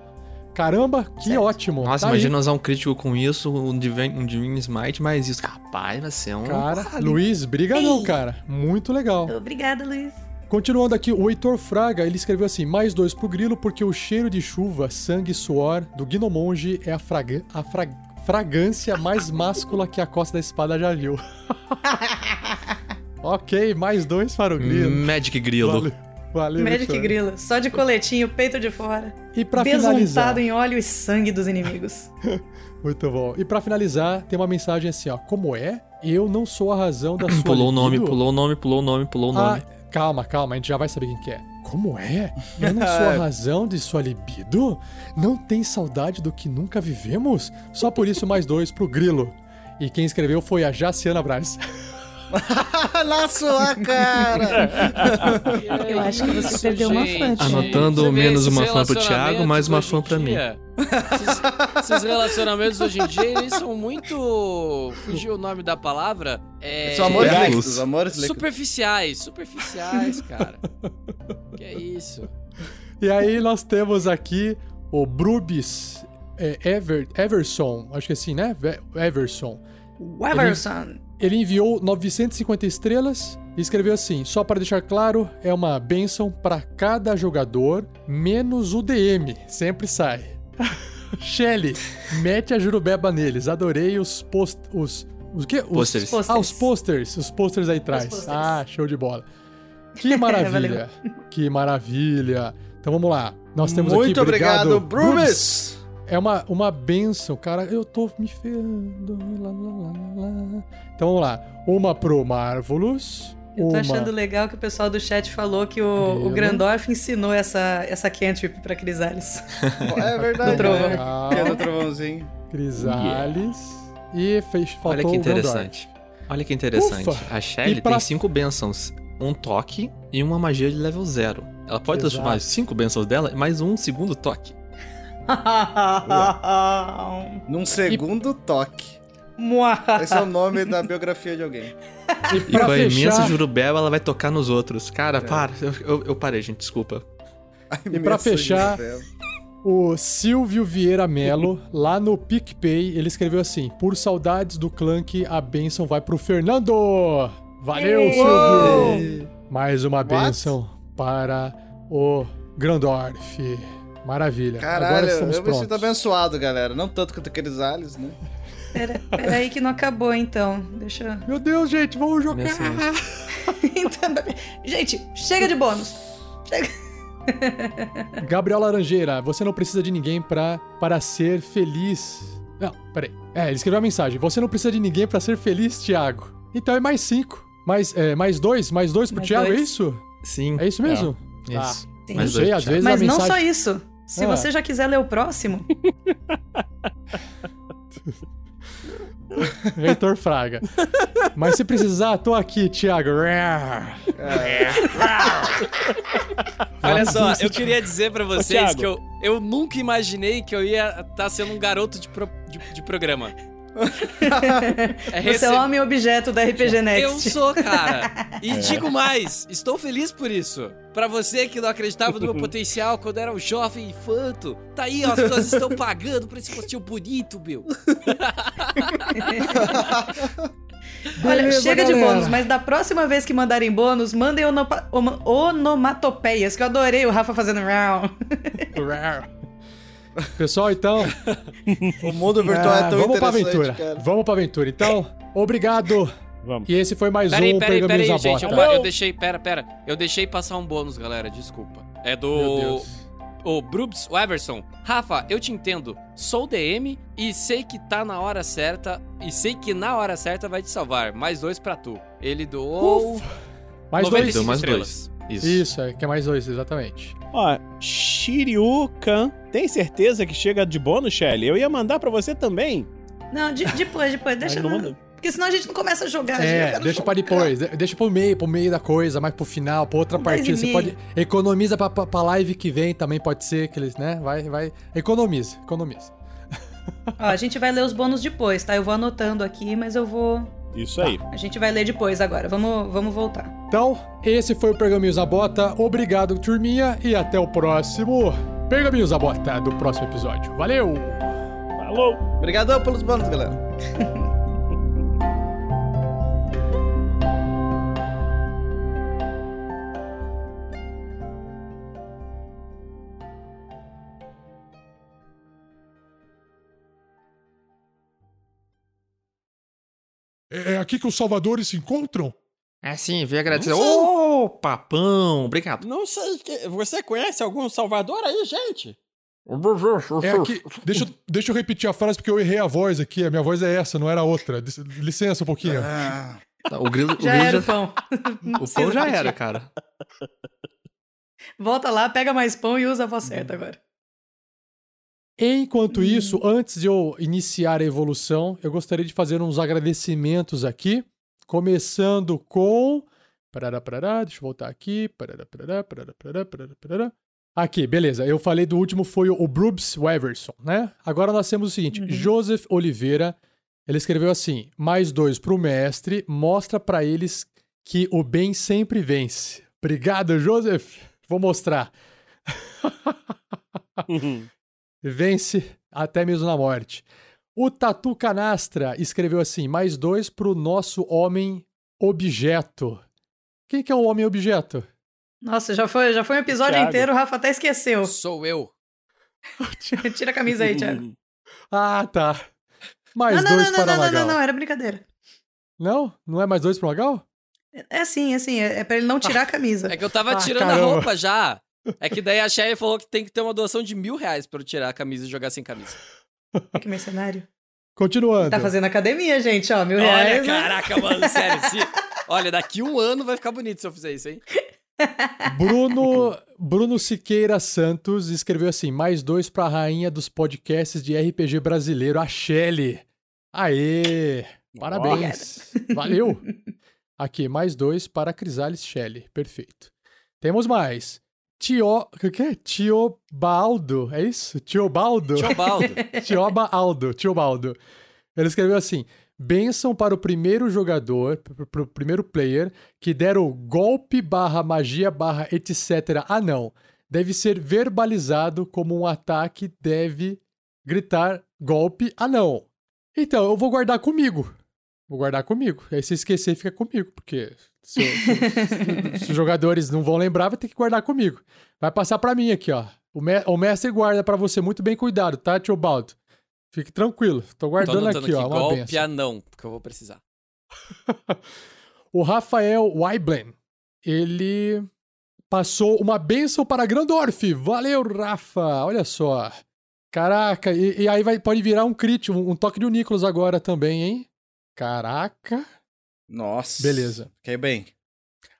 Caramba, que Certo. ótimo. Nossa, Tá aí. imagina usar um crítico com isso, um Divine, um Divine Smite, mas isso, rapaz, vai ser um. Cara, Luiz, briga não, cara. Muito legal. Obrigada, Luiz. Continuando aqui, o Heitor Fraga, ele escreveu assim: mais dois pro grilo, porque o cheiro de chuva, sangue e suor do Gnomonge é a, fraga a fra- fragrância mais máscula que a costa da espada já viu. ok, mais dois para o grilo. Magic Grilo. Valeu, valeu Magic Heitor. Grilo. Só de coletinho, peito de fora. E pra finalizar, em óleo e sangue dos inimigos. muito bom. E pra finalizar, tem uma mensagem assim, ó: como é? Eu não sou a razão da sua Pulou o nome, pulou o nome, pulou o nome, pulou o Ah, nome. calma, calma, a gente já vai saber quem que é. Como é? Eu não sou a razão de sua libido? Não tem saudade do que nunca vivemos? Só por isso mais dois pro grilo. E quem escreveu foi a Jaciana Braz. Na sua cara! Eu acho que você perdeu uma fã. Anotando Você vê menos esses uma fã pro Thiago, mais uma fã pra mim. dia, Esses, esses relacionamentos hoje em dia, eles são muito. Fugiu o nome da palavra. É, São amores líquidos, amores líquidos. Superficiais, superficiais, cara. que é isso? E aí nós temos aqui o Brubis é, Ever, Everson, acho que é assim, né? Ve- Everson. Weverson. Ele enviou 950 estrelas e escreveu assim: só para deixar claro, é uma benção para cada jogador, menos o DM. Sempre sai. Shelly, mete a jurubeba neles. Adorei os post. Os. Os quê? Os, Posters. Ah, os posters. Os posters aí atrás. Ah, show de bola. Que maravilha. que maravilha. Então vamos lá. Nós temos aqui. Muito obrigado, Brumes! É uma, uma benção, cara. Eu tô me ferrando. Lá, lá, lá, lá. Então vamos lá. Uma pro Marvelous. Eu tô uma... achando legal que o pessoal do chat falou que o, o Grandorf ensinou essa, essa cantrip pra Crisales. É verdade. Do trovão. né? Que é do trovãozinho. Crisales. E fez, faltou Olha que interessante. Olha que interessante. Ufa. A Shelly pra- tem cinco bênçãos. Um toque e uma magia de level zero. Ela pode Exato. transformar as cinco bênçãos dela em mais um segundo toque. Num segundo toque. Mua. Esse é o nome da biografia de alguém. E E com a imensa jurubeba, ela vai tocar nos outros. Cara, É. para. Eu, eu- eu parei, gente, desculpa. E pra fechar- o Silvio Vieira Melo, lá no PicPay, ele escreveu assim: Por saudades do Clank, a benção vai pro Fernando! Valeu, Silvio! Mais uma benção para o Grandorf. Maravilha. Caralho, Agora estamos eu me sinto prontos. abençoado, galera. Não tanto quanto aqueles aliens, né? Pera, pera aí que não acabou, então. Deixa eu... Meu Deus, gente, vamos jogar! Então, Gente, chega de bônus. Chega. Gabriel Laranjeira, você não precisa de ninguém pra, para ser feliz. Não, peraí. É, ele escreveu uma mensagem. Você não precisa de ninguém pra ser feliz, Thiago. Então é mais cinco. Mais, é, mais dois? Mais dois pro Mais Thiago, é dois. isso? Sim. É isso mesmo? Isso. Sim. Não sei, às vezes Mas a não mensagem... só isso. Se Ah. você já quiser ler o próximo, Reitor Fraga. Mas se precisar, tô aqui, Thiago. Olha só, eu queria dizer pra vocês Thiago. que eu, eu nunca imaginei que eu ia estar sendo um garoto de, pro- de, de programa. É você rece- é o homem objeto da RPG Eu Next. sou, cara. E digo mais, estou feliz por isso. Pra você que não acreditava no meu potencial quando era um jovem infanto, tá aí, ó, as pessoas estão pagando por esse postinho bonito, meu. Olha, Beleza, chega de galera. bônus, mas da próxima vez que mandarem bônus, mandem onopa- oma- onomatopeias, que eu adorei o Rafa fazendo round. Pessoal, então. O mundo virtual ah, é tão vamos pra interessante, aventura. cara. Vamos pra aventura. Então, obrigado. Vamos. E esse foi mais Peraí, um peraí, Pergaminhos peraí, da gente. Bota. ó, eu deixei, pera, pera. Eu deixei passar um bônus, galera, desculpa. É Meu do... Deus. O Brubs Everson. Rafa, eu te entendo. Sou DM e sei que tá na hora certa. E sei que na hora certa vai te salvar. Mais dois pra tu. Ele doou. Mais 95 dois. Mais estrelas. dois. Isso. Isso, é, que é mais dois, exatamente. Ó, Shiryu-kan, tem certeza que chega de bônus, Shelly? Eu ia mandar pra você também. Não, de- depois, depois, deixa não. Porque senão a gente não começa a jogar. É, deixa pra jogar. depois. de- Deixa pro meio, pro meio da coisa, mais pro final, pra outra Um partida. Você pode. Economiza pra, pra, pra live que vem também, pode ser que eles, né? Vai, vai. Economiza, economiza. Ó, a gente vai ler os bônus depois, tá? Eu vou anotando aqui, mas eu vou. Isso aí. A gente vai ler depois agora. Vamos, vamos voltar. Então, esse foi o Pergaminhos da Bota. Obrigado, turminha, e até o próximo Pergaminhos da Bota do próximo episódio. Valeu! Falou! Obrigadão pelos bônus, galera. É, é aqui que os salvadores se encontram? É sim, veio agradecer. Ô, papão, obrigado. Não sei, que- você conhece algum Salvador aí, gente? É aqui. Deixa, eu- deixa eu repetir a frase porque eu errei a voz aqui. A minha voz é essa, não era outra. Lic- Licença um pouquinho. Ah, Tá, O grilo, o Já grilo era o já, pão. Não o pão já era, cara. Volta lá, pega mais pão e usa a voz certa agora. Enquanto isso, antes de eu iniciar a evolução, eu gostaria de fazer uns agradecimentos aqui, começando com. Parará, parará, deixa eu voltar aqui. Parará, parará, parará, parará, parará, parará. Aqui, beleza. Eu falei do último foi o Brubs Weverson, né? Agora nós temos o seguinte: Joseph Oliveira, ele escreveu assim: mais dois pro mestre, mostra pra eles que o bem sempre vence. Obrigado, Joseph. Vou mostrar. Vence até mesmo na morte. O Tatu Canastra escreveu assim: mais dois pro nosso homem objeto. Quem que é o homem objeto? Nossa, já foi, já foi um episódio Thiago. inteiro, o Rafa até esqueceu. Sou eu. Tira a camisa aí, Thiago. Ah, tá. Mais não, não, dois não, não, para não, não, Magal. não, não, era brincadeira. Não? Não é mais dois pro Magal? É assim, é assim, é é pra ele não tirar a camisa. É que eu tava Ah, tirando caramba. a roupa já. É que daí a Shelly falou que tem que ter uma doação de mil reais pra eu tirar a camisa e jogar sem camisa. Que mercenário. Continuando. Tá fazendo academia, gente, ó, mil Olha, reais. né? caraca, mano, sério. Se... Olha, daqui um ano vai ficar bonito se eu fizer isso, hein? Bruno, Bruno Siqueira Santos escreveu assim: mais dois pra rainha dos podcasts de RPG brasileiro, a Shelly. Aê! Parabéns! Valeu! Aqui, mais dois para a Crisales Shelley. Perfeito. Temos mais. Tio. O que é? Tiobaldo. É isso? Tiobaldo? Tiobaldo. Tioba Aldo. Tiobaldo. Ele escreveu assim: Benção para o primeiro jogador, para o primeiro player, que der o golpe barra magia barra etc. Ah, não. Deve ser verbalizado como um ataque, deve gritar golpe. Ah, não. Então, eu vou guardar comigo. Vou guardar comigo. Aí se esquecer, fica comigo, porque se, se- se os jogadores não vão lembrar, vai ter que guardar comigo. Vai passar pra mim aqui, ó. O, me- o mestre guarda pra você muito bem cuidado, tá, tio Baldo? Fique tranquilo. Tô Tô guardando anotando aqui, ó, uma golpe benção. anão, porque eu vou precisar. O Rafael Weiblen, ele passou uma benção para Grandorf. Valeu, Rafa. Olha só. Caraca, e, e aí vai, pode virar um crit, um, um toque de Nicolas agora também, hein? Caraca. Nossa. Beleza. Fiquei bem.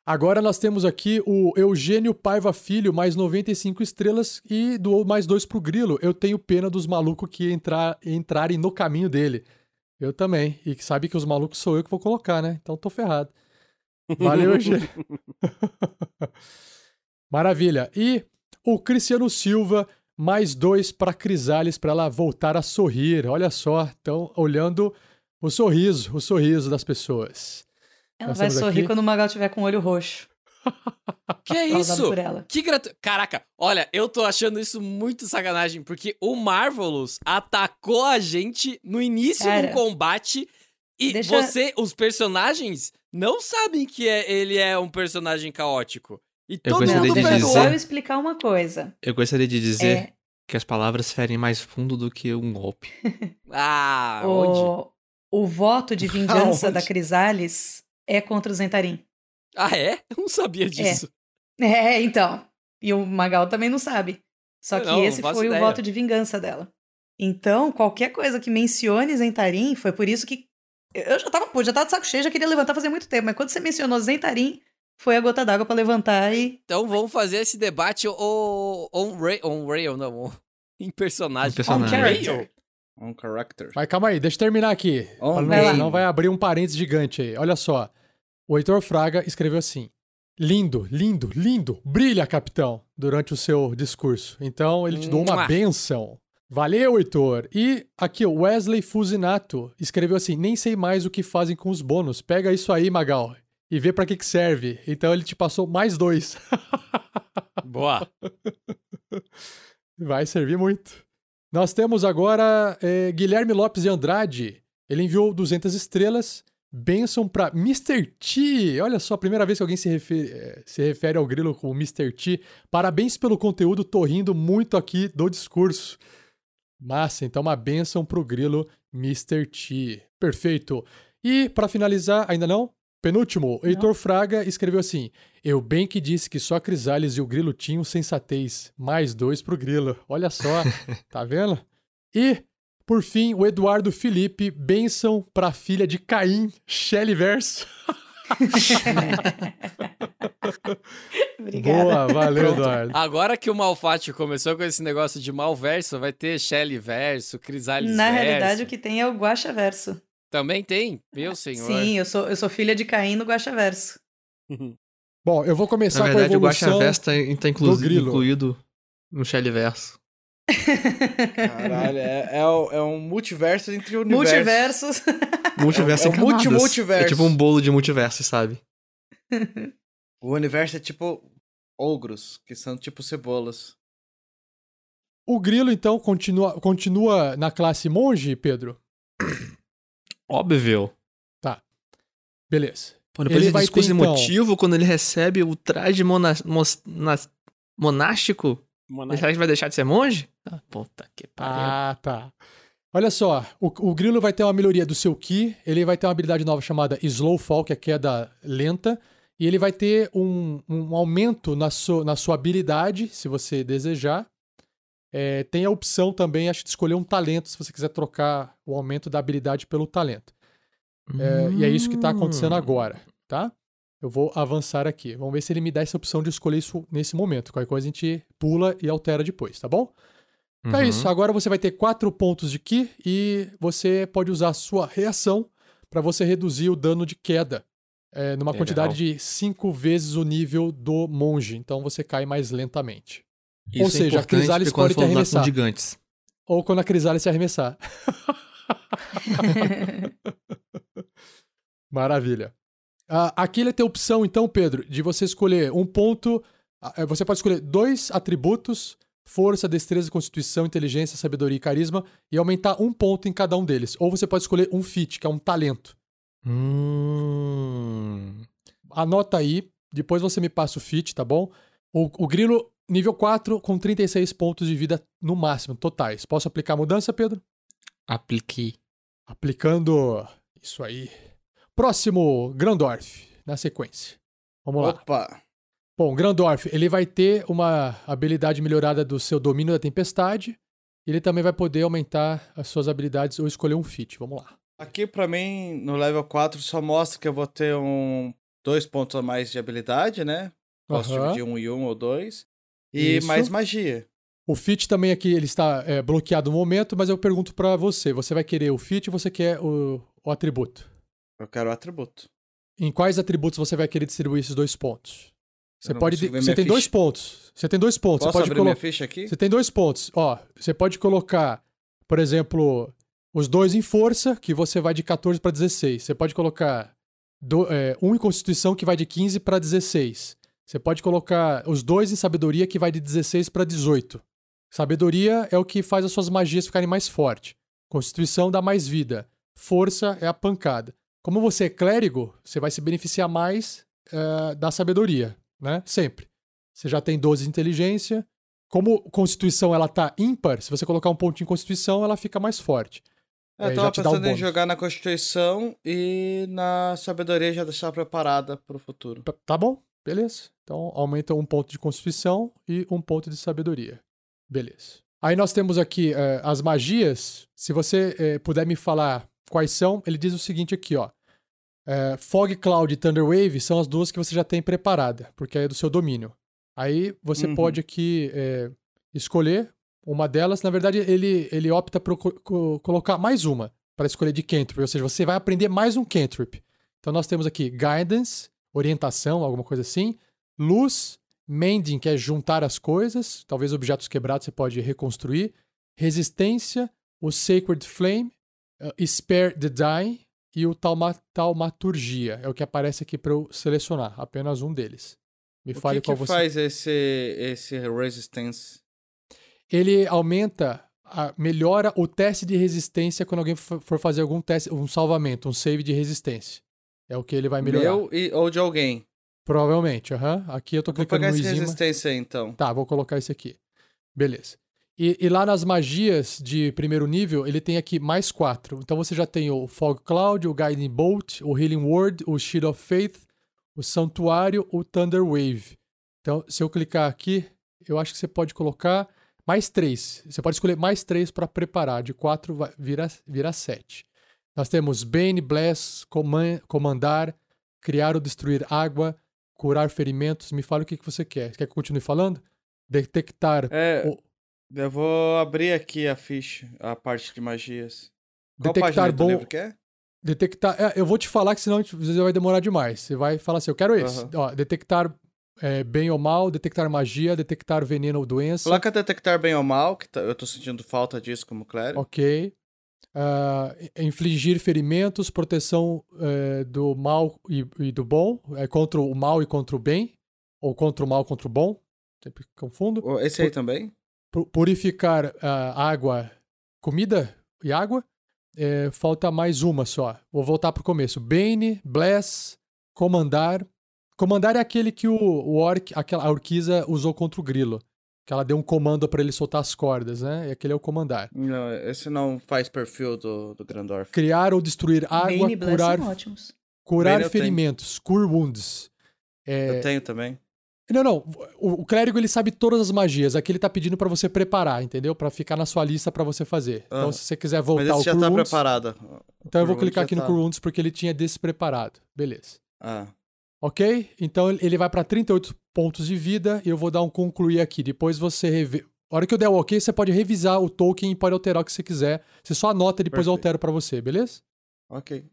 Agora nós temos aqui o Eugênio Paiva Filho, mais 95 estrelas, e doou mais dois pro Grilo. Eu tenho pena dos malucos que entrar, entrarem no caminho dele. Eu também. E sabe que os malucos sou eu que vou colocar, né? Então tô ferrado. Valeu, Eugênio. Maravilha. E o Cristiano Silva, mais dois para Crisales, para ela voltar a sorrir. Olha só, estão olhando o sorriso, o sorriso das pessoas. Ela Nós vai sorrir aqui- quando o Magal tiver com o olho roxo. Que é isso? por ela. Que gratu... Caraca, olha, eu tô achando isso muito sacanagem, porque o Marvelous atacou a gente no início Cara, do combate e deixa- você, os personagens, não sabem que é- ele é um personagem caótico. E todo gostaria mundo de só dizer- eu explicar uma coisa. Eu gostaria de dizer É, que as palavras ferem mais fundo do que um golpe. Ah, onde? O, voto de vingança Aonde? da Crisales é contra o Zentarim. Ah, é? Eu não sabia disso. É, então. E o Magal também não sabe. Só que Não, não esse faço foi ideia. o voto de vingança dela. Então, qualquer coisa que mencione Zentarim, foi por isso que. Eu já tava, pô, já tava de saco cheio, já queria levantar fazia muito tempo, mas quando você mencionou Zentarim, foi a gota d'água pra levantar e. Então vamos fazer esse debate on, on, rail, on rail, não, on- em personagem. Em personagem. On character. Um character. Mas calma aí, deixa eu terminar aqui. On Pra não- Vai abrir um parênteses gigante aí. Olha só. O Heitor Fraga escreveu assim: Lindo, lindo, lindo, brilha, capitão, durante o seu discurso. Então ele te deu uma benção. Valeu, Heitor. E aqui, o Wesley Fusinato escreveu assim: Nem sei mais o que fazem com os bônus. Pega isso aí, Magal, e vê pra que, que serve. Então ele te passou mais dois. Boa. Vai servir muito. Nós temos agora eh, Guilherme Lopes de Andrade. Ele enviou 200 estrelas. Benção para Mr. T. Olha só, a primeira vez que alguém se refere, eh, se refere ao grilo como Mr. T. Parabéns pelo conteúdo, tô rindo muito aqui do discurso. Massa, então uma benção pro grilo Mr. T. Perfeito. E para finalizar, ainda não? Penúltimo, Heitor Fraga escreveu assim: Eu bem que disse que só Crisales e o Grilo tinham sensatez. Mais dois pro Grilo. Olha só, tá vendo? E, por fim, o Eduardo Felipe, benção pra filha de Caim, Shelly Verso. Obrigada. Boa, valeu, Eduardo. Agora que o Malfatti começou com esse negócio de malverso, vai ter Shelly verso, Crisales Na verso. realidade, o que tem é o Guaxa Verso. Também tem? Meu senhor. Sim, eu sou, eu sou filha de Caim no Guaxa Verso. Bom, eu vou começar Na verdade, com a o Guaxa evolução. Verso tá, tá grilo. incluído no Shelly Verso. Caralho, é, é, é um multiverso entre universos. Multiversos. Multiverso É em um multi- multiverso. É tipo um bolo de multiverso, sabe? O universo é tipo ogros, que são tipo cebolas. O Grilo, então, continua, continua na classe monge, Pedro? Óbvio. Beleza. Pô, depois Ele vai discurso ter, então- emotivo, quando ele recebe o traje mona- mos- nas- monástico, Mona- será que vai deixar de ser monge? Ah, puta que pariu. Ah, tá. Olha só, o, o Grilo vai ter uma melhoria do seu Ki, ele vai ter uma habilidade nova chamada Slow Fall, que é queda lenta, e ele vai ter um, um aumento na, sua na sua habilidade, se você desejar. É, tem a opção também, acho, de escolher um talento, se você quiser trocar o aumento da habilidade pelo talento. É, E é isso que está acontecendo Hum. agora, tá? Eu vou avançar aqui. Vamos ver se ele me dá essa opção de escolher isso nesse momento. Qualquer coisa a gente pula e altera depois, tá bom? Então é Uhum. isso. Agora você vai ter quatro pontos de Ki e você pode usar a sua reação para você reduzir o dano de queda. é, numa Legal. quantidade de cinco vezes o nível do monge. Então você cai mais lentamente. Isso Ou é seja, a importante Crisales pode te arremessar. gigantes. Ou quando a Crisálida se arremessar. Maravilha. Ah, aqui ele tem a opção, então, Pedro, de você escolher um ponto. eh, Você pode escolher dois atributos: força, destreza, constituição, inteligência, sabedoria e carisma, e aumentar um ponto em cada um deles. Ou você pode escolher um feat, que é um talento. Hum. Anota aí, depois você me passa o feat, tá bom? O, o grilo, nível 4, com 36 pontos de vida no máximo, totais. Posso aplicar a mudança, Pedro? Apliquei. Aplicando isso aí. Próximo, Grandorf, na sequência. Vamos lá. Opa! Bom, Grandorf, ele vai ter uma habilidade melhorada do seu domínio da tempestade. E ele também vai poder aumentar as suas habilidades ou escolher um feat. Vamos lá. Aqui pra mim, no level 4, só mostra que eu vou ter um dois pontos a mais de habilidade, né? Posso Aham. dividir um e um ou dois. E Isso. mais magia. O fit também aqui, ele está é, bloqueado no momento, mas eu pergunto pra você. Você vai querer o fit ou você quer o, o atributo? Eu quero o atributo. Em quais atributos você vai querer distribuir esses dois pontos? Você pode. Você tem dois ficha. pontos. Você tem dois pontos. Posso você pode abrir minha ficha aqui? Você tem dois pontos. Ó, você pode colocar, por exemplo, os dois em força, que você vai de 14 para 16. Você pode colocar do- é, um em constituição, que vai de 15 para 16. Você pode colocar os dois em sabedoria, que vai de 16 para 18. Sabedoria é o que faz as suas magias ficarem mais fortes. Constituição dá mais vida. Força é a pancada. Como você é clérigo, você vai se beneficiar mais eh, da sabedoria, né? Sempre. Você já tem 12 de inteligência. Como Constituição ela tá ímpar, se você colocar um ponto em Constituição, ela fica mais forte. É, eu já tava dá um pensando em jogar na Constituição e na Sabedoria já deixar preparada pro futuro. Tá- Tá bom? Beleza. Então aumenta um ponto de Constituição e um ponto de Sabedoria. Beleza. Aí nós temos aqui eh, as magias. Se você eh, puder me falar quais são, ele diz o seguinte aqui, ó. Eh, Fog Cloud e Thunder Wave são as duas que você já tem preparada, porque é do seu domínio. Aí você Uhum. pode aqui escolher uma delas. Na verdade, ele, ele opta por co- colocar mais uma para escolher de cantrip, ou seja, você vai aprender mais um cantrip. Então nós temos aqui Guidance, orientação, alguma coisa assim. Luz, Mending, que é juntar as coisas, talvez objetos quebrados você pode reconstruir. Resistência, o Sacred Flame, uh, Spare the Dying e o Tauma- Taumaturgia. É o que aparece aqui para eu selecionar, apenas um deles. Me O fale que, qual que você faz esse, esse Resistance? ele aumenta, a- melhora o teste de resistência quando alguém for fazer algum teste, um salvamento, um save de resistência. É o que ele vai melhorar. Meu e, ou de alguém? Provavelmente, aham. Aqui eu tô Vou clicando pegar no esse Izima. Resistência aí, então. Tá, vou colocar esse aqui. Beleza. E, e lá nas magias de primeiro nível, ele tem aqui mais quatro. Então você já tem o Fog Cloud, o Guiding Bolt, o Healing Word, o Shield of Faith, o Santuário, o Thunder Wave. Então, se eu clicar aqui, eu acho que você pode colocar mais três. Você pode escolher mais três para preparar. De quatro vai- vira, vira sete. Nós temos Bane, Bless, coman- Comandar, Criar ou Destruir Água, Curar Ferimentos. Me fala o que, que você quer. Quer que eu continue falando? Detectar. É, o- eu vou abrir aqui a ficha, a parte de magias. Qual detectar bom. livro que é? Detectar. é, eu vou te falar que senão vezes vai demorar demais. Você vai falar assim: eu quero esse. Ó, detectar é, bem ou mal, detectar magia, detectar veneno ou doença. Coloca detectar bem ou mal, que tá- eu tô sentindo falta disso como clérigo. Ok. Ah, infligir ferimentos, proteção é, do mal e, e do bom, é, contra o mal e contra o bem, ou contra o mal contra o bom, sempre confundo. Esse aí Pu- também? pu- Purificar ah, água, comida e água. É, falta mais uma só. Vou voltar pro começo. Bane, Bless, Comandar. Comandar é aquele que o, o orc, aquela, a orquiza usou contra o grilo. Que ela deu um comando pra ele soltar as cordas, né? E aquele é o comandar. Não, esse não faz perfil do, do Grandorf. Criar ou destruir água, Bane curar, curar Bane ferimentos, cure wounds. É, Eu tenho também. Não, não. O, o clérigo ele sabe todas as magias. Aqui ele tá pedindo pra você preparar, entendeu? Pra ficar na sua lista pra você fazer. Então, Ah. se você quiser Mas voltar esse ao já Cure tá Wounds, preparado. então eu vou clicar aqui no tá. Cure Wounds porque ele tinha despreparado. Beleza. Ah, Ok? Então ele vai pra 38 pontos de vida e eu vou dar um concluir aqui. Depois você reve... A hora que eu der o ok, você pode revisar o token e pode alterar o que você quiser. Você só anota e depois eu Perfeito. altero pra você, beleza? ok.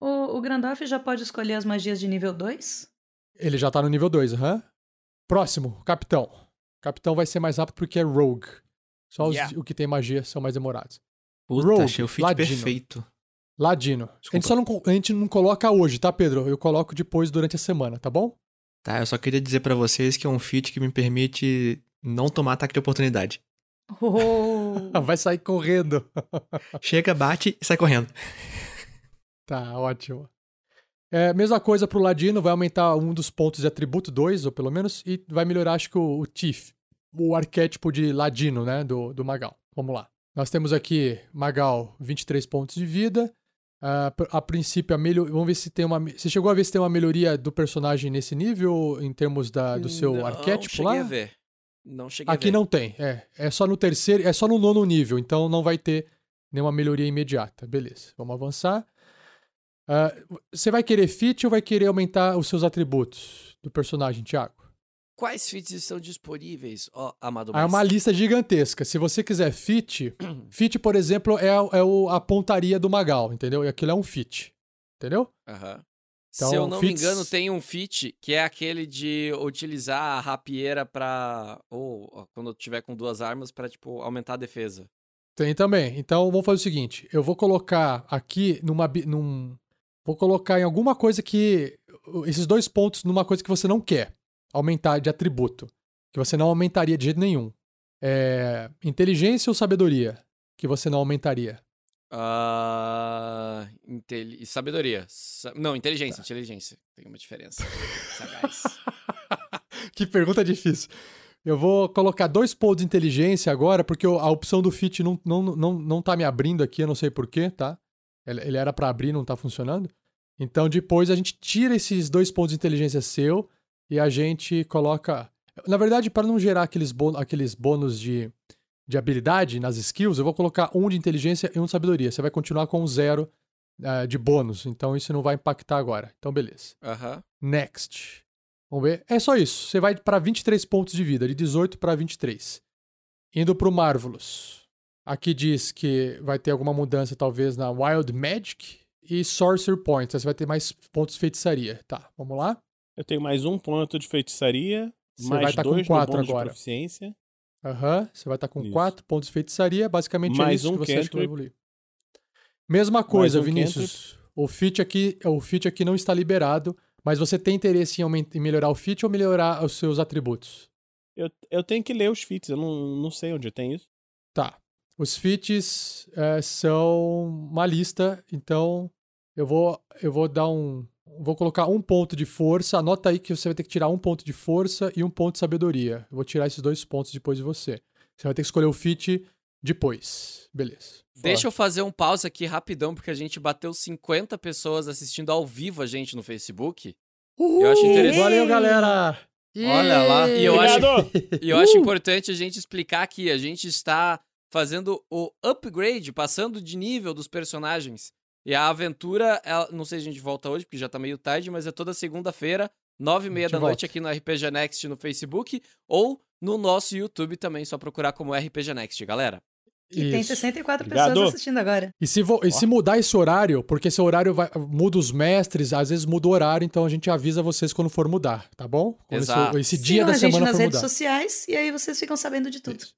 O, o Grandorf já pode escolher as magias de nível 2? Ele já tá no nível 2, aham. Próximo, capitão. Capitão vai ser mais rápido porque é rogue. Só os, Yeah. o que tem magia são mais demorados. Puta, Rogue, achei o fit ladino. perfeito. Ladino. A gente só não, a gente não coloca hoje, tá, Pedro? Eu coloco depois durante a semana, tá bom? Tá, eu só queria dizer pra vocês que é um fit que me permite não tomar ataque de oportunidade. Oh. Vai sair correndo. Chega, bate e sai correndo. Tá, ótimo. É, mesma coisa pro Ladino, vai aumentar um dos pontos de atributo, dois, ou pelo menos, e vai melhorar, acho que o, o Tiff, o arquétipo de Ladino, né, do, do Magal. Vamos lá. Nós temos aqui Magal, 23 pontos de vida. Pr- a princípio, a melhor... vamos ver se tem uma. Você chegou a ver se tem uma melhoria do personagem nesse nível, em termos da, do seu não, arquétipo cheguei lá? a ver. Não cheguei a Aqui não tem, é. É só no terceiro, é só no nono nível, então não vai ter nenhuma melhoria imediata. Beleza, vamos avançar. Ah, você vai querer feat ou vai querer aumentar os seus atributos do personagem, Thiago? Quais feats estão disponíveis, ó, Amado Ah, é uma Mestre? lista gigantesca. Se você quiser fit, fit, por exemplo, é, a- é o- a pontaria do Magal, entendeu? E aquilo é um fit. Entendeu? Aham. Então, Se eu não feats- me engano, tem um feat que é aquele de utilizar a rapieira pra. Ou quando eu tiver com duas armas, pra, tipo, aumentar a defesa. Tem também. Então vamos fazer o seguinte: eu vou colocar aqui numa. Num, vou colocar em alguma coisa que. Esses dois pontos numa coisa que você não quer aumentar de atributo. Que você não aumentaria de jeito nenhum. É, inteligência ou sabedoria? Que você não aumentaria. Ah. inteli- Sabedoria. Sa- Não, inteligência, inteligência. Tem uma diferença. Sagaz. Que pergunta difícil. Eu vou colocar dois pontos de inteligência agora, porque a opção do fit não, não, não, não tá me abrindo aqui, eu não sei porquê, tá? Ele, era pra abrir, não tá funcionando. Então depois a gente tira esses dois pontos de inteligência seu e a gente coloca. Na verdade, para não gerar aqueles, bônus, aqueles bônus de, de habilidade nas skills, eu vou colocar um de inteligência e um de sabedoria. Você vai continuar com um zero ah, de bônus, então isso não vai impactar agora. Então, beleza. Next. Vamos ver. É só isso. Você vai para 23 pontos de vida, de 18 para 23. Indo pro Marvelous. Aqui diz que vai ter alguma mudança, talvez, na Wild Magic e Sorcerer Points. Aí Você vai ter mais pontos de feitiçaria. Tá, vamos lá? Eu tenho mais um ponto de feitiçaria, Você mais vai tá com dois quatro no bônus agora. Aham. Você vai estar com Isso. 4 pontos de feitiçaria. Basicamente é Mais isso um que você acha que vai cantrip. evoluir. Mesma coisa, um Vinícius. O feat aqui, o feat aqui não está liberado, mas você tem interesse em, em melhorar o feat ou melhorar os seus atributos? Eu, eu tenho que ler os feats, eu não, não sei onde tem isso. Tá. Os feats é, são uma lista, então eu vou eu vou dar um vou colocar um ponto de força. Anota aí que você vai ter que tirar um ponto de força e um ponto de sabedoria. Eu vou tirar esses dois pontos depois de você. Você vai ter que escolher o feat depois. Beleza. Deixa eu fazer um pause aqui rapidão, porque a gente bateu 50 pessoas assistindo ao vivo a gente no Facebook. Eu acho interessante. Valeu, galera! Olha lá. E eu, acho, Obrigado! e eu acho importante a gente explicar aqui. A gente está fazendo o upgrade, passando de nível dos personagens. E a aventura, ela- não sei se a gente volta hoje, porque já tá meio tarde, mas é toda segunda-feira, nove e meia gente da noite volta. aqui no RPG Next no Facebook ou no nosso YouTube também, só procurar como RPG Next, galera. E tem Isso. 64 Obrigado. pessoas assistindo agora. E se, vo- e se mudar esse horário, porque esse horário vai- muda os mestres, às vezes muda o horário, então a gente avisa vocês quando for mudar, tá bom? Quando esse- Exato. esse, dia Sigam da a gente semana nas for redes mudar. sociais e aí vocês ficam sabendo de tudo. Isso.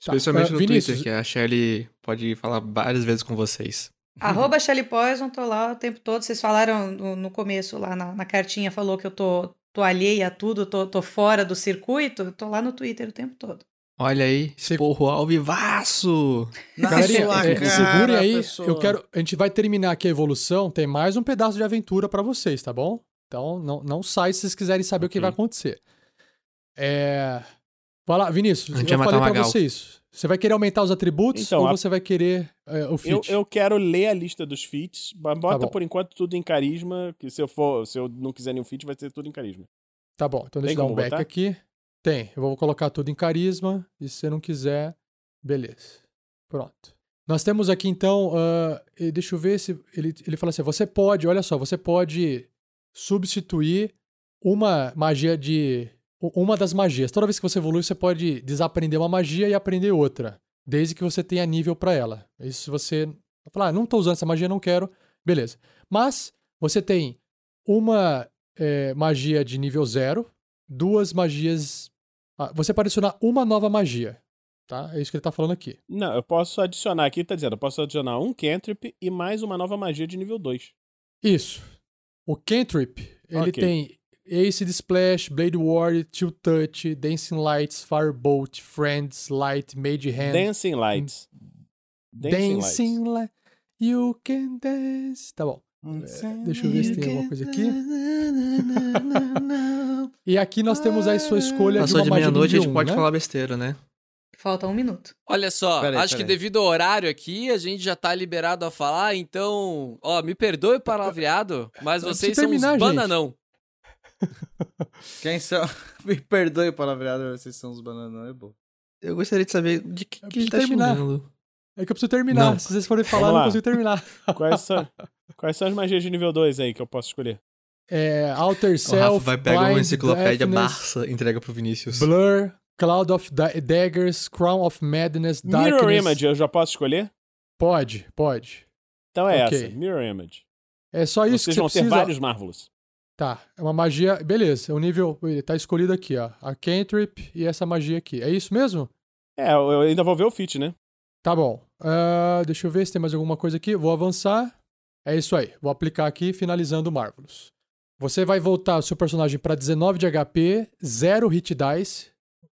Especialmente Ah, no Vinícius, Twitter, que a Shelly pode falar várias vezes com vocês. Arroba Shelly Poison, tô lá o tempo todo. Vocês falaram no, no começo, lá na, na cartinha, falou que eu tô, tô alheia a tudo, tô, tô fora do circuito. Tô lá no Twitter o tempo todo. Olha aí, esporro ao vivaço! Galerinha, é, segurem aí. pessoa. Eu quero. A gente vai terminar aqui a evolução. Tem mais um pedaço de aventura pra vocês, tá bom? Então não, não sai se vocês quiserem saber o que vai acontecer. É. Vai lá, Vinícius. A gente eu falei pra você isso. Você vai querer aumentar os atributos Então, ou a- você vai querer é, o Eu, feat? eu quero ler a lista dos feats, mas bota bom. por enquanto tudo em carisma, que se eu for, se eu não quiser nenhum feat, vai ser tudo em carisma. Tá bom, então deixa Tem eu dar um como back botar? aqui. Tem. Eu vou colocar tudo em carisma. E se você não quiser, beleza. Pronto. Nós temos aqui então. e deixa eu ver se. Ele, ele fala assim: você pode, olha só, você pode substituir uma magia de. Uma das magias. Toda vez que você evolui, você pode desaprender uma magia e aprender outra. Desde que você tenha nível pra ela. Isso se você falar, ah, não tô usando essa magia, não quero. Beleza. Mas você tem uma eh, magia de nível zero, duas magias. Ah, você pode adicionar uma nova magia. Tá? É isso que ele tá falando aqui. Não, eu posso adicionar aqui, tá dizendo, eu posso adicionar um cantrip e mais uma nova magia de nível 2. Isso. O Cantrip, ele Ok. tem Acid Splash, Blade Ward, Chill Touch, Dancing Lights, Firebolt, Friends, Light, Mage Hand. Dancing Lights. Dancing, Lights. Dancing Light. You can dance. Tá bom. É, deixa eu ver se tem alguma coisa aqui. E aqui nós temos aí sua escolha Passou de de uma magia meia-noite, a gente um, pode né? falar besteira, né? Falta um minuto. Olha só, Peraí, acho que devido ao horário aqui, a gente já tá liberado a falar, então, ó, me perdoe o palavreado, mas vocês precisa são uns terminar, gente. bananão. Quem são? Me perdoe o palavreado, vocês são os bananão, é bom. Eu gostaria de saber de que, que preciso tá terminar. xingando. É que eu preciso terminar. Não. Se vocês forem falar, eu não consigo terminar. Quais são, Quais são as magias de nível 2 aí que eu posso escolher? É, Outer O Rafa Self, vai pegar uma enciclopédia Barça e entrega pro Vinícius. Blur, Cloud of Da- Daggers, Crown of Madness, Darkness. Mirror Image, eu já posso escolher? Pode, pode. Então é Ok. essa, Mirror Image. É só isso Vocês que vão você ter precisa. vários Marvelous. Tá, é uma magia. Beleza, o nível. Ele tá escolhido aqui, ó. A Cantrip e essa magia aqui. É isso mesmo? É, eu ainda vou ver o fit, né? Tá bom. Ah, deixa eu ver se tem mais alguma coisa aqui. Vou avançar. É isso aí. Vou aplicar aqui, finalizando o Marvelous. Você vai voltar o seu personagem para 19 de HP, 0 hit dice,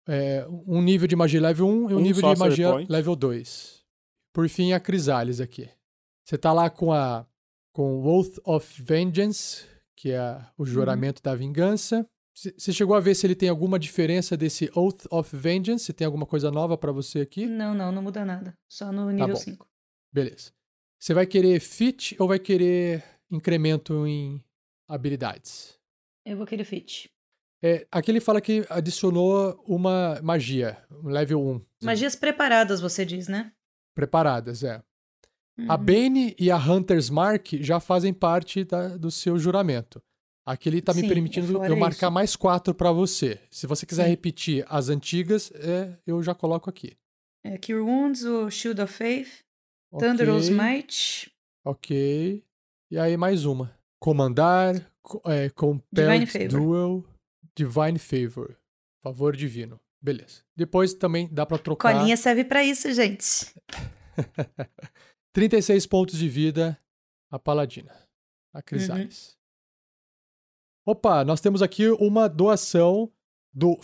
é, um nível de magia level 1 e um, Um nível de magia point. level 2. Por fim, a Crisales aqui. Você tá lá com a com Oath of Vengeance, que é o juramento da vingança. Você chegou a ver se ele tem alguma diferença desse Oath of Vengeance? Se tem alguma coisa nova para você aqui? Não, não, não muda nada. Só no nível bom. 5. Beleza. Você vai querer fit ou vai querer incremento em habilidades? Eu vou querer fit. É, aqui ele fala que adicionou uma magia, um level 1. Magias preparadas, você diz, né? Preparadas, é. A Uhum. Bane e a Hunter's Mark já fazem parte da- do seu juramento. Aqui ele tá me Sim, permitindo fora eu marcar isso. mais quatro para você. Se você quiser Sim. repetir as antigas, é, eu já coloco aqui. É, Cure Wounds, o Shield of Faith, Thunderous Ok. Might, Ok. E aí mais uma. Comandar, co- é, Compelled Divine Favor. Duel, Divine Favor. Favor divino. Beleza. Depois também dá pra trocar. Colinha serve pra isso, gente. 36 pontos de vida a Paladina. A Crisales. Opa, nós temos aqui uma doação do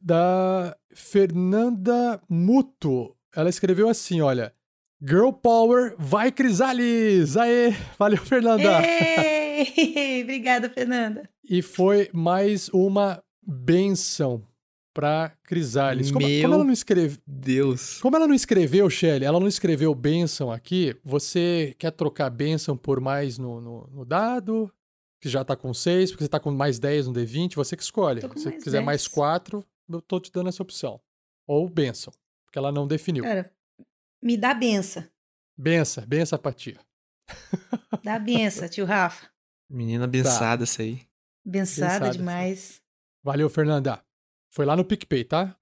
da Fernanda Muto. Ela escreveu assim, olha. Girl Power, vai Crisales! Aê! Valeu, Fernanda! Ei! Obrigada, Fernanda. E foi mais uma benção pra Crisales. Como, Meu como ela não escreve... Deus. Como ela não escreveu, Shelly, ela não escreveu benção aqui, você quer trocar benção por mais no, no, no dado, que já tá com 6, porque você tá com mais 10 no D20, você que escolhe. Se você mais quiser 10. mais 4, eu tô te dando essa opção. Ou benção, porque ela não definiu. Cara, me dá benção. Benção, benção pra tia. Dá benção, tio Rafa. Menina abençada essa aí. Bençada Bençada, demais. Valeu, Fernanda. Foi lá no PicPay, tá?